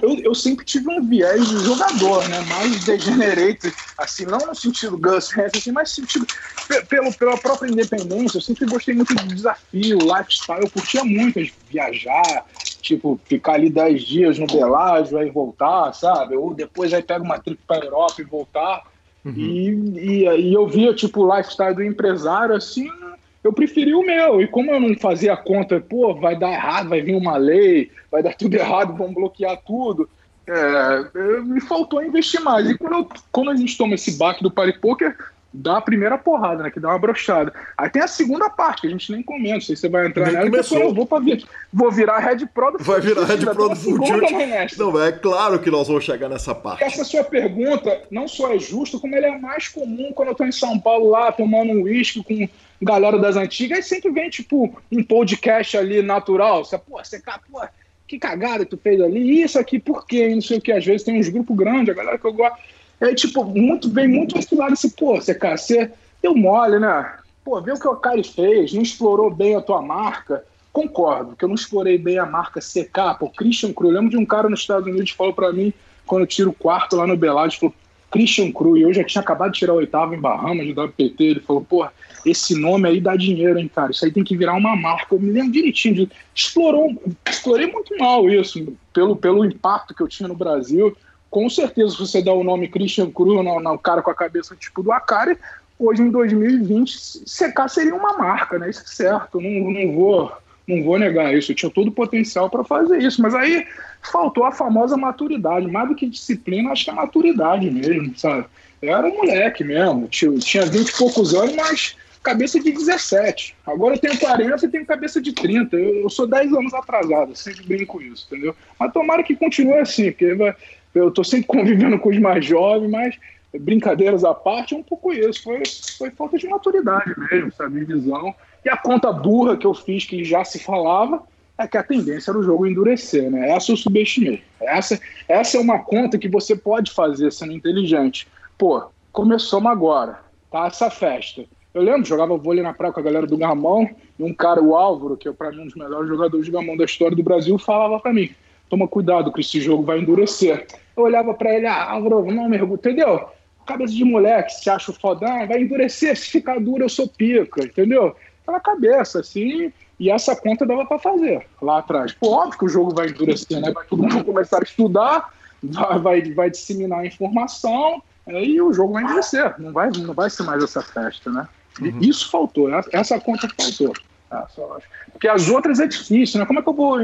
eu, eu sempre tive um viés de jogador, né? Mais degenerate, assim, não no sentido Gus assim, mas sentido pelo, pela própria independência. Eu sempre gostei muito de desafio, lifestyle. Eu curtia muito viajar, tipo, ficar ali 10 dias no Belágio, aí voltar, sabe? Ou depois aí pega uma trip pra Europa e voltar. Uhum. E, e, e eu via, tipo, o lifestyle do empresário, assim, eu preferi o meu. E como eu não fazia conta, pô, vai dar errado, vai vir uma lei, vai dar tudo *laughs* errado, vão bloquear tudo. É, me faltou investir mais. E quando, eu, quando a gente toma esse baque do Party Poker, dá a primeira porrada, né? Que dá uma brochada. Aí tem a segunda parte, que a gente nem comenta, não sei se você vai entrar nem nela, começou. eu vou, pra vir, vou virar Red Pro do Vai virar Red Pro do. Não, é claro que nós vamos chegar nessa parte. Essa sua pergunta não só é justa, como ela é mais comum quando eu tô em São Paulo lá, tomando um uísque com galera das antigas, sempre vem, tipo, um podcast ali natural. Você, pô, você, pô, que cagada tu fez ali, isso aqui, por quê? Não sei o que, às vezes tem uns grupos grandes, a galera que eu gosto é tipo, muito, vem muito esse lado assim, pô, você, cara, você deu mole, né? Pô, vê o que o Cari fez, não explorou bem a tua marca. Concordo, que eu não explorei bem a marca CK, pô, Christian Cru. Eu lembro de um cara nos Estados Unidos que falou para mim, quando eu tiro o quarto lá no Belade, falou, Christian Cru, e eu já tinha acabado de tirar o oitavo em Bahamas, de WPT, ele falou, pô, esse nome aí dá dinheiro, hein, cara, isso aí tem que virar uma marca. Eu me lembro direitinho, de, explorou, explorei muito mal isso, pelo, pelo impacto que eu tinha no Brasil, com certeza, se você dá o nome Christian Cruz no, no cara com a cabeça tipo do Akari, hoje em 2020, CK seria uma marca, né? Isso é certo, não, não, vou, não vou negar isso. Eu tinha todo o potencial para fazer isso, mas aí faltou a famosa maturidade. Mais do que disciplina, acho que é maturidade mesmo, sabe? Eu era um moleque mesmo, tinha, tinha 20 e poucos anos, mas cabeça de 17. Agora eu tenho 40 e tenho cabeça de 30. Eu, eu sou 10 anos atrasado, sempre brinco isso, entendeu? Mas tomara que continue assim, porque eu estou sempre *laughs* convivendo com os mais jovens, mas brincadeiras à parte, é um pouco isso. Foi, foi falta de maturidade mesmo, sabe? Visão. E a conta burra que eu fiz, que já se falava, é que a tendência era o jogo endurecer, né? Essa eu subestimei. Essa, essa é uma conta que você pode fazer sendo inteligente. Pô, começamos agora, tá? Essa festa. Eu lembro, jogava vôlei na praia com a galera do Gamão, e um cara, o Álvaro, que é para mim um dos melhores jogadores de Gamão da história do Brasil, falava para mim: toma cuidado que esse jogo vai endurecer. Eu olhava para ele, ah, Álvaro, não mergulho, entendeu? Cabeça de moleque, se acha fodão, vai endurecer, se ficar duro eu sou pica, entendeu? Pela cabeça, assim, e essa conta dava para fazer lá atrás. Pô, óbvio que o jogo vai endurecer, né? Vai todo mundo começar a estudar, vai, vai, vai disseminar a informação, aí o jogo vai endurecer, não vai, não vai ser mais essa festa, né? Uhum. Isso faltou, essa conta faltou. Ah, Porque as outras é difícil, né? Como é que eu vou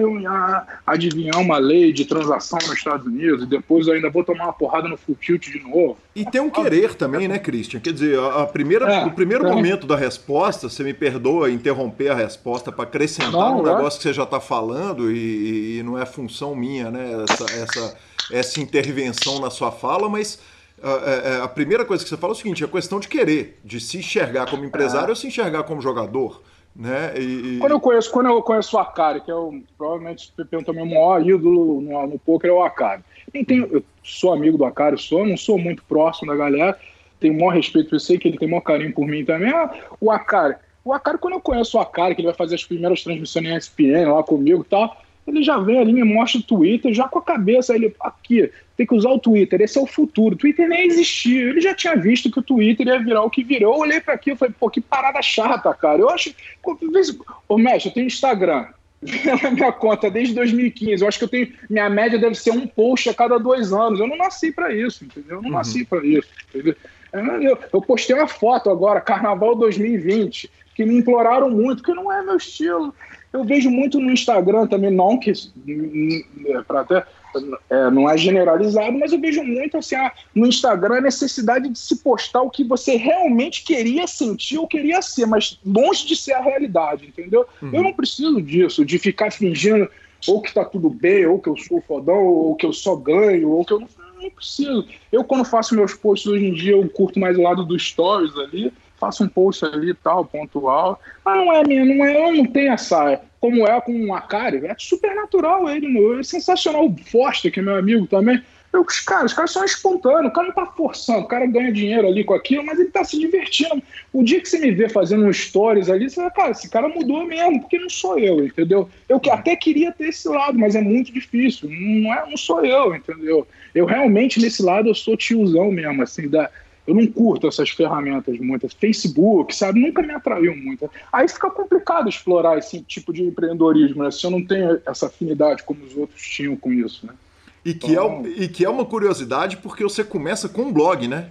adivinhar uma lei de transação nos Estados Unidos e depois eu ainda vou tomar uma porrada no full tilt de novo? E tem um querer também, né, Christian? Quer dizer, a primeira, é, o primeiro é. momento da resposta, você me perdoa interromper a resposta para acrescentar não, um é. negócio que você já está falando e, e, não é função minha, né? Essa, essa, essa intervenção na sua fala, mas a, a, primeira coisa que você fala é o seguinte: é questão de querer, de se enxergar como empresário é. ou se enxergar como jogador. Né? E, Quando eu conheço, quando eu conheço o Akari, que é o, provavelmente também o maior ídolo no, no poker é o Akari. Nem tenho, eu sou amigo do Akari, sou, não sou muito próximo da galera, tenho o maior respeito, eu sei que ele tem o maior carinho por mim também. Ah, o Akari. O Akari, quando eu conheço o Akari, que ele vai fazer as primeiras transmissões em ESPN lá comigo e tal, ele já vem ali, me mostra o Twitter, já com a cabeça, ele, aqui, tem que usar o Twitter, esse é o futuro. O Twitter nem existia, ele já tinha visto que o Twitter ia virar o que virou. Eu olhei para aquilo e falei, pô, que parada chata, cara. Eu acho. Ô, mestre, eu tenho Instagram. na *laughs* minha conta desde 2015. Eu acho que eu tenho. Minha média deve ser um post a cada dois anos. Eu não nasci para isso, entendeu? Eu não uhum. nasci para isso. Entendeu? Eu, eu postei uma foto agora, Carnaval 2020, que me imploraram muito, que não é meu estilo. Eu vejo muito no Instagram também, não que para até é, não é generalizado, mas eu vejo muito assim ah, no Instagram a necessidade de se postar o que você realmente queria sentir ou queria ser, mas longe de ser a realidade, entendeu? Uhum. Eu não preciso disso, de ficar fingindo ou que tá tudo bem, ou que eu sou fodão, ou que eu só ganho, ou que eu não, não preciso. Eu, quando faço meus posts hoje em dia, eu curto mais o lado dos stories ali, faço um post ali tal, pontual. Mas não é minha, não é, não tenho essa. Como é com o Akari, é super natural ele, é sensacional. O Foster, que é meu amigo também, Eu, os caras, os caras são espontâneos, o cara não tá forçando, o cara ganha dinheiro ali com aquilo, mas ele tá se divertindo. O dia que você me vê fazendo um stories ali, você vai, cara, esse cara mudou mesmo, porque não sou eu, entendeu? Eu até queria ter esse lado, mas é muito difícil, não, é, não sou eu, entendeu? Eu realmente, nesse lado, eu sou tiozão mesmo, assim, da, eu não curto essas ferramentas muitas. Facebook, sabe? Nunca me atraiu muito. Aí fica complicado explorar esse tipo de empreendedorismo, né? Se eu não tenho essa afinidade como os outros tinham com isso, né? E que, é então... é, e que é uma curiosidade porque você começa com um blog, né?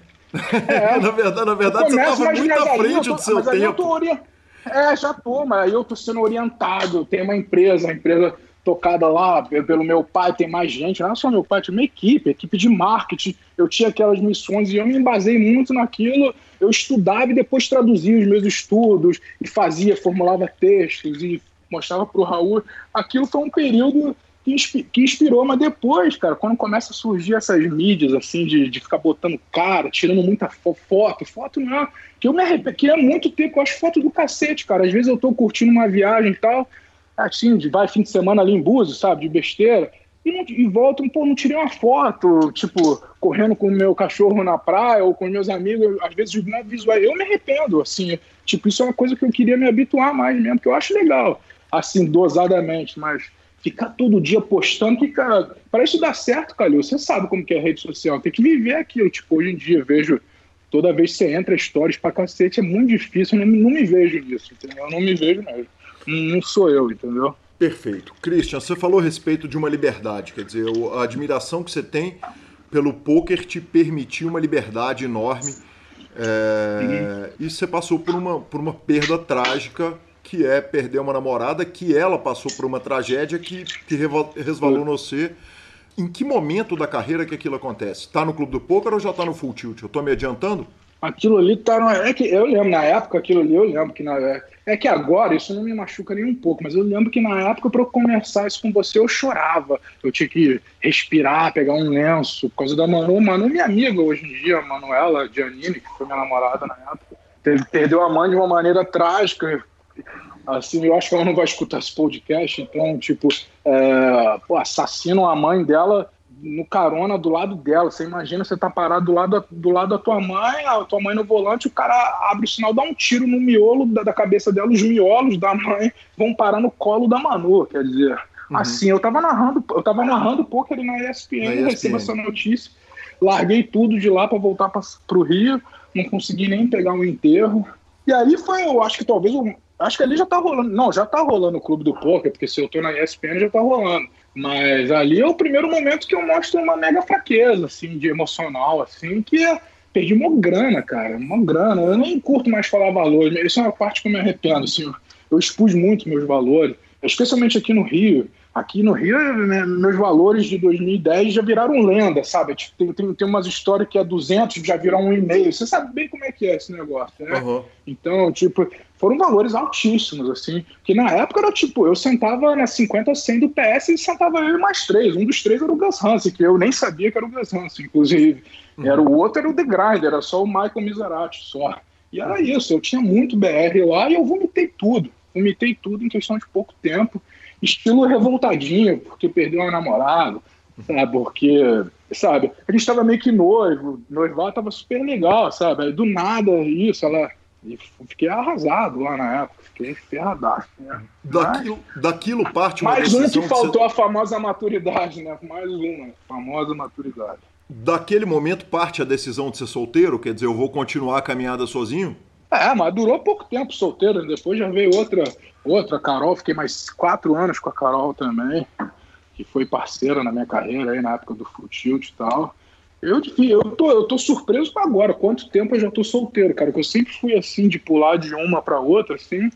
É, *laughs* na verdade, na verdade você estava muito à frente tô, do seu tempo. Ori... É, já tô, mas aí eu tô sendo orientado. Tem uma empresa, a empresa tocada lá pelo meu pai, tem mais gente, não é só meu pai, tinha uma equipe, equipe de marketing, eu tinha aquelas missões e eu me embasei muito naquilo, eu estudava e depois traduzia os meus estudos e fazia, formulava textos e mostrava para o Raul. Aquilo foi um período que, que inspirou, mas depois, cara, quando começa a surgir essas mídias, assim, de, de ficar botando cara, tirando muita foto, foto não é, que eu me arrependo, que é muito tempo, eu acho foto do cacete, cara, às vezes eu tô curtindo uma viagem e tal, assim, de vai fim de semana ali em Búzios, sabe, de besteira, e, não, e volto, pô, não tirei uma foto, tipo, correndo com o meu cachorro na praia ou com meus amigos, às vezes não é visual, eu me arrependo, assim, tipo, isso é uma coisa que eu queria me habituar mais mesmo, que eu acho legal, assim, dosadamente, mas ficar todo dia postando, cara, para isso dar certo, Calil, você sabe como que é a rede social, tem que viver aquilo, tipo, hoje em dia, vejo, toda vez que você entra stories pra cacete, é muito difícil, eu não, não me vejo nisso, entendeu? Eu não me vejo mesmo, não sou eu, entendeu? Perfeito. Christian, você falou a respeito de uma liberdade, quer dizer, a admiração que você tem pelo poker te permitiu uma liberdade enorme, é, e você passou por uma, por uma perda trágica que é perder uma namorada, que ela passou por uma tragédia que, que resvalou no você. Em que momento da carreira que aquilo acontece? Tá no clube do poker ou já tá no full tilt? Eu tô me adiantando? Aquilo ali tá no... é que eu lembro na época aquilo ali eu lembro que na é que agora isso não me machuca nem um pouco, mas eu lembro que na época para eu começar isso com você eu chorava. Eu tinha que respirar, pegar um lenço por causa da Manu. Manu minha amiga hoje em dia, Manuela Giannini, que foi minha namorada na época. Perdeu a mãe de uma maneira trágica, Assim, eu acho que ela não vai escutar esse podcast, então, tipo, é, pô, assassinam a mãe dela no carona do lado dela. Você imagina você tá parado do lado, do lado da tua mãe, a tua mãe no volante, o cara abre o sinal, dá um tiro no miolo da, da cabeça dela, os miolos da mãe vão parar no colo da Manu, quer dizer. Uhum. Assim, eu tava narrando, eu tava narrando ali na ESPN, na ESPN. recebo essa notícia, larguei tudo de lá para voltar pra, pro Rio, não consegui nem pegar um enterro. E aí foi, eu acho que talvez o Acho que ali já tá rolando. Não, já tá rolando o Clube do Poker, porque se eu tô na ESPN já tá rolando. Mas ali é o primeiro momento que eu mostro uma mega fraqueza, assim, de emocional, assim, que é, perdi uma grana, cara, uma grana. Eu nem curto mais falar valores. Isso é uma parte que eu me arrependo, assim. Eu expus muito meus valores, especialmente aqui no Rio. Aqui no Rio, né, meus valores de 2010 já viraram lenda, sabe? Tipo, tem, tem, tem umas histórias que é 200 já viram um e-mail. Você sabe bem como é que é esse negócio, né? Uhum. Então, tipo, foram valores altíssimos, assim. Que na época era tipo, eu sentava na 50 100 do PS e sentava eu e mais três. Um dos três era o Gus Hansen, que eu nem sabia que era o Gus Hansen, inclusive. Uhum. Era o outro, era o The Grinder, era só o Michael Miserati, só. E era isso, eu tinha muito BR lá e eu vomitei tudo. Vomitei tudo em questão de pouco tempo. Estilo revoltadinho, porque perdeu uma namorada, sabe? Porque, sabe, a gente tava meio que noivo, noivar tava super legal, sabe? Do nada, isso, ela e fiquei arrasado lá na época, fiquei ferradaço. Né? Daquilo, Mas, daquilo parte uma Mais um que faltou você... a famosa maturidade, né? Mais uma, famosa maturidade. Daquele momento parte a decisão de ser solteiro? Quer dizer, eu vou continuar a caminhada sozinho? É, mas durou pouco tempo solteiro. Depois já veio outra, outra Carol. Fiquei mais quatro anos com a Carol também, que foi parceira na minha carreira aí na época do Futilt e tal. Eu, eu, tô, eu tô surpreso agora, quanto tempo eu já tô solteiro, cara. Que eu sempre fui assim, de pular de uma para outra, assim.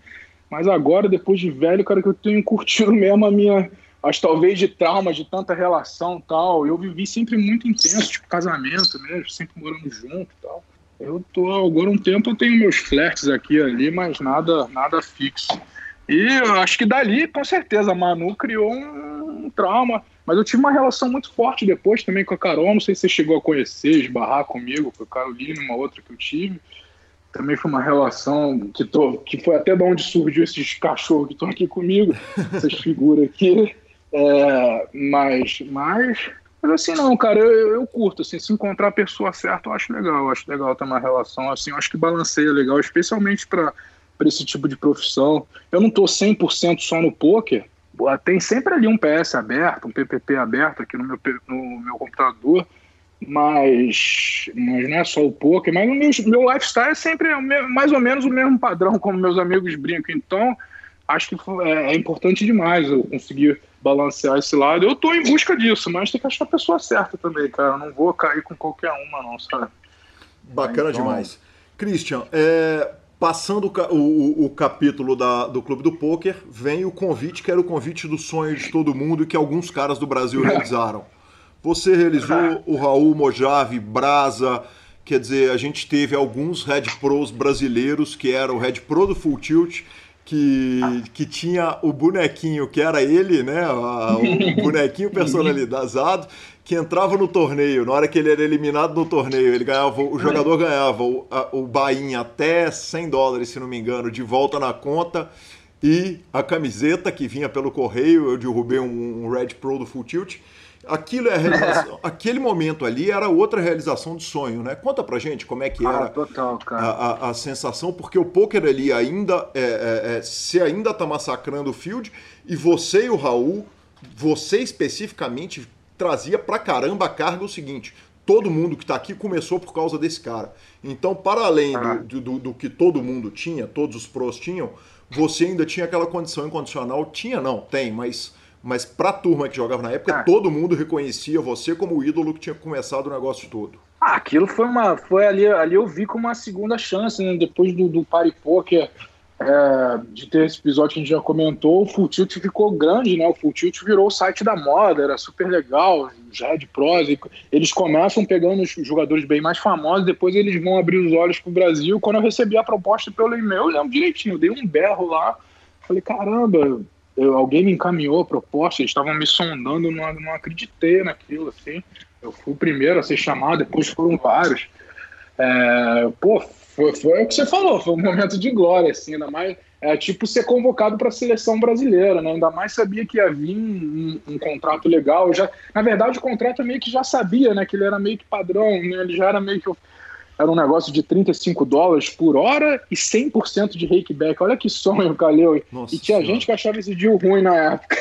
Mas agora, depois de velho, cara, que eu tenho curtido *laughs* mesmo a minha. Acho talvez de trauma, de tanta relação tal. Eu vivi sempre muito intenso, tipo casamento mesmo, sempre morando junto tal. Eu tô agora um tempo eu tenho meus flertes aqui ali, mas nada, nada fixo. E eu acho que dali, com certeza, a Manu criou um trauma mas eu tive uma relação muito forte depois também com a Carol. Não sei se você chegou a conhecer, esbarrar comigo, com a Carolina, uma outra que eu tive. Também foi uma relação que, tô, que foi até de onde surgiu esses cachorros que estão aqui comigo, *laughs* essas figuras aqui. É, mas, mas Mas assim, não, cara, eu, eu, curto, assim, se encontrar a pessoa certa, eu acho legal, eu acho legal ter uma relação, assim, eu acho que balanceia legal, especialmente para esse tipo de profissão. Eu não tô 100% só no poker, tem sempre ali um PS aberto, um PPP aberto aqui no meu, no meu computador, mas, mas não é só o poker, mas o meu, meu lifestyle é sempre mais ou menos o mesmo padrão, como meus amigos brincam. Então, acho que é, é importante demais eu conseguir balancear esse lado. Eu tô em busca disso, mas tem que achar a pessoa certa também, cara. Eu não vou cair com qualquer uma, não, sabe? Bacana então... demais. Christian, é, passando o, o, o, capítulo da, do Clube do Poker, vem o convite, que era o convite do sonho de todo mundo e que alguns caras do Brasil *laughs* realizaram. Você realizou *laughs* o Raul Mojave, Brasa, quer dizer, a gente teve alguns Red Pros brasileiros, que era o Red Pro do Full Tilt, que, que tinha o bonequinho, que era ele, né? O *laughs* bonequinho personalizado, que entrava no torneio. Na hora que ele era eliminado no torneio, ele ganhava, o jogador ganhava o, a, o até 100 dólares, se não me engano, de volta na conta. E a camiseta que vinha pelo correio, eu derrubei um, um Red Pro do Full Tilt. Aquilo é *laughs* aquele momento ali era outra realização de sonho, né? Conta pra gente como é que era total, a, a, a, sensação, porque o poker ali ainda é, é, é, você ainda tá massacrando o field e você e o Raul, você especificamente trazia pra caramba a carga o seguinte: todo mundo que tá aqui começou por causa desse cara. Então, para além ah. do, do, do que todo mundo tinha, todos os pros tinham, você ainda tinha aquela condição incondicional. Tinha, não, tem, mas mas para a turma que jogava na época, ah. todo mundo reconhecia você como o ídolo que tinha começado o negócio todo. Ah, aquilo foi uma. Foi ali, ali eu vi como uma segunda chance, né? Depois do, do Party Poker, é, de ter esse episódio que a gente já comentou, o Full Tilt ficou grande, né? O Full Tilt virou o site da moda, era super legal, já de pros. Eles começam pegando os jogadores bem mais famosos, depois eles vão abrir os olhos pro Brasil. Quando eu recebi a proposta pelo e-mail, eu lembro direitinho, eu dei um berro lá. Falei, caramba, eu, alguém me encaminhou a proposta, eles estavam me sondando, não, não acreditei naquilo, assim. Eu fui o primeiro a ser chamado, depois foram vários. É, pô, foi, foi o que você falou, foi um momento de glória, assim, ainda mais. É tipo ser convocado para a seleção brasileira, né? Ainda mais sabia que ia vir um, um, contrato legal. Eu já, na verdade, o contrato eu meio que já sabia, né? Que ele era meio que padrão, né? Ele já era meio que era um negócio de 35 dólares por hora e 100% de rakeback. Olha que sonho, Caleu. E tinha senhora. gente que achava esse deal ruim na época.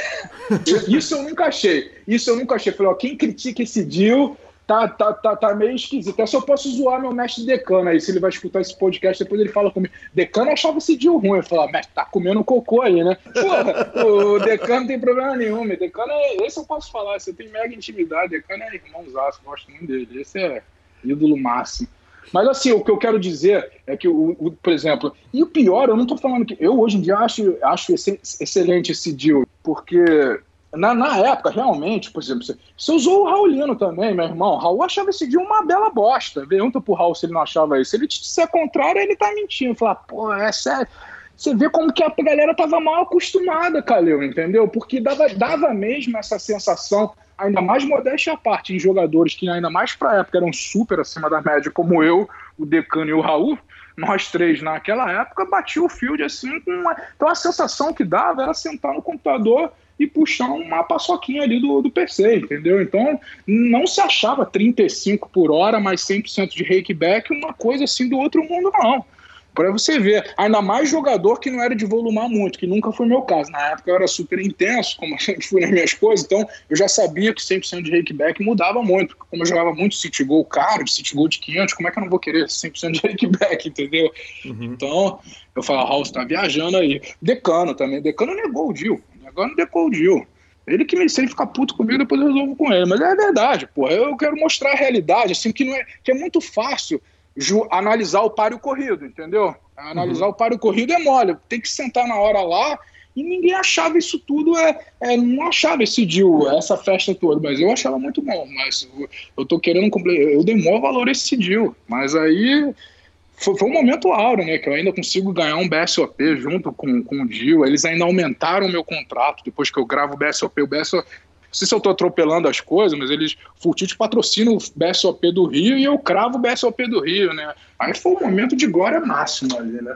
*laughs* Isso eu nunca achei. Isso eu nunca achei. Falei, ó, quem critica esse deal tá, tá, tá, tá meio esquisito. Eu só posso zoar meu mestre decano aí, se ele vai escutar esse podcast, depois ele fala comigo. Decano achava esse deal ruim. Eu falo, mestre, tá comendo cocô aí, né? Porra, o decano não tem problema nenhum. Decano é. Esse eu posso falar, você tem mega intimidade. Decano é irmãozaço, gosto muito dele. Esse é ídolo máximo. Mas assim, o que eu quero dizer é que, o, o por exemplo, e o pior, eu não estou falando que. Eu hoje em dia acho, acho excelente esse deal, porque na, na época, realmente, por exemplo, você, você usou o Raulino também, meu irmão. Raul achava esse deal uma bela bosta. Pergunta pro Raul se ele não achava isso. Se ele disser contrário, ele tá mentindo. Falar, pô, é sério. Você vê como que a galera tava mal acostumada, Calil, entendeu? Porque dava, dava mesmo essa sensação ainda mais modéstia à parte, em jogadores que ainda mais para a época eram super acima da média, como eu, o Decano e o Raul, nós três naquela época batiam o field assim, uma... então a sensação que dava era sentar no computador e puxar uma paçoquinha ali do, do PC, entendeu? Então não se achava 35 por hora mais 100% de rakeback uma coisa assim do outro mundo, não. Para você ver, ainda mais jogador que não era de volumar muito, que nunca foi meu caso. Na época eu era super intenso, como eu sempre fui nas minhas coisas, então eu já sabia que 100% de rakeback mudava muito. Como eu jogava muito City Goal caro, City Goal de 500, como é que eu não vou querer 100% de rakeback, entendeu? Uhum. Então eu falo, Raul, você tá viajando aí. Decano também, Decano negou o deal, Decano negou o deal. Ele que me se ele ficar puto comigo, depois eu resolvo com ele. Mas é verdade, pô. Eu quero mostrar a realidade, assim, que não é, que é muito fácil analisar o páreo corrido, entendeu? Analisar uhum. o páreo corrido é mole, tem que sentar na hora lá e ninguém achava isso tudo, é, é não achava esse deal, essa festa toda, mas eu achava muito bom, mas eu, eu tô querendo, eu dei maior valor a esse deal, mas aí foi, foi um momento áureo, né, que eu ainda consigo ganhar um BSOP junto com, com o deal, eles ainda aumentaram o meu contrato, depois que eu gravo o BSOP, o BSOP, não sei se eu estou atropelando as coisas, mas eles. Fultite patrocina o BSOP do Rio e eu cravo o BSOP do Rio, né? Aí foi um momento de glória máxima ali, né?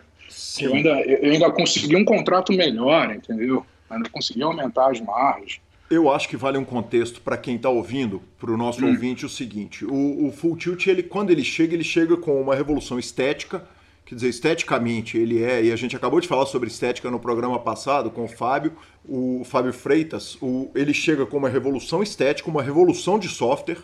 Eu ainda, eu ainda consegui um contrato melhor, entendeu? Ainda consegui aumentar as margens. Eu acho que vale um contexto para quem está ouvindo, para o nosso hum. ouvinte, o seguinte: o, o Full Tilt, ele, quando ele chega, ele chega com uma revolução estética. Quer dizer, esteticamente ele é, e a gente acabou de falar sobre estética no programa passado com o Fábio, o Fábio Freitas, o, ele chega com uma revolução estética, uma revolução de software.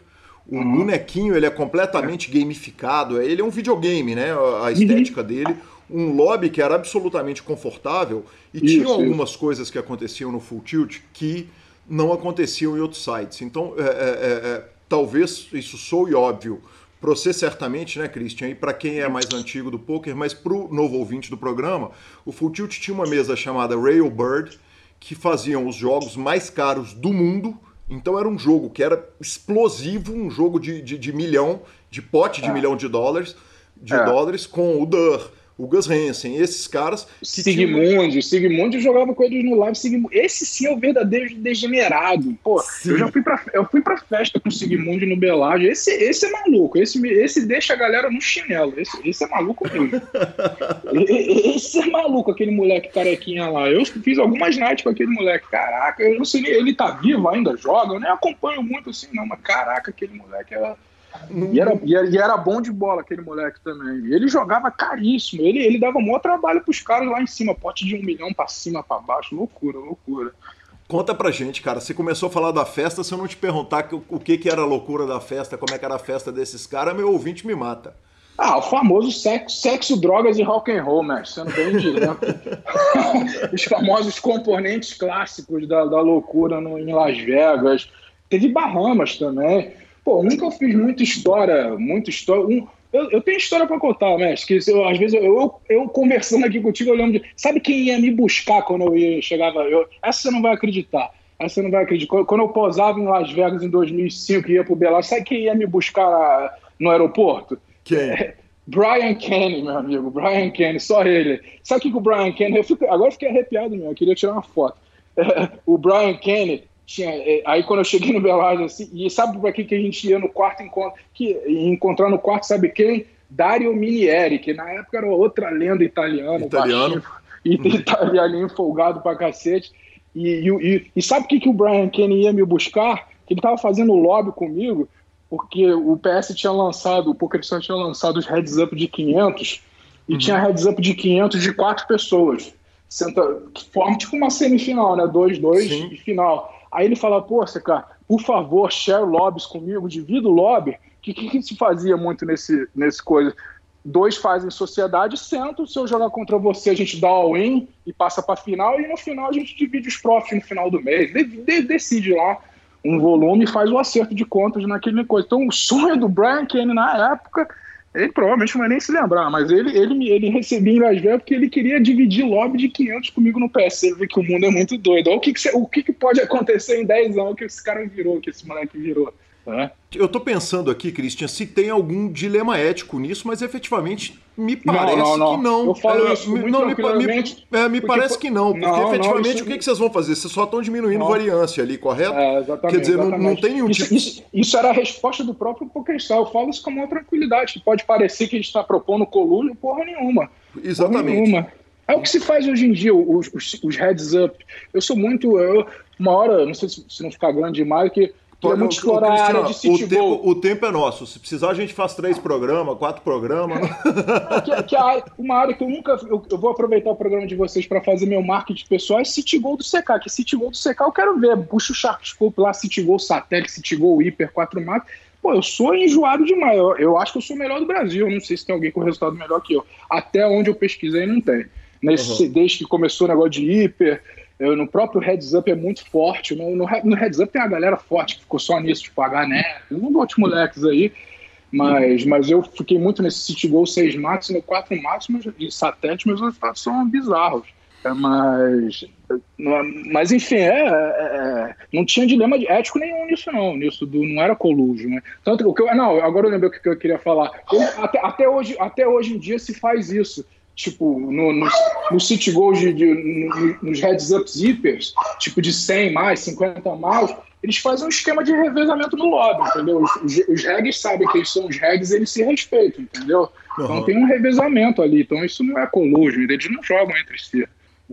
O uhum. bonequinho ele é completamente gamificado, ele é um videogame, né? A estética uhum. dele um lobby que era absolutamente confortável e isso, tinham algumas isso. coisas que aconteciam no Full Tilt que não aconteciam em outros sites. Então, é, é, é, é talvez isso soe óbvio para você certamente, né, Christian, e para quem é mais antigo do poker, mas para o novo ouvinte do programa, o Full Tilt tinha uma mesa chamada Railbird, que faziam os jogos mais caros do mundo. Então era um jogo que era explosivo, um jogo de, de, de milhão, de pote de é. milhão de dólares, de é. dólares com o Dur, o Gus Hansen, esses caras. Sigmund, tinham... Sigmund jogava com eles no live. Sigmund... Esse sim é o verdadeiro degenerado. Pô, sim. eu já fui pra, eu fui pra festa com o Sigmund no Belágio. Esse, esse é maluco. Esse, esse deixa a galera no chinelo. Esse, esse é maluco mesmo. *laughs* esse é maluco, aquele moleque carequinha lá. Eu fiz algumas nights com aquele moleque. Caraca, eu não sei nem. Ele tá vivo ainda, joga. Eu nem acompanho muito assim, não. Mas caraca, aquele moleque era. E era, e era, e, era, bom de bola aquele moleque também. Ele jogava caríssimo. Ele, ele dava maior trabalho pros caras lá em cima. Pote de um milhão pra cima, pra baixo. Loucura, loucura. Conta pra gente, cara. Você começou a falar da festa, se eu não te perguntar o que, que era a loucura da festa, como é que era a festa desses caras, meu ouvinte me mata. Ah, o famoso sexo, sexo drogas e rock and roll, mestre, sendo bem direto. *laughs* Os famosos componentes clássicos da, da loucura no, em Las Vegas. Teve Bahamas também. Pô, nunca fiz muita história, muita história. Um, eu, eu, tenho história para contar, mestre. Que eu, às vezes eu, eu, eu, conversando aqui contigo, eu lembro de. Sabe quem ia me buscar quando eu ia, chegava? Eu, essa você não vai acreditar. Essa você não vai acreditar. Quando eu posava em Las Vegas em 2005 e ia pro Belar, sabe quem ia me buscar no aeroporto? Quem? É, Brian Kenny, meu amigo. Brian Kenny, só ele. Sabe o que, que o Brian Kenny. Eu fico, agora eu fiquei arrepiado mesmo. Eu queria tirar uma foto. *laughs* o Brian Kenny tinha, é, aí quando eu cheguei no Belardo, assim, e sabe para que, que a gente ia no quarto encontro? Que, encontrar no quarto, sabe quem? Dario Minieri, que na época era outra lenda italiana. Italiano. e uhum. *laughs* italianinho folgado pra cacete. E, e, e sabe o que, que o Brian Kenny ia me buscar? Que ele tava fazendo lobby comigo, porque o PS tinha lançado, o PokerStars tinha lançado os heads up de 500, e uhum. tinha heads up de 500 de quatro pessoas. Senta, forma tipo uma semifinal, né? 2-2 de final. Aí ele fala, pô, cara, por favor, share lobbies comigo, divida o lobby. O que, que, que, se fazia muito nesse, nesse coisa? Dois fazem sociedade, sentam, se eu jogar contra você, a gente dá all-in e passa para final, e no final a gente divide os profits no final do mês. De, de, decide lá um volume e faz o acerto de contas naquele coisa. Então, o sonho do Brian Kane na época ele provavelmente não vai nem se lembrar, mas ele, ele, ele recebia em Las Vegas porque ele queria dividir lobby de 500 comigo no PS. Ele vê que o mundo é muito doido. Olha o que, que, o que, que pode acontecer em 10 anos que esse cara virou, que esse moleque virou. É. Eu tô pensando aqui, Christian, se tem algum dilema ético nisso, mas efetivamente me parece não, não, não. que não. Eu falo é, isso muito não, me, me, é, me parece que não, porque efetivamente o que, que vocês vão fazer? Vocês só estão diminuindo variância ali, correto? É, exatamente, Quer dizer, não, não, tem nenhum isso, tipo... Isso, isso, era a resposta do próprio PokerStar. Eu falo isso com uma tranquilidade, que pode parecer que a gente está propondo colúrio, porra nenhuma. Exatamente. Porra nenhuma. É o que se faz hoje em dia, os, os, os heads up. Eu sou muito. Eu, uma hora, não sei se, se não ficar grande demais, que é muito explorar a área de City o tempo, o tempo é nosso. Se precisar, a gente faz três programas, quatro programas. *laughs* Que, que uma área que eu nunca. Eu, eu, vou aproveitar o programa de vocês para fazer meu marketing pessoal é City Gold do CK. Que City Gold do CK eu quero ver. Puxa o Sharkscope lá, City Gold Satélite, City Gold Hyper 4 Max. Pô, eu sou enjoado demais. Eu, eu acho que eu sou o melhor do Brasil. Eu não sei se tem alguém com resultado melhor que eu. Até onde eu pesquisei, não tem. Nesse, uhum. Desde que começou o negócio de hiper, eu, no próprio Heads Up é muito forte. No, no, no, Heads Up tem a galera forte que ficou só nisso, tipo né um outros moleques aí. Mas, mas eu fiquei muito nesse City Goal 6 máximo, 4 máximos e satélite, meus resultados são bizarros. É, mas, mas enfim, é, é, é, não tinha dilema ético nenhum nisso, não. Nisso do, não era colúgio, né? Tanto o que eu, não, agora eu lembrei o que eu queria falar. Eu, até, até, hoje, até hoje em dia se faz isso tipo, no, no, no City Gold, de, de, no, nos heads up zippers, tipo de 100 mais, 50 mais, eles fazem um esquema de revezamento no lobby, entendeu? Os, os, os regs sabem que eles são os regs eles se respeitam, entendeu? Uhum. Então tem um revezamento ali, então isso não é colúgio, eles não jogam entre si.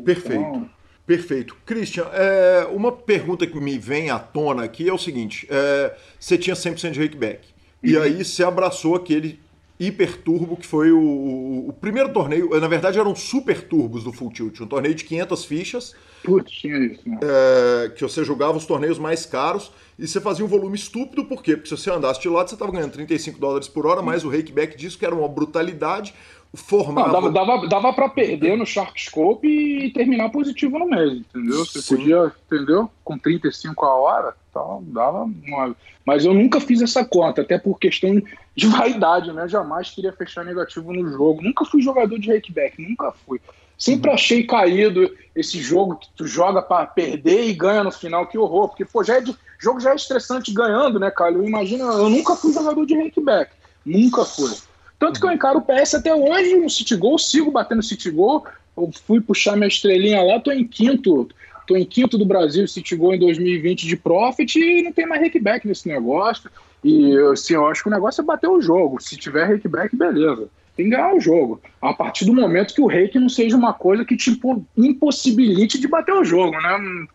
Perfeito. Então, Perfeito. Christian, é, uma pergunta que me vem à tona aqui é o seguinte: é, você tinha 100% de rakeback, uhum. e aí você abraçou aquele hiper turbo que foi o, o, primeiro torneio. Na verdade, eram super turbos do Full Tilt, um torneio de 500 fichas. Putz, tinha isso, né? É, que você jogava os torneios mais caros e você fazia um volume estúpido, por quê? Porque se você andasse de lado, você estava ganhando 35 dólares por hora, mas o rakeback disso que era uma brutalidade formava. Não, dava, dava, dava para perder no Shark Scope e terminar positivo no mês, entendeu? Você Sim. podia, entendeu? Com 35 a hora, então dava uma... Mas eu nunca fiz essa conta, até por questão de vaidade, né? Jamais queria fechar negativo no jogo. Nunca fui jogador de rakeback, nunca fui. Sempre uhum. achei caído esse jogo que tu joga para perder e ganha no final, que horror. Porque, pô, já é de... jogo já é estressante ganhando, né, cara? Eu imagino, eu nunca fui jogador de rakeback. Nunca fui. Tanto que eu encaro o PS até hoje no City Goal, sigo batendo City Goal. Eu fui puxar minha estrelinha lá, tô em quinto. Tô em quinto do Brasil City Goal em 2020 de Profit e não tem mais rakeback nesse negócio. E assim, eu acho que o negócio é bater o jogo. Se tiver rakeback, beleza. Tem que ganhar o jogo. A partir do momento que o rake não seja uma coisa que te impossibilite de bater o jogo, né?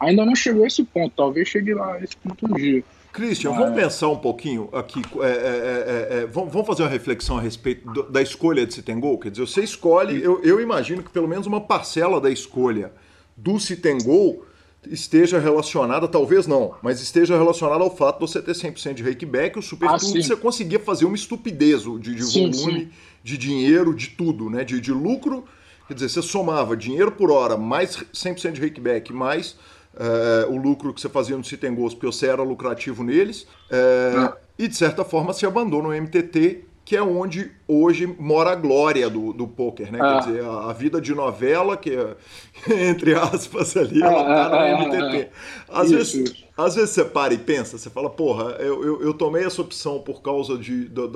Ainda não chegou a esse ponto. Talvez chegue lá a esse ponto um dia. Christian, vamos pensar um pouquinho aqui. É, é, é, é vamos fazer uma reflexão a respeito do, da escolha de Citengol? Quer dizer, você escolhe, eu, eu, imagino que pelo menos uma parcela da escolha do Citengol esteja relacionada, talvez não, mas esteja relacionada ao fato de você ter 100% de rakeback, o Super ah, você conseguia fazer uma estupidez de, de sim, volume, sim. de dinheiro, de tudo, né? De, de lucro. Quer dizer, você somava dinheiro por hora, mais 100% de rakeback, mais é, o lucro que você fazia no Citengos, porque você era lucrativo neles, é, e de certa forma se abandona o MTT, que é onde hoje mora a glória do, do poker, né? Quer dizer, a, a, vida de novela, que é, *laughs* entre aspas ali, ela tá no MTT. Às isso, vezes, isso. às vezes você para e pensa, você fala, porra, eu, eu, eu tomei essa opção por causa de, de,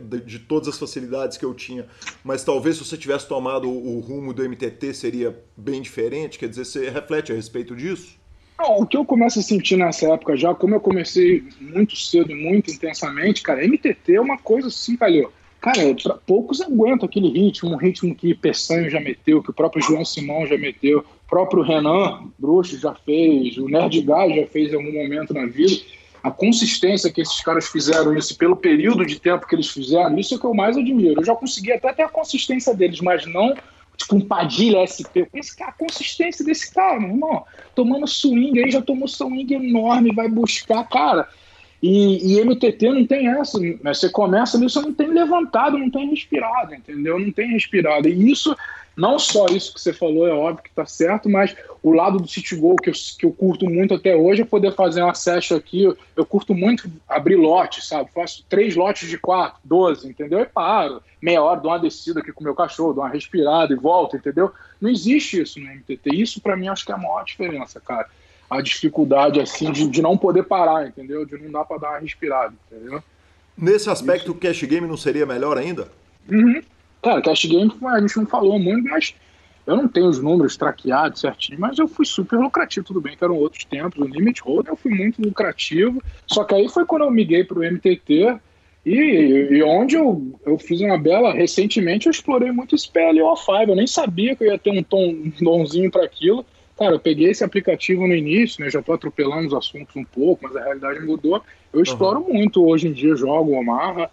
de, de, todas as facilidades que eu tinha, mas talvez se você tivesse tomado o, o rumo do MTT seria bem diferente, quer dizer, você reflete a respeito disso? Não, o que eu começo a sentir nessa época já, como eu comecei muito cedo, muito intensamente, cara, MTT é uma coisa assim, calhou. Cara, pra, poucos aguentam aquele ritmo, um ritmo que Peçanho já meteu, que o próprio João Simão já meteu, o próprio Renan Bruxo já fez, o Nerd Guy já fez em algum momento na vida. A consistência que esses caras fizeram isso, pelo período de tempo que eles fizeram, isso é que eu mais admiro. Eu já consegui até ter a consistência deles, mas não tipo um Padilha SP. Pensa que a consistência desse cara, meu irmão. Tomando swing aí, já tomou swing enorme, vai buscar, cara. E, e MTT não tem essa. Né? Você começa ali, você não tem levantado, não tem respirado, entendeu? Não tem respirado. E isso não só isso que você falou, é óbvio que está certo, mas o lado do City Goal que eu, que eu curto muito até hoje é poder fazer uma session aqui. Eu, eu curto muito abrir lote, sabe? Faço três lotes de quatro, doze, entendeu? E paro. Meia hora, dou uma descida aqui com o meu cachorro, dou uma respirada e volto, entendeu? Não existe isso no MTT. Isso para mim acho que é a maior diferença, cara. A dificuldade, assim, de, de não poder parar, entendeu? De não dar para dar uma respirada, entendeu? Nesse aspecto, isso. o cash game não seria melhor ainda? Uhum. Cara, Cash Game a gente não falou muito, mas eu não tenho os números traqueados certinho, mas eu fui super lucrativo, tudo bem que eram outros tempos. O Limit Hold eu fui muito lucrativo, só que aí foi quando eu miguei para o MTT e, e, onde eu, eu fiz uma bela. Recentemente eu explorei muito esse PLO5, eu nem sabia que eu ia ter um tom um donzinho para aquilo. Cara, eu peguei esse aplicativo no início, né? Já tô atropelando os assuntos um pouco, mas a realidade mudou. Eu exploro uhum. muito hoje em dia, jogo Omaha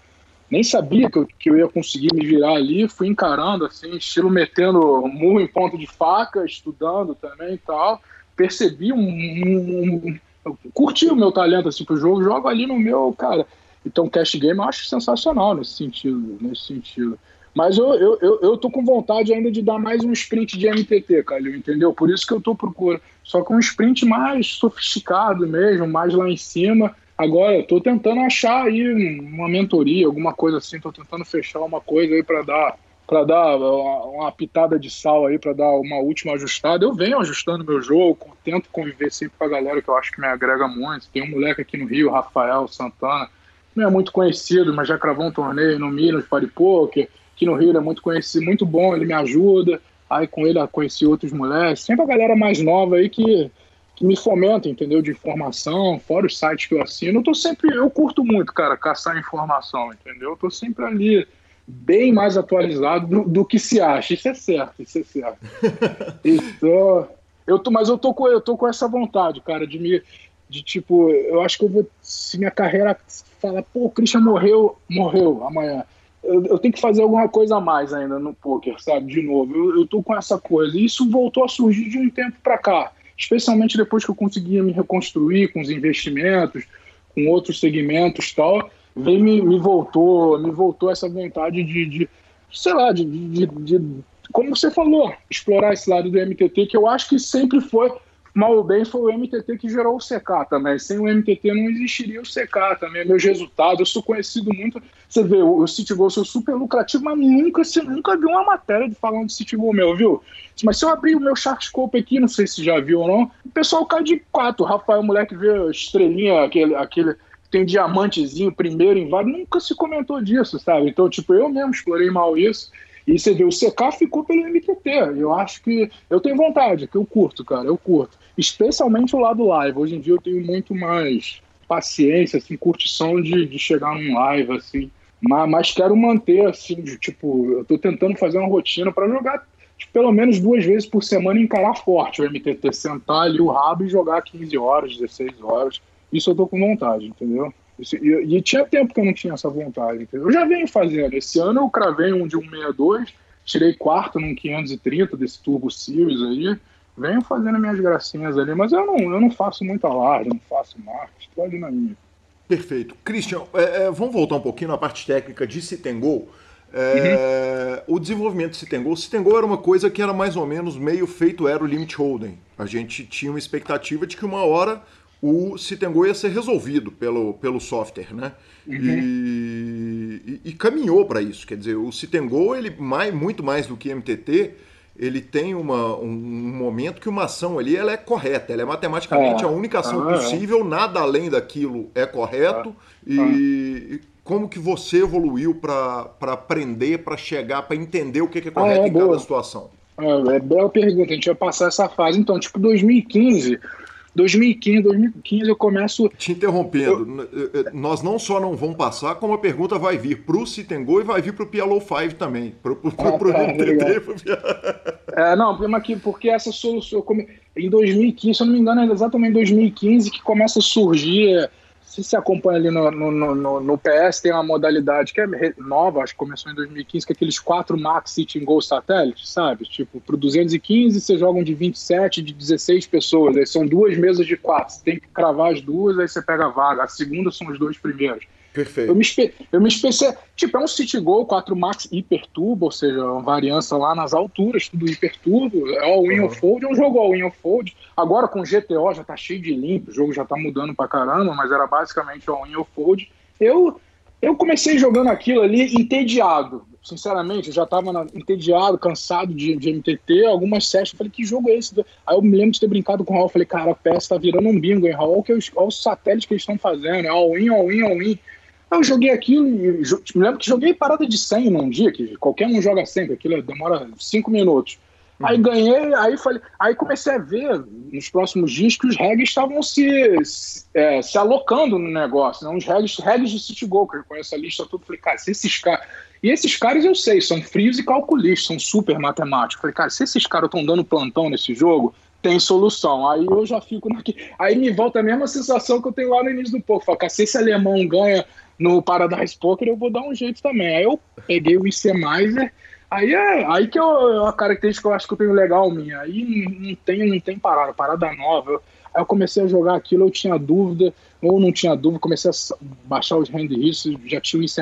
nem sabia que eu, que eu ia conseguir me virar ali, fui encarando, assim, estilo metendo murro em ponto de faca, estudando também e tal. Percebi um, um, um, curti o meu talento assim pro jogo, jogo ali no meu, cara. Então, cash game eu acho sensacional nesse sentido, nesse sentido. Mas eu, eu, eu, eu tô com vontade ainda de dar mais um sprint de MTT, Calil, entendeu? Por isso que eu tô procurando. Só que um sprint mais sofisticado mesmo, mais lá em cima Agora, eu tô tentando achar aí uma mentoria, alguma coisa assim, tô tentando fechar uma coisa aí para dar para dar uma pitada de sal aí, para dar uma última ajustada. Eu venho ajustando meu jogo, tento conviver sempre com a galera que eu acho que me agrega muito. Tem um moleque aqui no Rio, Rafael Santana, não é muito conhecido, mas já cravou um torneio no Minas Party Poker. Aqui no Rio ele é muito conhecido, muito bom, ele me ajuda. Aí com ele eu conheci outros moleques. Sempre a galera mais nova aí que que me fomenta, entendeu? De informação, fora os sites que eu assino. Eu tô sempre, eu curto muito, cara, caçar informação, entendeu? Eu tô sempre ali bem mais atualizado do, do, que se acha. Isso é certo, isso é certo. *laughs* então, Eu tô, mas eu tô, com, eu tô com essa vontade, cara, de me. De tipo, eu acho que eu vou. Se minha carreira fala, pô, o Christian morreu, morreu amanhã. Eu, eu, tenho que fazer alguma coisa a mais ainda no poker, sabe? De novo. Eu, eu tô com essa coisa. E isso voltou a surgir de um tempo para cá. Especialmente depois que eu conseguia me reconstruir com os investimentos, com outros segmentos tal. Vem me, me voltou, me voltou essa vontade de, de sei lá, de, de, de, como você falou, explorar esse lado do MTT, que eu acho que sempre foi mal ou bem foi o MTT que gerou o CK também. Sem o MTT não existiria o CK também. Meus resultados, eu sou conhecido muito. Você vê, o City Goal sou super lucrativo, mas nunca, você nunca viu uma matéria de falando de City Goal meu, viu? Mas se eu abrir o meu Sharkscope aqui, não sei se já viu ou não, o pessoal cai de quatro. O Rafael, moleque, vê estrelinha, aquele, aquele tem diamantezinho primeiro em vários, nunca se comentou disso, sabe? Então, tipo, eu mesmo explorei mal isso. E você vê, o CK ficou pelo MTT. Eu acho que. Eu tenho vontade, que eu curto, cara, eu curto. Especialmente o lado live. Hoje em dia eu tenho muito mais paciência, assim, curtição de, de chegar num live, assim. Mas, mas quero manter, assim, de, tipo, eu tô tentando fazer uma rotina para jogar tipo, pelo menos duas vezes por semana encarar forte o MTT, sentar ali o rabo e jogar 15 horas, 16 horas. Isso eu tô com vontade, entendeu? E, e, tinha tempo que eu não tinha essa vontade. Entendeu? Eu já venho fazendo. Esse ano eu cravei um de 162, tirei quarto num 530 desse Turbo Series aí. Venho fazendo minhas gracinhas ali, mas eu não, eu não faço muita alarde, não faço marketing, estou ali na minha. Perfeito. Christian, é, é, vamos voltar um pouquinho na parte técnica de Citengol. É, uhum. O desenvolvimento de Citengol, Citengol era uma coisa que era mais ou menos meio feito era o Limit Hold'em. A gente tinha uma expectativa de que uma hora o Citengo ia ser resolvido pelo, pelo software, né? Uhum. E, e, e, caminhou para isso. Quer dizer, o Citengo, ele mais, muito mais do que MTT, ele tem uma, um, momento que uma ação ali ela é correta, ela é matematicamente é. a única ação ah, é. possível, é. nada além daquilo é correto. Ah, e, ah. como que você evoluiu para aprender, para chegar, para entender o que, é correto ah, é, em boa. cada situação? É, é bela pergunta, a gente vai passar essa fase. Então, tipo, 2015 2015, 2015 eu começo. Te interrompendo, eu... nós não só não vamos passar, como a pergunta vai vir para o Citengol e vai vir para o PLO 5 também. Para o ah, tá, é, Não, aqui, porque essa solução. Em 2015, se eu não me engano, é exatamente em 2015 que começa a surgir se você acompanha ali no, no, no, no, PS, tem uma modalidade que é nova, acho que começou em 2015, que é aqueles quatro Max Sitting Goal Satellite, sabe? Tipo, pro 215 você joga um de 27, de 16 pessoas, aí são duas mesas de quatro, você tem que cravar as duas, aí você pega a vaga. A segunda são os dois primeiros. Perfeito. Eu me, espe eu me especial. Tipo, é um City Go 4 Max Hiperturbo, ou seja, uma variância lá nas alturas, tudo Hiperturbo. É o Win uhum. Fold, é um jogo all Win Fold. Agora com GTO já tá cheio de limpo, o jogo já tá mudando pra caramba, mas era basicamente all Win Fold. Eu, eu comecei jogando aquilo ali entediado. Sinceramente, eu já tava na, entediado, cansado de, de MTT. Algumas sessions, eu falei, que jogo é esse? Aí eu me lembro de ter brincado com o Raul. Falei, cara, a PS tá virando um bingo, hein, Raul? Olha o satélite que eles estão fazendo. É all-in, all-in, all-in. Eu joguei aquilo e me lembro que joguei parada de 100 num dia, que qualquer um joga sempre, aquilo demora 5 minutos. Uhum. Aí ganhei, aí falei, aí comecei a ver nos próximos dias que os regs estavam se, é, se alocando no negócio, né? Uns regs, regs de City Go, que eu conheço a lista toda, falei, cara, se esses caras. E esses caras eu sei, são frios e calculistas, são super matemáticos. Falei, cara, se esses caras estão dando plantão nesse jogo, tem solução. Aí eu já fico naqui... Aí me volta a mesma sensação que eu tenho lá no início do povo. Fala, se esse alemão ganha no Paradise Poker, eu vou dar um jeito também. Aí eu peguei o IC aí é aí que eu, é uma característica que eu acho que eu tenho legal minha. Aí não tem, não tem parada, parada nova. Aí eu comecei a jogar aquilo, eu tinha dúvida, ou não tinha dúvida, comecei a baixar os hand já tinha o IC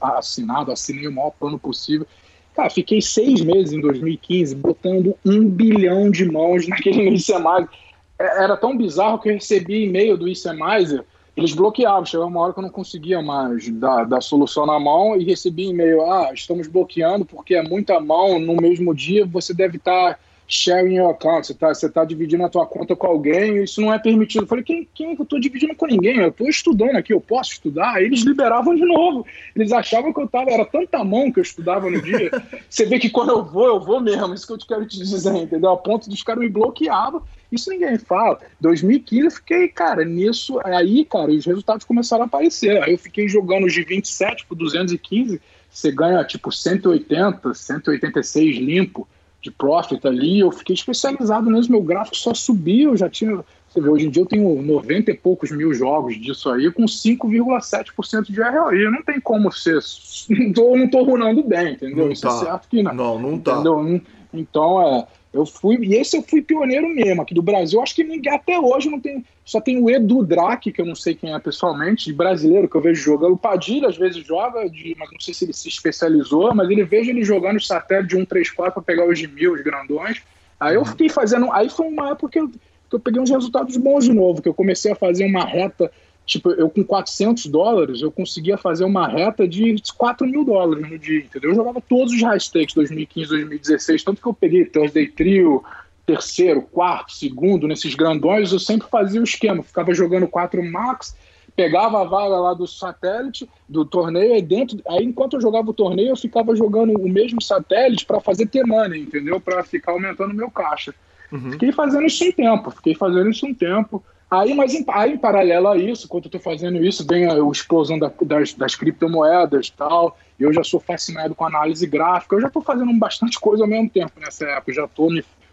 assinado, assinei o maior plano possível. Cara, fiquei seis meses em 2015 botando um bilhão de mãos *laughs* naquele ICMizer. É, era tão bizarro que eu recebi e-mail do ICMizer eles bloqueavam. Chegou uma hora que eu não conseguia mais dar, dar solução na mão e recebi e-mail: ah, estamos bloqueando porque é muita mão no mesmo dia, você deve estar. Tá sharing your account, você está você tá dividindo a tua conta com alguém, isso não é permitido. Eu falei, quem, quem é que eu estou dividindo com ninguém? Eu estou estudando aqui, eu posso estudar? Aí eles liberavam de novo. Eles achavam que eu estava, era tanta mão que eu estudava no dia. *laughs* você vê que quando eu vou, eu vou mesmo, isso que eu te quero te dizer, entendeu? A ponto dos caras me bloqueavam, isso ninguém fala. 2015 eu fiquei, cara, nisso, aí, cara, os resultados começaram a aparecer. Aí eu fiquei jogando de 27 por 215, você ganha tipo 180, 186 limpo de profit ali, eu fiquei especializado nisso, meu gráfico só subia, eu já tinha. Você vê, hoje em dia eu tenho 90 e poucos mil jogos disso aí, com 5,7% de ROI. Não tem como ser. *laughs* Não tô, não tô runando bem, entendeu? Não Isso é tá. é certo que não. Não, não tá. Entendeu? Então, é. Eu fui, e esse eu fui pioneiro mesmo aqui do Brasil. Acho que ninguém, até hoje não tem. Só tem o Edu Drake, que eu não sei quem é pessoalmente, de brasileiro, que eu vejo jogando. O Padilha às vezes joga, de, mas não sei se ele se especializou, mas ele vejo ele jogando os satélites de 134 para pegar os de mil, os grandões. Aí eu fiquei fazendo. Aí foi uma época que eu, que eu peguei uns resultados bons de novo, que eu comecei a fazer uma reta. Tipo, eu com 400 dólares, eu conseguia fazer uma reta de 4 mil dólares no dia, entendeu? Eu jogava todos os high stakes 2015, 2016, tanto que eu peguei Thursday Trio, terceiro, quarto, segundo, nesses grandões, eu sempre fazia o esquema, ficava jogando 4 max, pegava a vaga lá do satélite, do torneio, aí dentro, aí enquanto eu jogava o torneio, eu ficava jogando o mesmo satélite para fazer T-Money, entendeu? Para ficar aumentando o meu caixa. Uhum. Fiquei fazendo isso um tempo, fiquei fazendo isso um tempo. Aí, mas em, aí, em paralelo a isso, enquanto eu estou fazendo isso, vem a, a explosão da, das, das criptomoedas e tal. Eu já sou fascinado com análise gráfica. Eu já estou fazendo bastante coisa ao mesmo tempo nessa época. Já estou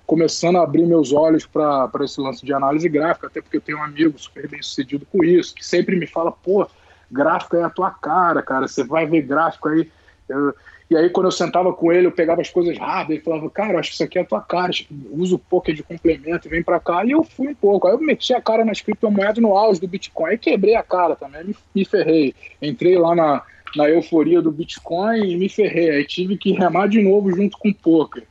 começando a abrir meus olhos para esse lance de análise gráfica, até porque eu tenho um amigo super bem sucedido com isso, que sempre me fala: pô, gráfico é a tua cara, cara. Você vai ver gráfico aí. Eu, e aí, quando eu sentava com ele, eu pegava as coisas rápidas e falava, cara, acho que isso aqui é a tua cara, usa o poker de complemento vem pra cá. E eu fui um pouco. Aí eu meti a cara nas criptomoedas no auge do Bitcoin. Aí quebrei a cara também, me, me ferrei. Entrei lá na, na euforia do Bitcoin e me ferrei. Aí tive que remar de novo junto com o poker.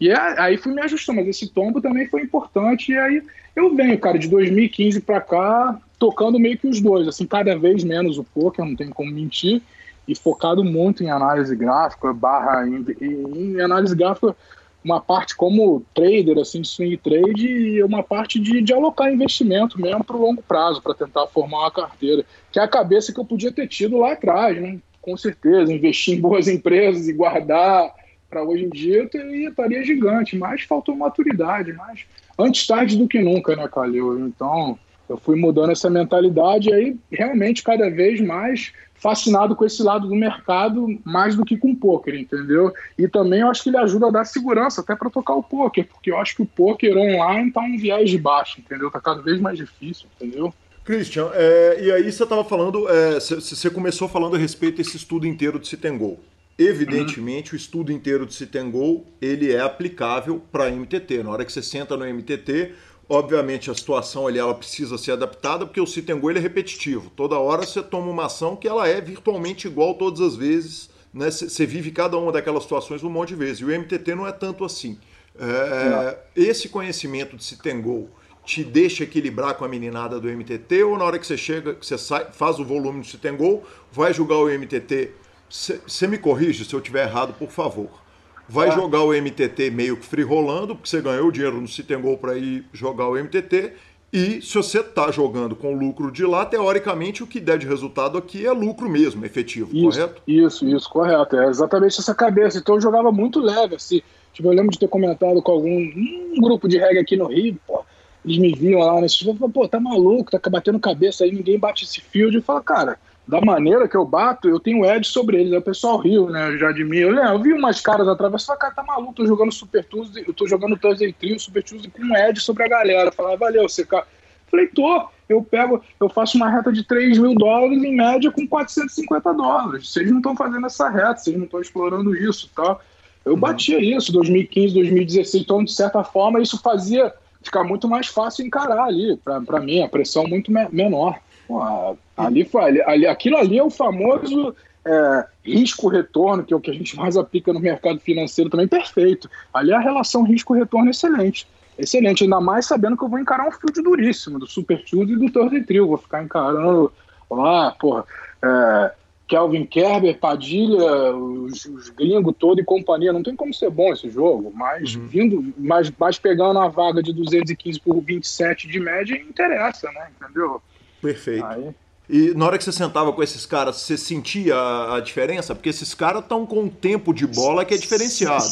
E é, aí fui me ajustando, mas esse tombo também foi importante. E aí eu venho, cara, de 2015 para cá, tocando meio que os dois, assim, cada vez menos o poker, não tem como mentir e focado muito em análise gráfica, barra em, em, análise gráfica, uma parte como trader, assim, swing trade, e uma parte de, de alocar investimento mesmo para o longo prazo, para tentar formar uma carteira, que é a cabeça que eu podia ter tido lá atrás, né? com certeza, investir em boas empresas e guardar para hoje em dia eu estaria gigante, mas faltou maturidade, mas antes tarde do que nunca, né, Calil? Então, eu fui mudando essa mentalidade e aí realmente cada vez mais fascinado com esse lado do mercado mais do que com o poker, entendeu? E também eu acho que ele ajuda a dar segurança até para tocar o poker, porque eu acho que o poker online tá um viés de baixo, entendeu? Tá cada vez mais difícil, entendeu? Christian, é, e aí você estava falando, você é, começou falando a respeito desse estudo inteiro de Citengol. Evidentemente, uhum. o estudo inteiro de Citengol, ele é aplicável para MTT. Na hora que você senta no MTT, Obviamente a situação ali ela precisa ser adaptada porque o sit and go ele é repetitivo. Toda hora você toma uma ação que ela é virtualmente igual todas as vezes. Né? Você vive cada uma daquelas situações um monte de vezes. E o MTT não é tanto assim. É, esse conhecimento de sit and go te deixa equilibrar com a meninada do MTT ou na hora que você chega, que você sai, faz o volume do sit and go, vai julgar o MTT. Você me corrige se eu tiver errado, por favor vai ah. jogar o MTT meio que free rolando, porque você ganhou o dinheiro no Citengol para ir jogar o MTT. E se você está jogando com lucro de lá, teoricamente o que der de resultado aqui é lucro mesmo, efetivo, isso, correto? Isso, isso, correto. É exatamente essa cabeça. Então eu jogava muito leve, assim. Tipo, eu lembro de ter comentado com algum um grupo de reggae aqui no Rio, pô, eles me viam lá nesse jogo, pô, tá maluco, tá batendo cabeça aí, ninguém bate esse field. Eu falo, cara, da maneira que eu bato, eu tenho edge sobre eles. Aí o pessoal riu, né? Já de mim. Eu, eu vi umas caras atravessar, cara, tá maluco, tô jogando Super Tuesday, eu tô jogando Thursday Trio, Super Tuesday com edge sobre a galera. Falava, valeu, você cara. Falei, tô. Eu pego, eu faço uma reta de 3 mil dólares em média com 450 dólares. Vocês não estão fazendo essa reta, vocês não estão explorando isso, tá? Eu uhum. batia isso 2015, 2016, então de certa forma isso fazia ficar muito mais fácil encarar ali, para mim, a pressão muito me menor. Pô, ali foi, ali, aquilo ali é o famoso é, risco-retorno, que é o que a gente mais aplica no mercado financeiro também, perfeito. Ali a relação risco-retorno é excelente. Excelente, ainda mais sabendo que eu vou encarar um field duríssimo do Super Tudo e do Thursday Trio. Vou ficar encarando lá, porra, é, Kelvin Kerber, Padilha, os, os gringos todo e companhia. Não tem como ser bom esse jogo, mas uhum. vindo, mas, mas pegando a vaga de 215 por 27 de média, interessa, né? Entendeu? Perfeito. Aí... E na hora que você sentava com esses caras, você sentia a, diferença? Porque esses caras estão com um tempo de bola que é diferenciado.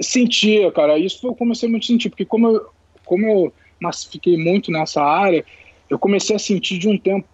Sentia, cara. Isso eu comecei muito a sentir, porque como eu, como eu fiquei muito nessa área, eu comecei a sentir de um tempo,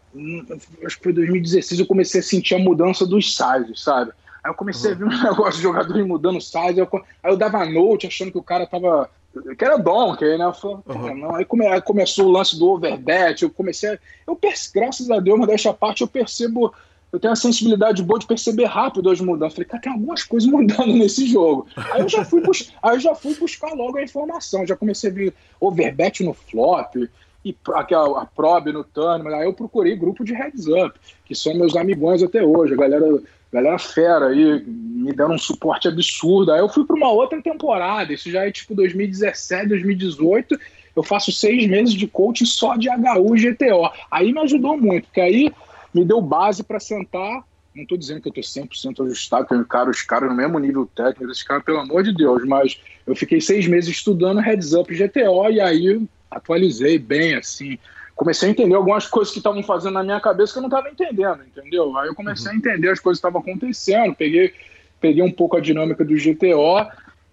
acho que foi 2016, eu comecei a sentir a mudança dos sizes, sabe? Aí eu comecei uhum. a ver *laughs* um negócio de jogadores mudando size. Eu, aí eu dava note achando que o cara tava. Que era Donkey, né? Eu falei, uhum. não. Aí, come, aí, começou o lance do overbet. Eu comecei a, Eu, graças a Deus, mas dessa parte eu percebo. Eu tenho a sensibilidade boa de perceber rápido as mudanças. Falei, cara, tem algumas coisas *laughs* mudando nesse jogo. Aí eu já fui, bus... aí eu já fui buscar logo a informação. Já comecei a ver overbet no flop e aquela, a probe no turno. Aí eu procurei grupo de heads up, que são meus amigões até hoje. A galera galera fera aí, me deram um suporte absurdo. Aí eu fui para uma outra temporada, isso já é tipo 2017, 2018. Eu faço seis meses de coaching só de HU e GTO. Aí me ajudou muito, porque aí me deu base para sentar. Não estou dizendo que eu estou 100% ajustado, porque cara, os caras no mesmo nível técnico, esses caras, pelo amor de Deus, mas eu fiquei seis meses estudando Heads Up GTO e aí atualizei bem, assim, comecei a entender algumas coisas que estavam fazendo na minha cabeça que eu não estava entendendo, entendeu? Aí eu comecei uhum. a entender as coisas que estavam acontecendo, peguei, peguei um pouco a dinâmica do GTO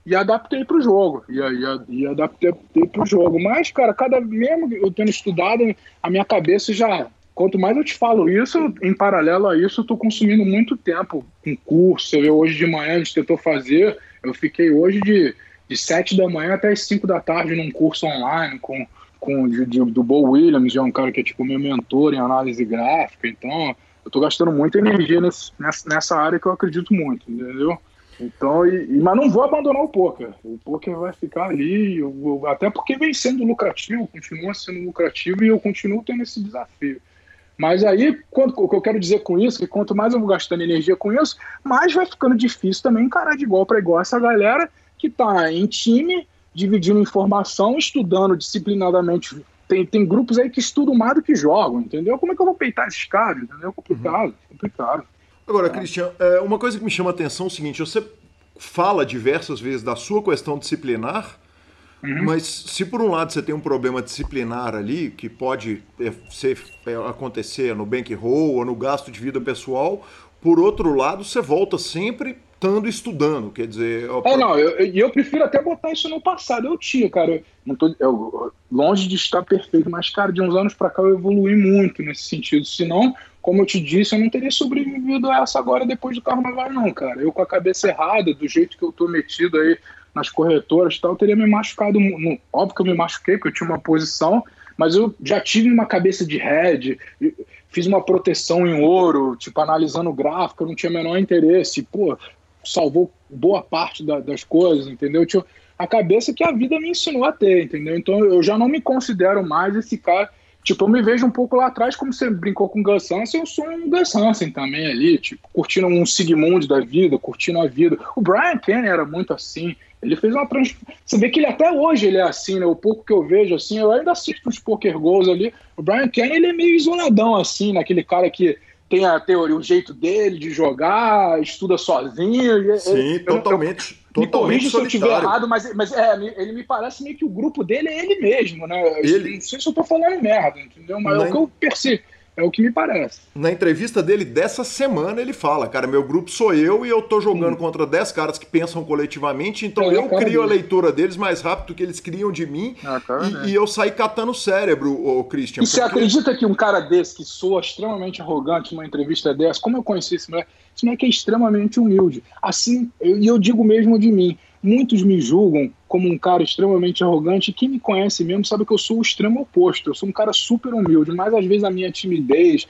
e adaptei para o jogo. E, e, e adaptei para o jogo. Mas, cara, cada mesmo eu tendo estudado, a minha cabeça já. Quanto mais eu te falo isso, em paralelo a isso, eu estou consumindo muito tempo com curso. Vê, hoje de manhã a gente tentou fazer, eu fiquei hoje de, de 7 da manhã até as 5 da tarde num curso online com com de, de, do Bo Williams, já é um cara que é tipo meu mentor em análise gráfica, então eu tô gastando muita energia nesse, nessa, área que eu acredito muito, entendeu? Então, e, e, mas não vou abandonar o poker. O poker vai ficar ali, eu, eu, até porque vem sendo lucrativo, continua sendo lucrativo e eu continuo tendo esse desafio. Mas aí, quando, o que eu quero dizer com isso, que quanto mais eu vou gastando energia com isso, mais vai ficando difícil também encarar de igual para igual essa galera que tá em time dividindo informação, estudando disciplinadamente. Tem, tem grupos aí que estudam mais do que jogam, entendeu? Como é que eu vou peitar esses caras? Entendeu? Complicado, uhum. complicado. Agora, é. Cristian, é, uma coisa que me chama a atenção é o seguinte: você fala diversas vezes da sua questão disciplinar, uhum. mas se por um lado você tem um problema disciplinar ali, que pode é, ser, é, acontecer no bankroll ou no gasto de vida pessoal, por outro lado, você volta sempre estando estudando, quer dizer... Eu... É, não, eu, eu prefiro até botar isso no passado. Eu tinha, cara, eu tô, eu, longe de estar perfeito, mas, cara, de uns anos para cá eu evolui muito nesse sentido. Senão, como eu te disse, eu não teria sobrevivido a essa agora depois do carnaval, não, cara. Eu com a cabeça errada, do jeito que eu tô metido aí nas corretoras e tal, eu teria me machucado. No, óbvio que eu me machuquei, porque eu tinha uma posição, mas eu já tive uma cabeça de head, fiz uma proteção em ouro, tipo, analisando o gráfico, eu não tinha o menor interesse. Pô, salvou boa parte da, das coisas, entendeu? Tinha a cabeça que a vida me ensinou a ter, entendeu? Então eu já não me considero mais esse cara. Tipo, eu me vejo um pouco lá atrás, como você brincou com o Gus Hansen, eu sou um Gus Hansen também ali, tipo, curtindo um Sigmund da vida, curtindo a vida. O Brian Kenny era muito assim, ele fez uma trans... Você vê que ele até hoje ele é assim, né? O pouco que eu vejo, assim, eu ainda assisto os poker goals ali. O Brian Kenny, ele é meio isoladão, assim, naquele cara que tem a teoria, o jeito dele de jogar, estuda sozinho. Sim, ele, totalmente. Eu, me corrija se eu estiver errado, mas, mas é, ele me parece meio que o grupo dele é ele mesmo, né? Ele... Não sei se eu tô falando merda, entendeu? Mas é o que eu percebo. É o que me parece. Na entrevista dele dessa semana, ele fala: Cara, meu grupo sou eu e eu tô jogando hum. contra 10 caras que pensam coletivamente, então é, eu crio a leitura deles mais rápido do que eles criam de mim ah, e, e, eu saí catando o cérebro, o Christian. E porque... você acredita que um cara desse, que soa extremamente arrogante numa entrevista dessa, como eu conheci esse moleque? Esse moleque é extremamente humilde. Assim, e eu, eu digo mesmo de mim. Muitos me julgam como um cara extremamente arrogante. Quem me conhece mesmo sabe que eu sou o extremo oposto. Eu sou um cara super humilde, mas às vezes a minha timidez,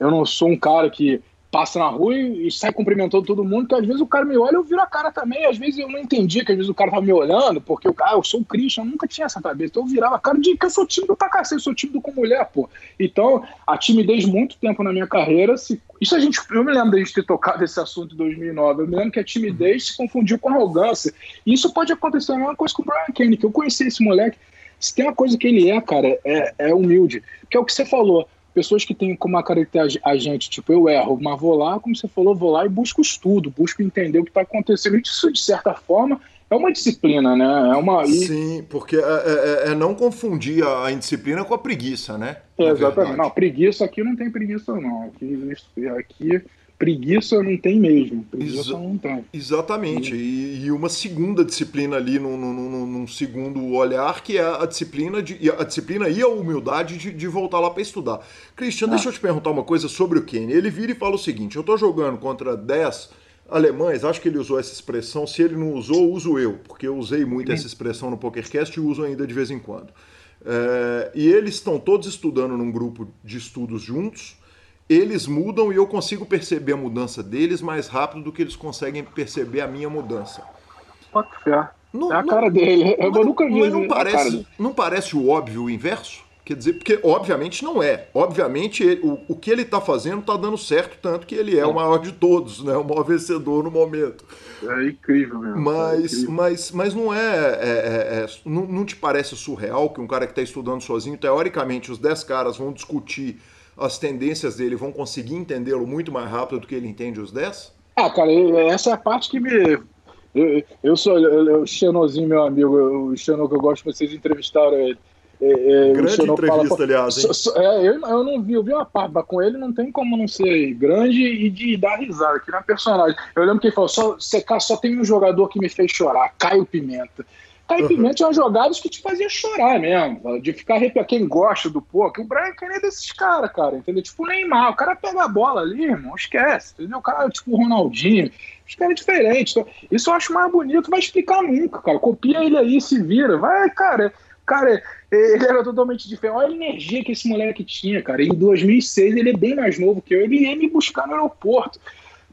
eu não sou um cara que passa na rua e, sai cumprimentando todo mundo, que às vezes o cara me olha e eu viro a cara também. Às vezes eu não entendia que às vezes o cara tava me olhando, porque o cara, eu sou o Christian, eu nunca tinha essa cabeça. Então eu virava a cara de que eu sou tímido pra cacete, eu sou tímido com mulher, pô. Então, a timidez muito tempo na minha carreira, se, isso a gente, eu me lembro da gente ter tocado esse assunto em 2009, eu me lembro que a timidez se confundiu com arrogância. E isso pode acontecer a mesma coisa com o Brian Kane, que eu conheci esse moleque, se tem uma coisa que ele é, cara, é, é humilde. Que é o que você falou pessoas que têm como a característica a gente, tipo, eu erro, mas vou lá, como você falou, vou lá e busco estudo, busco entender o que está acontecendo. Isso, de certa forma, é uma disciplina, né? É uma... Sim, porque é, é, é, é não confundir a indisciplina com a preguiça, né? É, exatamente. Não, preguiça aqui não tem preguiça, não. Aqui, aqui preguiça não tem mesmo. Preguiça Exa não tem. Exatamente. E, e, uma segunda disciplina ali num, num, num, segundo olhar, que é a disciplina de, a disciplina e a humildade de, de voltar lá para estudar. Cristian, ah. deixa eu te perguntar uma coisa sobre o Kenny. Ele vira e fala o seguinte: eu tô jogando contra 10 alemães, acho que ele usou essa expressão. Se ele não usou, uso eu, porque eu usei muito essa expressão no PokerCast e uso ainda de vez em quando. É, e eles estão todos estudando num grupo de estudos juntos. Eles mudam e eu consigo perceber a mudança deles mais rápido do que eles conseguem perceber a minha mudança. Pode ser. Não, é a cara dele. Eu mas, nunca vi. Não parece, não parece o óbvio o inverso? Quer dizer, porque obviamente não é. Obviamente ele, o, o que ele está fazendo está dando certo, tanto que ele é o maior de todos, né? o maior vencedor no momento. É incrível mesmo. Mas, é incrível. mas, mas não é. é, é, é não, não, te parece surreal que um cara que está estudando sozinho, teoricamente, os 10 caras vão discutir as tendências dele, vão conseguir entendê-lo muito mais rápido do que ele entende os 10? Ah, cara, essa é a parte que me. Eu, eu sou o Xenozinho, meu amigo, o Xeno que eu gosto, vocês entrevistaram ele. É, é, grande entrevista, fala, aliás. So, so, é, eu, eu não vi, eu vi uma parte com ele, não tem como não ser grande e de dar risada, que é personagem. Eu lembro que ele falou: só, só tem um jogador que me fez chorar, Caio Pimenta. Caio uhum. Pimenta é uma jogadas que te fazia chorar mesmo, de ficar arrepiado. Quem gosta do poker, o Brian Kenny é desses caras, cara, entendeu? Tipo o Neymar, o cara pega a bola ali, irmão, esquece, entendeu? O cara, tipo o Ronaldinho, os caras é diferentes. Então, isso eu acho mais bonito, vai explicar nunca, cara. Copia ele aí, se vira, vai, cara. Cara, ele era totalmente diferente. Olha a energia que esse moleque tinha, cara. Em 2006, ele é bem mais novo que eu. Ele ia me buscar no aeroporto.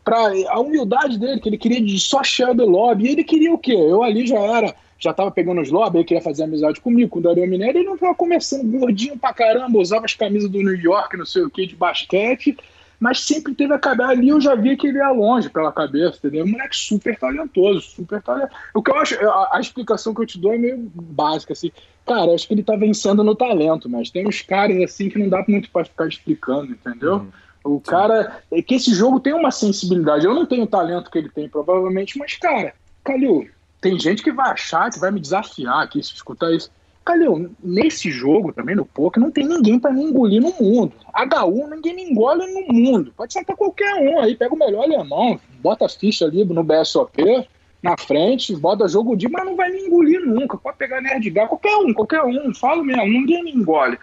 Pra, a humildade dele, que ele queria só share do lobby. E ele queria o quê? Eu ali já era, já tava pegando os lobby, ele queria fazer amizade comigo, com o Dario. Ele não tava começando gordinho pra caramba, usava as camisas do New York, não sei o que, de basquete mas sempre teve a cabeça. Ali eu já vi que ele ia longe pela cabeça, entendeu? Um moleque super talentoso, super talentoso. O que eu acho, a, a, explicação que eu te dou é meio básica, assim. Cara, acho que ele tá vencendo no talento, mas tem uns caras assim que não dá muito pra ficar explicando, entendeu? Uhum. O cara. É que esse jogo tem uma sensibilidade. Eu não tenho o talento que ele tem, provavelmente, mas, cara, Calil, tem gente que vai achar, que vai me desafiar aqui se escutar isso. Calil, nesse jogo também, no poker, não tem ninguém para me engolir no mundo. HU, ninguém me engole no mundo. Pode sentar qualquer um aí, pega o melhor alemão, bota a ficha ali no BSOP, na frente, bota jogo de, mas não vai me engolir nunca. Pode pegar Nerdgar, qualquer um, qualquer um, falo mesmo, ninguém me engole.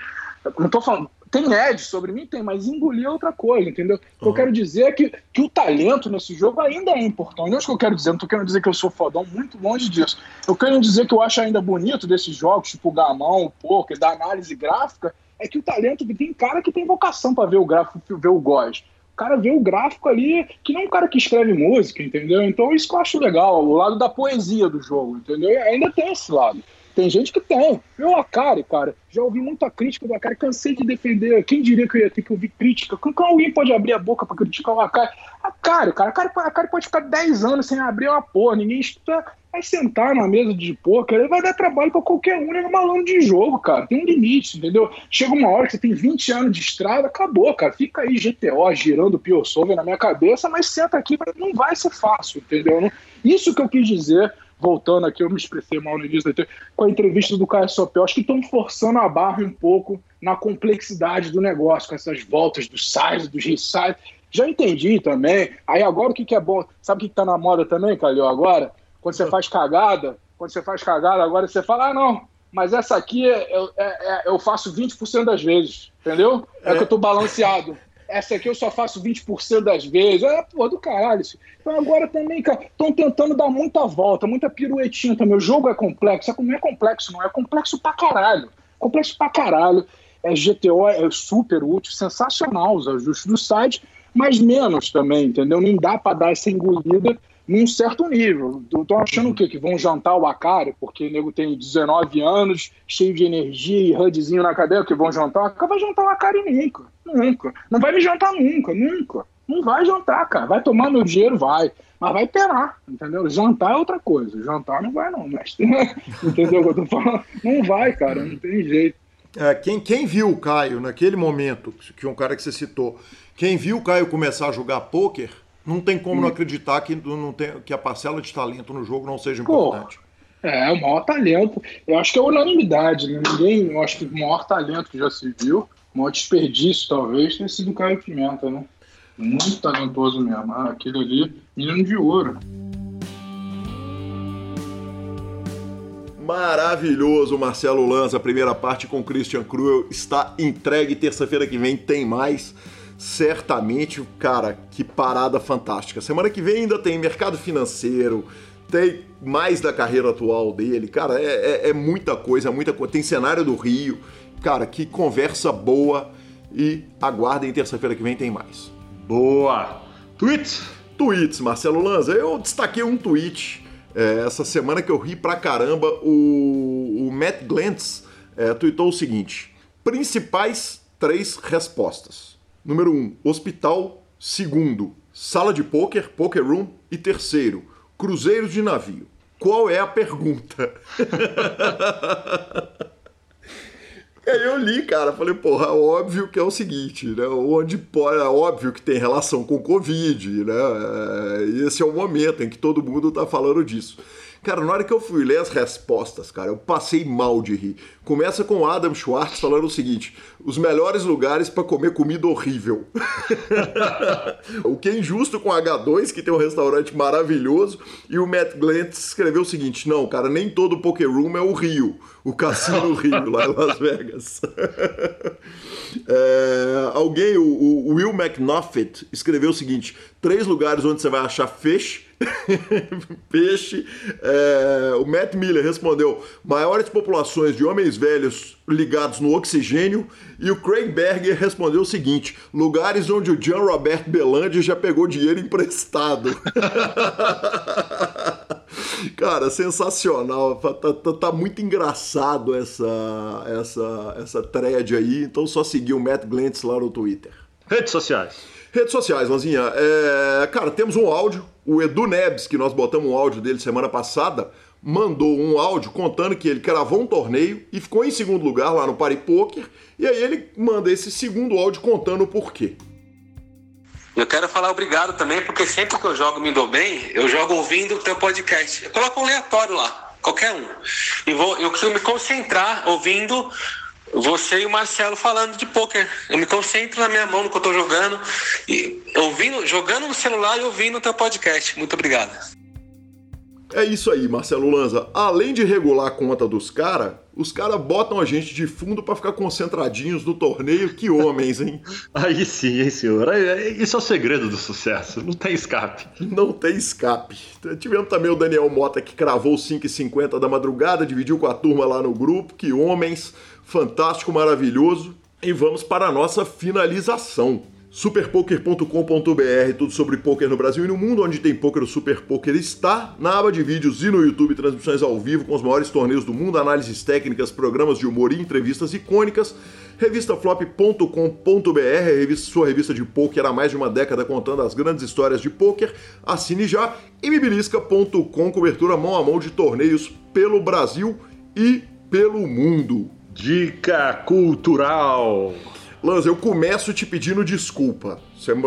Não tô falando, tem edge sobre mim? Tem, mas engolir é outra coisa, entendeu? O que eu quero dizer é que, que o talento nesse jogo ainda é importante. Não é isso que eu quero dizer, não tô querendo dizer que eu sou fodão, muito longe disso. Eu quero dizer que eu acho ainda bonito desses jogos, tipo o Gamão, o Poker, da análise gráfica, é que o talento tem cara que tem vocação para ver o gráfico, ver o GOS. O cara vê o gráfico ali, que não é um cara que escreve música, entendeu? Então isso que eu acho legal, o lado da poesia do jogo, entendeu? Ainda tem esse lado. Tem gente que tem. Eu, Akari, cara, já ouvi muita crítica do Akari, cansei de defender. Quem diria que eu ia ter que ouvir crítica? Como alguém pode abrir a boca para criticar o Akari? Akari, cara, Akari, Akari pode ficar 10 anos sem abrir uma porra, ninguém estuda. Vai sentar na mesa de poker, ele vai dar trabalho para qualquer um, ele é malandro de jogo, cara. Tem um limite, entendeu? Chega uma hora que você tem 20 anos de estrada, acabou, cara. Fica aí GTO girando o Pio na minha cabeça, mas senta aqui, não vai ser fácil, entendeu? Isso que eu quis dizer voltando aqui, eu me expressei mal no início, com a entrevista do Caio Sopel, acho que estão forçando a barra um pouco na complexidade do negócio, com essas voltas dos sites, dos resites. Já entendi também. Aí agora o que, que é bom? Sabe o que, que tá na moda também, Calil, agora? Quando você faz cagada, quando você faz cagada, agora você fala, ah, não, mas essa aqui eu, é, é, eu faço 20% das vezes, entendeu? É, é que eu tô balanceado essa aqui eu só faço 20% das vezes. É, pô, do caralho. Isso. Então agora também, cara, estão tentando dar muita volta, muita piruetinha também. O jogo é complexo. Não é complexo, não. É complexo pra caralho. Complexo pra caralho. É GTO, é super útil, sensacional os ajustes do site, mas menos também, entendeu? Não dá para dar essa engolida num certo nível. Estão achando o quê? Que vão jantar o Akari, porque o nego tem 19 anos, cheio de energia e HUDzinho na cadeia, que vão jantar? Acaba vai jantar o Akari nunca. Nunca. Não vai me jantar nunca, nunca. Não vai jantar, cara. Vai tomar meu dinheiro, vai. Mas vai penar, entendeu? Jantar é outra coisa. Jantar não vai, não, mestre. *laughs* entendeu o que eu tô falando? Não vai, cara. Não tem jeito. É, quem, quem viu o Caio naquele momento, que um cara que você citou, quem viu o Caio começar a jogar pôquer não tem como não acreditar que, não tem, que a parcela de talento no jogo não seja importante. Pô, é, o maior talento. Eu acho que é unanimidade. Né? Ninguém, eu acho que o maior talento que já se viu, o maior desperdício, talvez, tenha sido o Caio Pimenta, né? Muito talentoso mesmo. Ah, aquele ali, menino de ouro. Maravilhoso, Marcelo Lanza. A primeira parte com Christian Cruel está entregue. Terça-feira que vem tem mais. Certamente, cara, que parada fantástica. Semana que vem ainda tem mercado financeiro, tem mais da carreira atual dele, cara, é, é, é muita coisa, muita coisa. Tem cenário do Rio, cara, que conversa boa e aguardem terça-feira que vem tem mais. Boa! Tweets? Tweets, Marcelo Lanza. Eu destaquei um tweet é, essa semana que eu ri pra caramba. O, o Matt Glantz é, tweetou o seguinte: principais três respostas. Número um, hospital. Segundo, sala de poker, poker room. E terceiro, cruzeiros de navio. Qual é a pergunta? Aí *laughs* eu li, cara, falei, porra, óbvio que é o seguinte, né? Onde pode, é óbvio que tem relação com Covid, né? É, esse é o momento em que todo mundo tá falando disso. Cara, na hora que eu fui ler as respostas, cara, eu passei mal de rir. Começa com Adam Schwartz falando o seguinte: os melhores lugares para comer comida horrível. *laughs* o que é injusto com H2, que tem um restaurante maravilhoso, e o Matt Glantz escreveu o seguinte: não, cara, nem todo Poker Room é o Rio, o Cassino Rio, lá em Las Vegas. *laughs* é, alguém, o, o Will McNuffet, escreveu o seguinte: três lugares onde você vai achar fish *laughs* Peixe. É, o Matt Miller respondeu: maiores populações de homens velhos ligados no oxigênio. E o Craig Berger respondeu o seguinte: lugares onde o John Robert Belandi já pegou dinheiro emprestado. *laughs* Cara, sensacional. Tá, tá, tá, muito engraçado essa, essa, essa thread aí. Então só seguir o Matt Glantz lá no Twitter. Redes sociais. Redes sociais, Lanzinha. É, cara, temos um áudio. O Edu Nebs, que nós botamos um áudio dele semana passada, mandou um áudio contando que ele cravou um torneio e ficou em segundo lugar lá no Party Poker. E aí ele manda esse segundo áudio contando o porquê. Eu quero falar obrigado também, porque sempre que eu jogo Me Dou Bem, eu jogo ouvindo o teu podcast. Eu coloco um aleatório lá, qualquer um. E vou, eu consigo me concentrar ouvindo você e o Marcelo falando de poker. Eu me concentro na minha mão no que eu tô jogando, e ouvindo, jogando no celular e ouvindo o teu podcast. Muito obrigado. É isso aí, Marcelo Lanza. Além de regular a conta dos caras, os caras botam a gente de fundo para ficar concentradinhos no torneio. Que homens, hein? *laughs* aí sim, hein, senhor? Isso é o segredo do sucesso. Não tem escape. Não tem escape. Tivemos também o Daniel Mota que cravou 5,50 da madrugada, dividiu com a turma lá no grupo. Que homens fantástico, maravilhoso. E vamos para a nossa finalização. Superpoker.com.br, tudo sobre poker no Brasil e no mundo, onde tem poker, o Super Poker está na aba de vídeos e no YouTube, transmissões ao vivo com os maiores torneios do mundo, análises técnicas, programas de humor e entrevistas icônicas. Revistaflop.com.br, revista, sua revista de poker há mais de uma década contando as grandes histórias de poker. Assine já. E bibilisca.com, cobertura mão a mão de torneios pelo Brasil e pelo mundo. Dica cultural. Lanza, eu começo te pedindo desculpa.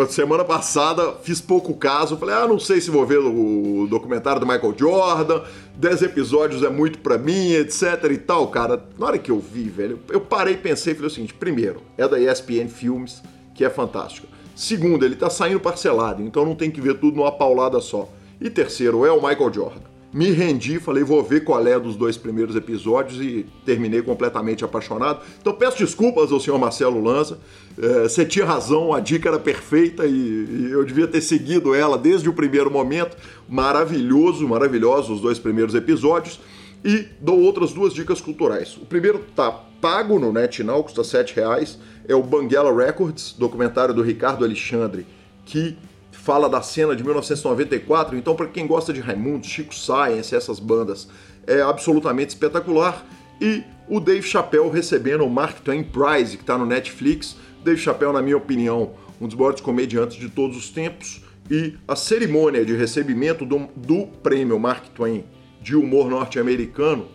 Semana passada fiz pouco caso, falei, ah, não sei se vou ver o documentário do Michael Jordan, 10 episódios é muito pra mim, etc e tal, cara. Na hora que eu vi, velho, eu parei e pensei falei o seguinte: primeiro, é da ESPN Filmes, que é fantástico. Segundo, ele tá saindo parcelado, então não tem que ver tudo numa paulada só. E terceiro, é o Michael Jordan me rendi, falei, vou ver qual é dos dois primeiros episódios e terminei completamente apaixonado. Então peço desculpas ao senhor Marcelo Lanza, é, você tinha razão, a dica era perfeita e, e, eu devia ter seguido ela desde o primeiro momento. Maravilhoso, maravilhoso os dois primeiros episódios. E dou outras duas dicas culturais. O primeiro tá pago no NetNow, custa R$ reais. É o Banguela Records, documentário do Ricardo Alexandre, que fala da cena de 1994, então para quem gosta de Raimundo, Chico Science, essas bandas, é absolutamente espetacular. E o Dave Chappelle recebendo o Mark Twain Prize, que está no Netflix. Dave Chappelle, na minha opinião, um dos maiores comediantes de todos os tempos. E a cerimônia de recebimento do, do prêmio Mark Twain de humor norte-americano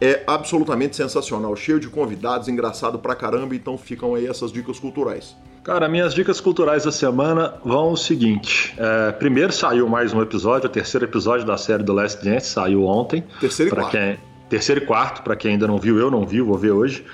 é absolutamente sensacional, cheio de convidados, engraçado pra caramba, então ficam aí essas dicas culturais. Cara, minhas dicas culturais da semana vão o seguinte: é, primeiro saiu mais um episódio, o terceiro episódio da série The Last Dance saiu ontem. Terceiro e quarto. Quem, terceiro e quarto, para quem ainda não viu, eu não vi, vou ver hoje.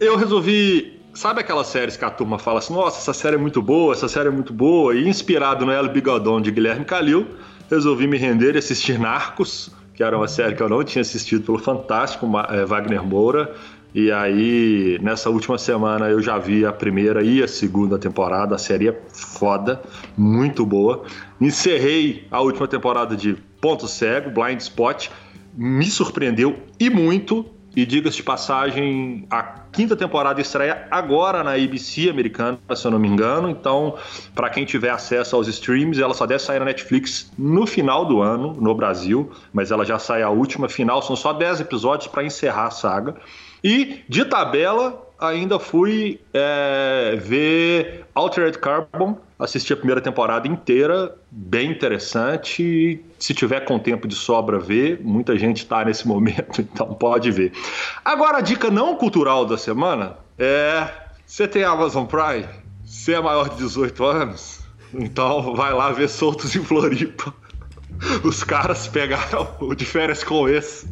Eu resolvi Sabe aquelas séries que a turma fala assim, nossa, essa série é muito boa, essa série é muito boa, e inspirado no El Bigodon de Guilherme Calil, resolvi me render e assistir Narcos, que era uma série que eu não tinha assistido pelo fantástico é, Wagner Moura, E aí, nessa última semana, eu já vi a primeira e a segunda temporada. A série é foda, muito boa. Encerrei a última temporada de Ponto Cego, Blind Spot. Me surpreendeu e muito. E diga-se de passagem, a quinta temporada estreia agora na ABC americana, se eu não me engano. Então, para quem tiver acesso aos streams, ela só deve sair na Netflix no final do ano, no Brasil. Mas ela já sai a última final. São só 10 episódios para encerrar a saga. E de tabela, ainda fui é, ver Altered Carbon, assisti a primeira temporada inteira, bem interessante. Se tiver com tempo de sobra, ver. Muita gente está nesse *laughs* momento, então pode ver. Agora, a dica não cultural da semana é: você tem Amazon Prime? Você é maior de 18 anos? Então vai lá ver Soltos em Floripa. *laughs* Os caras pegaram o de férias com esse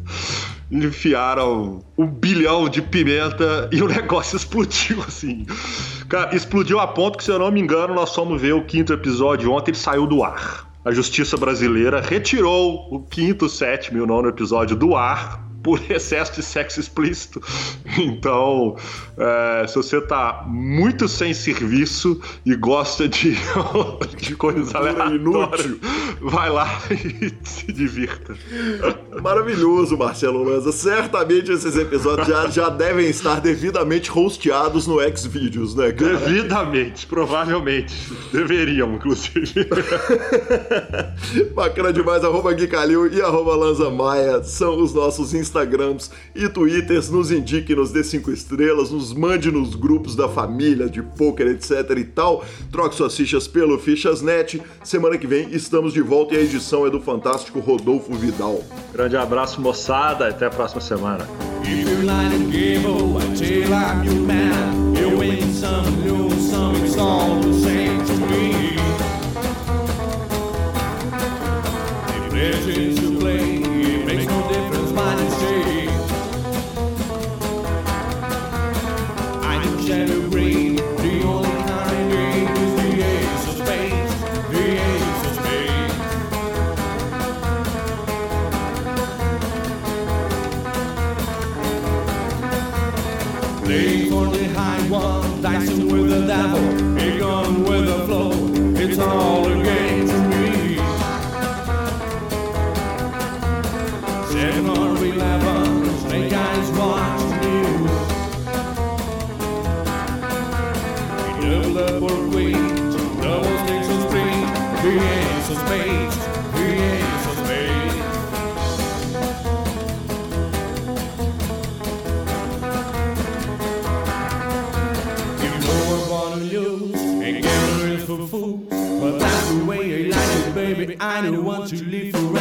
enfiaram um bilhão de pimenta e o *laughs* negócio explodiu, assim. Cara, explodiu a ponto que, se eu não me engano, nós fomos ver o quinto episódio ontem, ele saiu do ar. A justiça brasileira retirou o quinto, sétimo e o nono episódio do ar por *laughs* excesso de sexo explícito. Então, é, se você tá muito sem serviço e gosta de, *laughs* de coisas aleatórias, vai lá *laughs* e se divirta. Maravilhoso, Marcelo Lanza. Certamente esses episódios já, já devem estar devidamente hosteados no Xvideos, né, cara? Devidamente, provavelmente. Deveriam, inclusive. Bacana demais. Arroba Gui Calil e arroba Lanza Maia são os nossos Instagrams Instagrams e Twitters, nos indique, nos dê cinco estrelas, nos mande nos grupos da família, de poker, etc e tal. Troque suas fichas pelo Fichasnet. Semana que vem estamos de volta e a edição é do fantástico Rodolfo Vidal. Grande abraço, moçada. Até a próxima semana. kind who want to live for.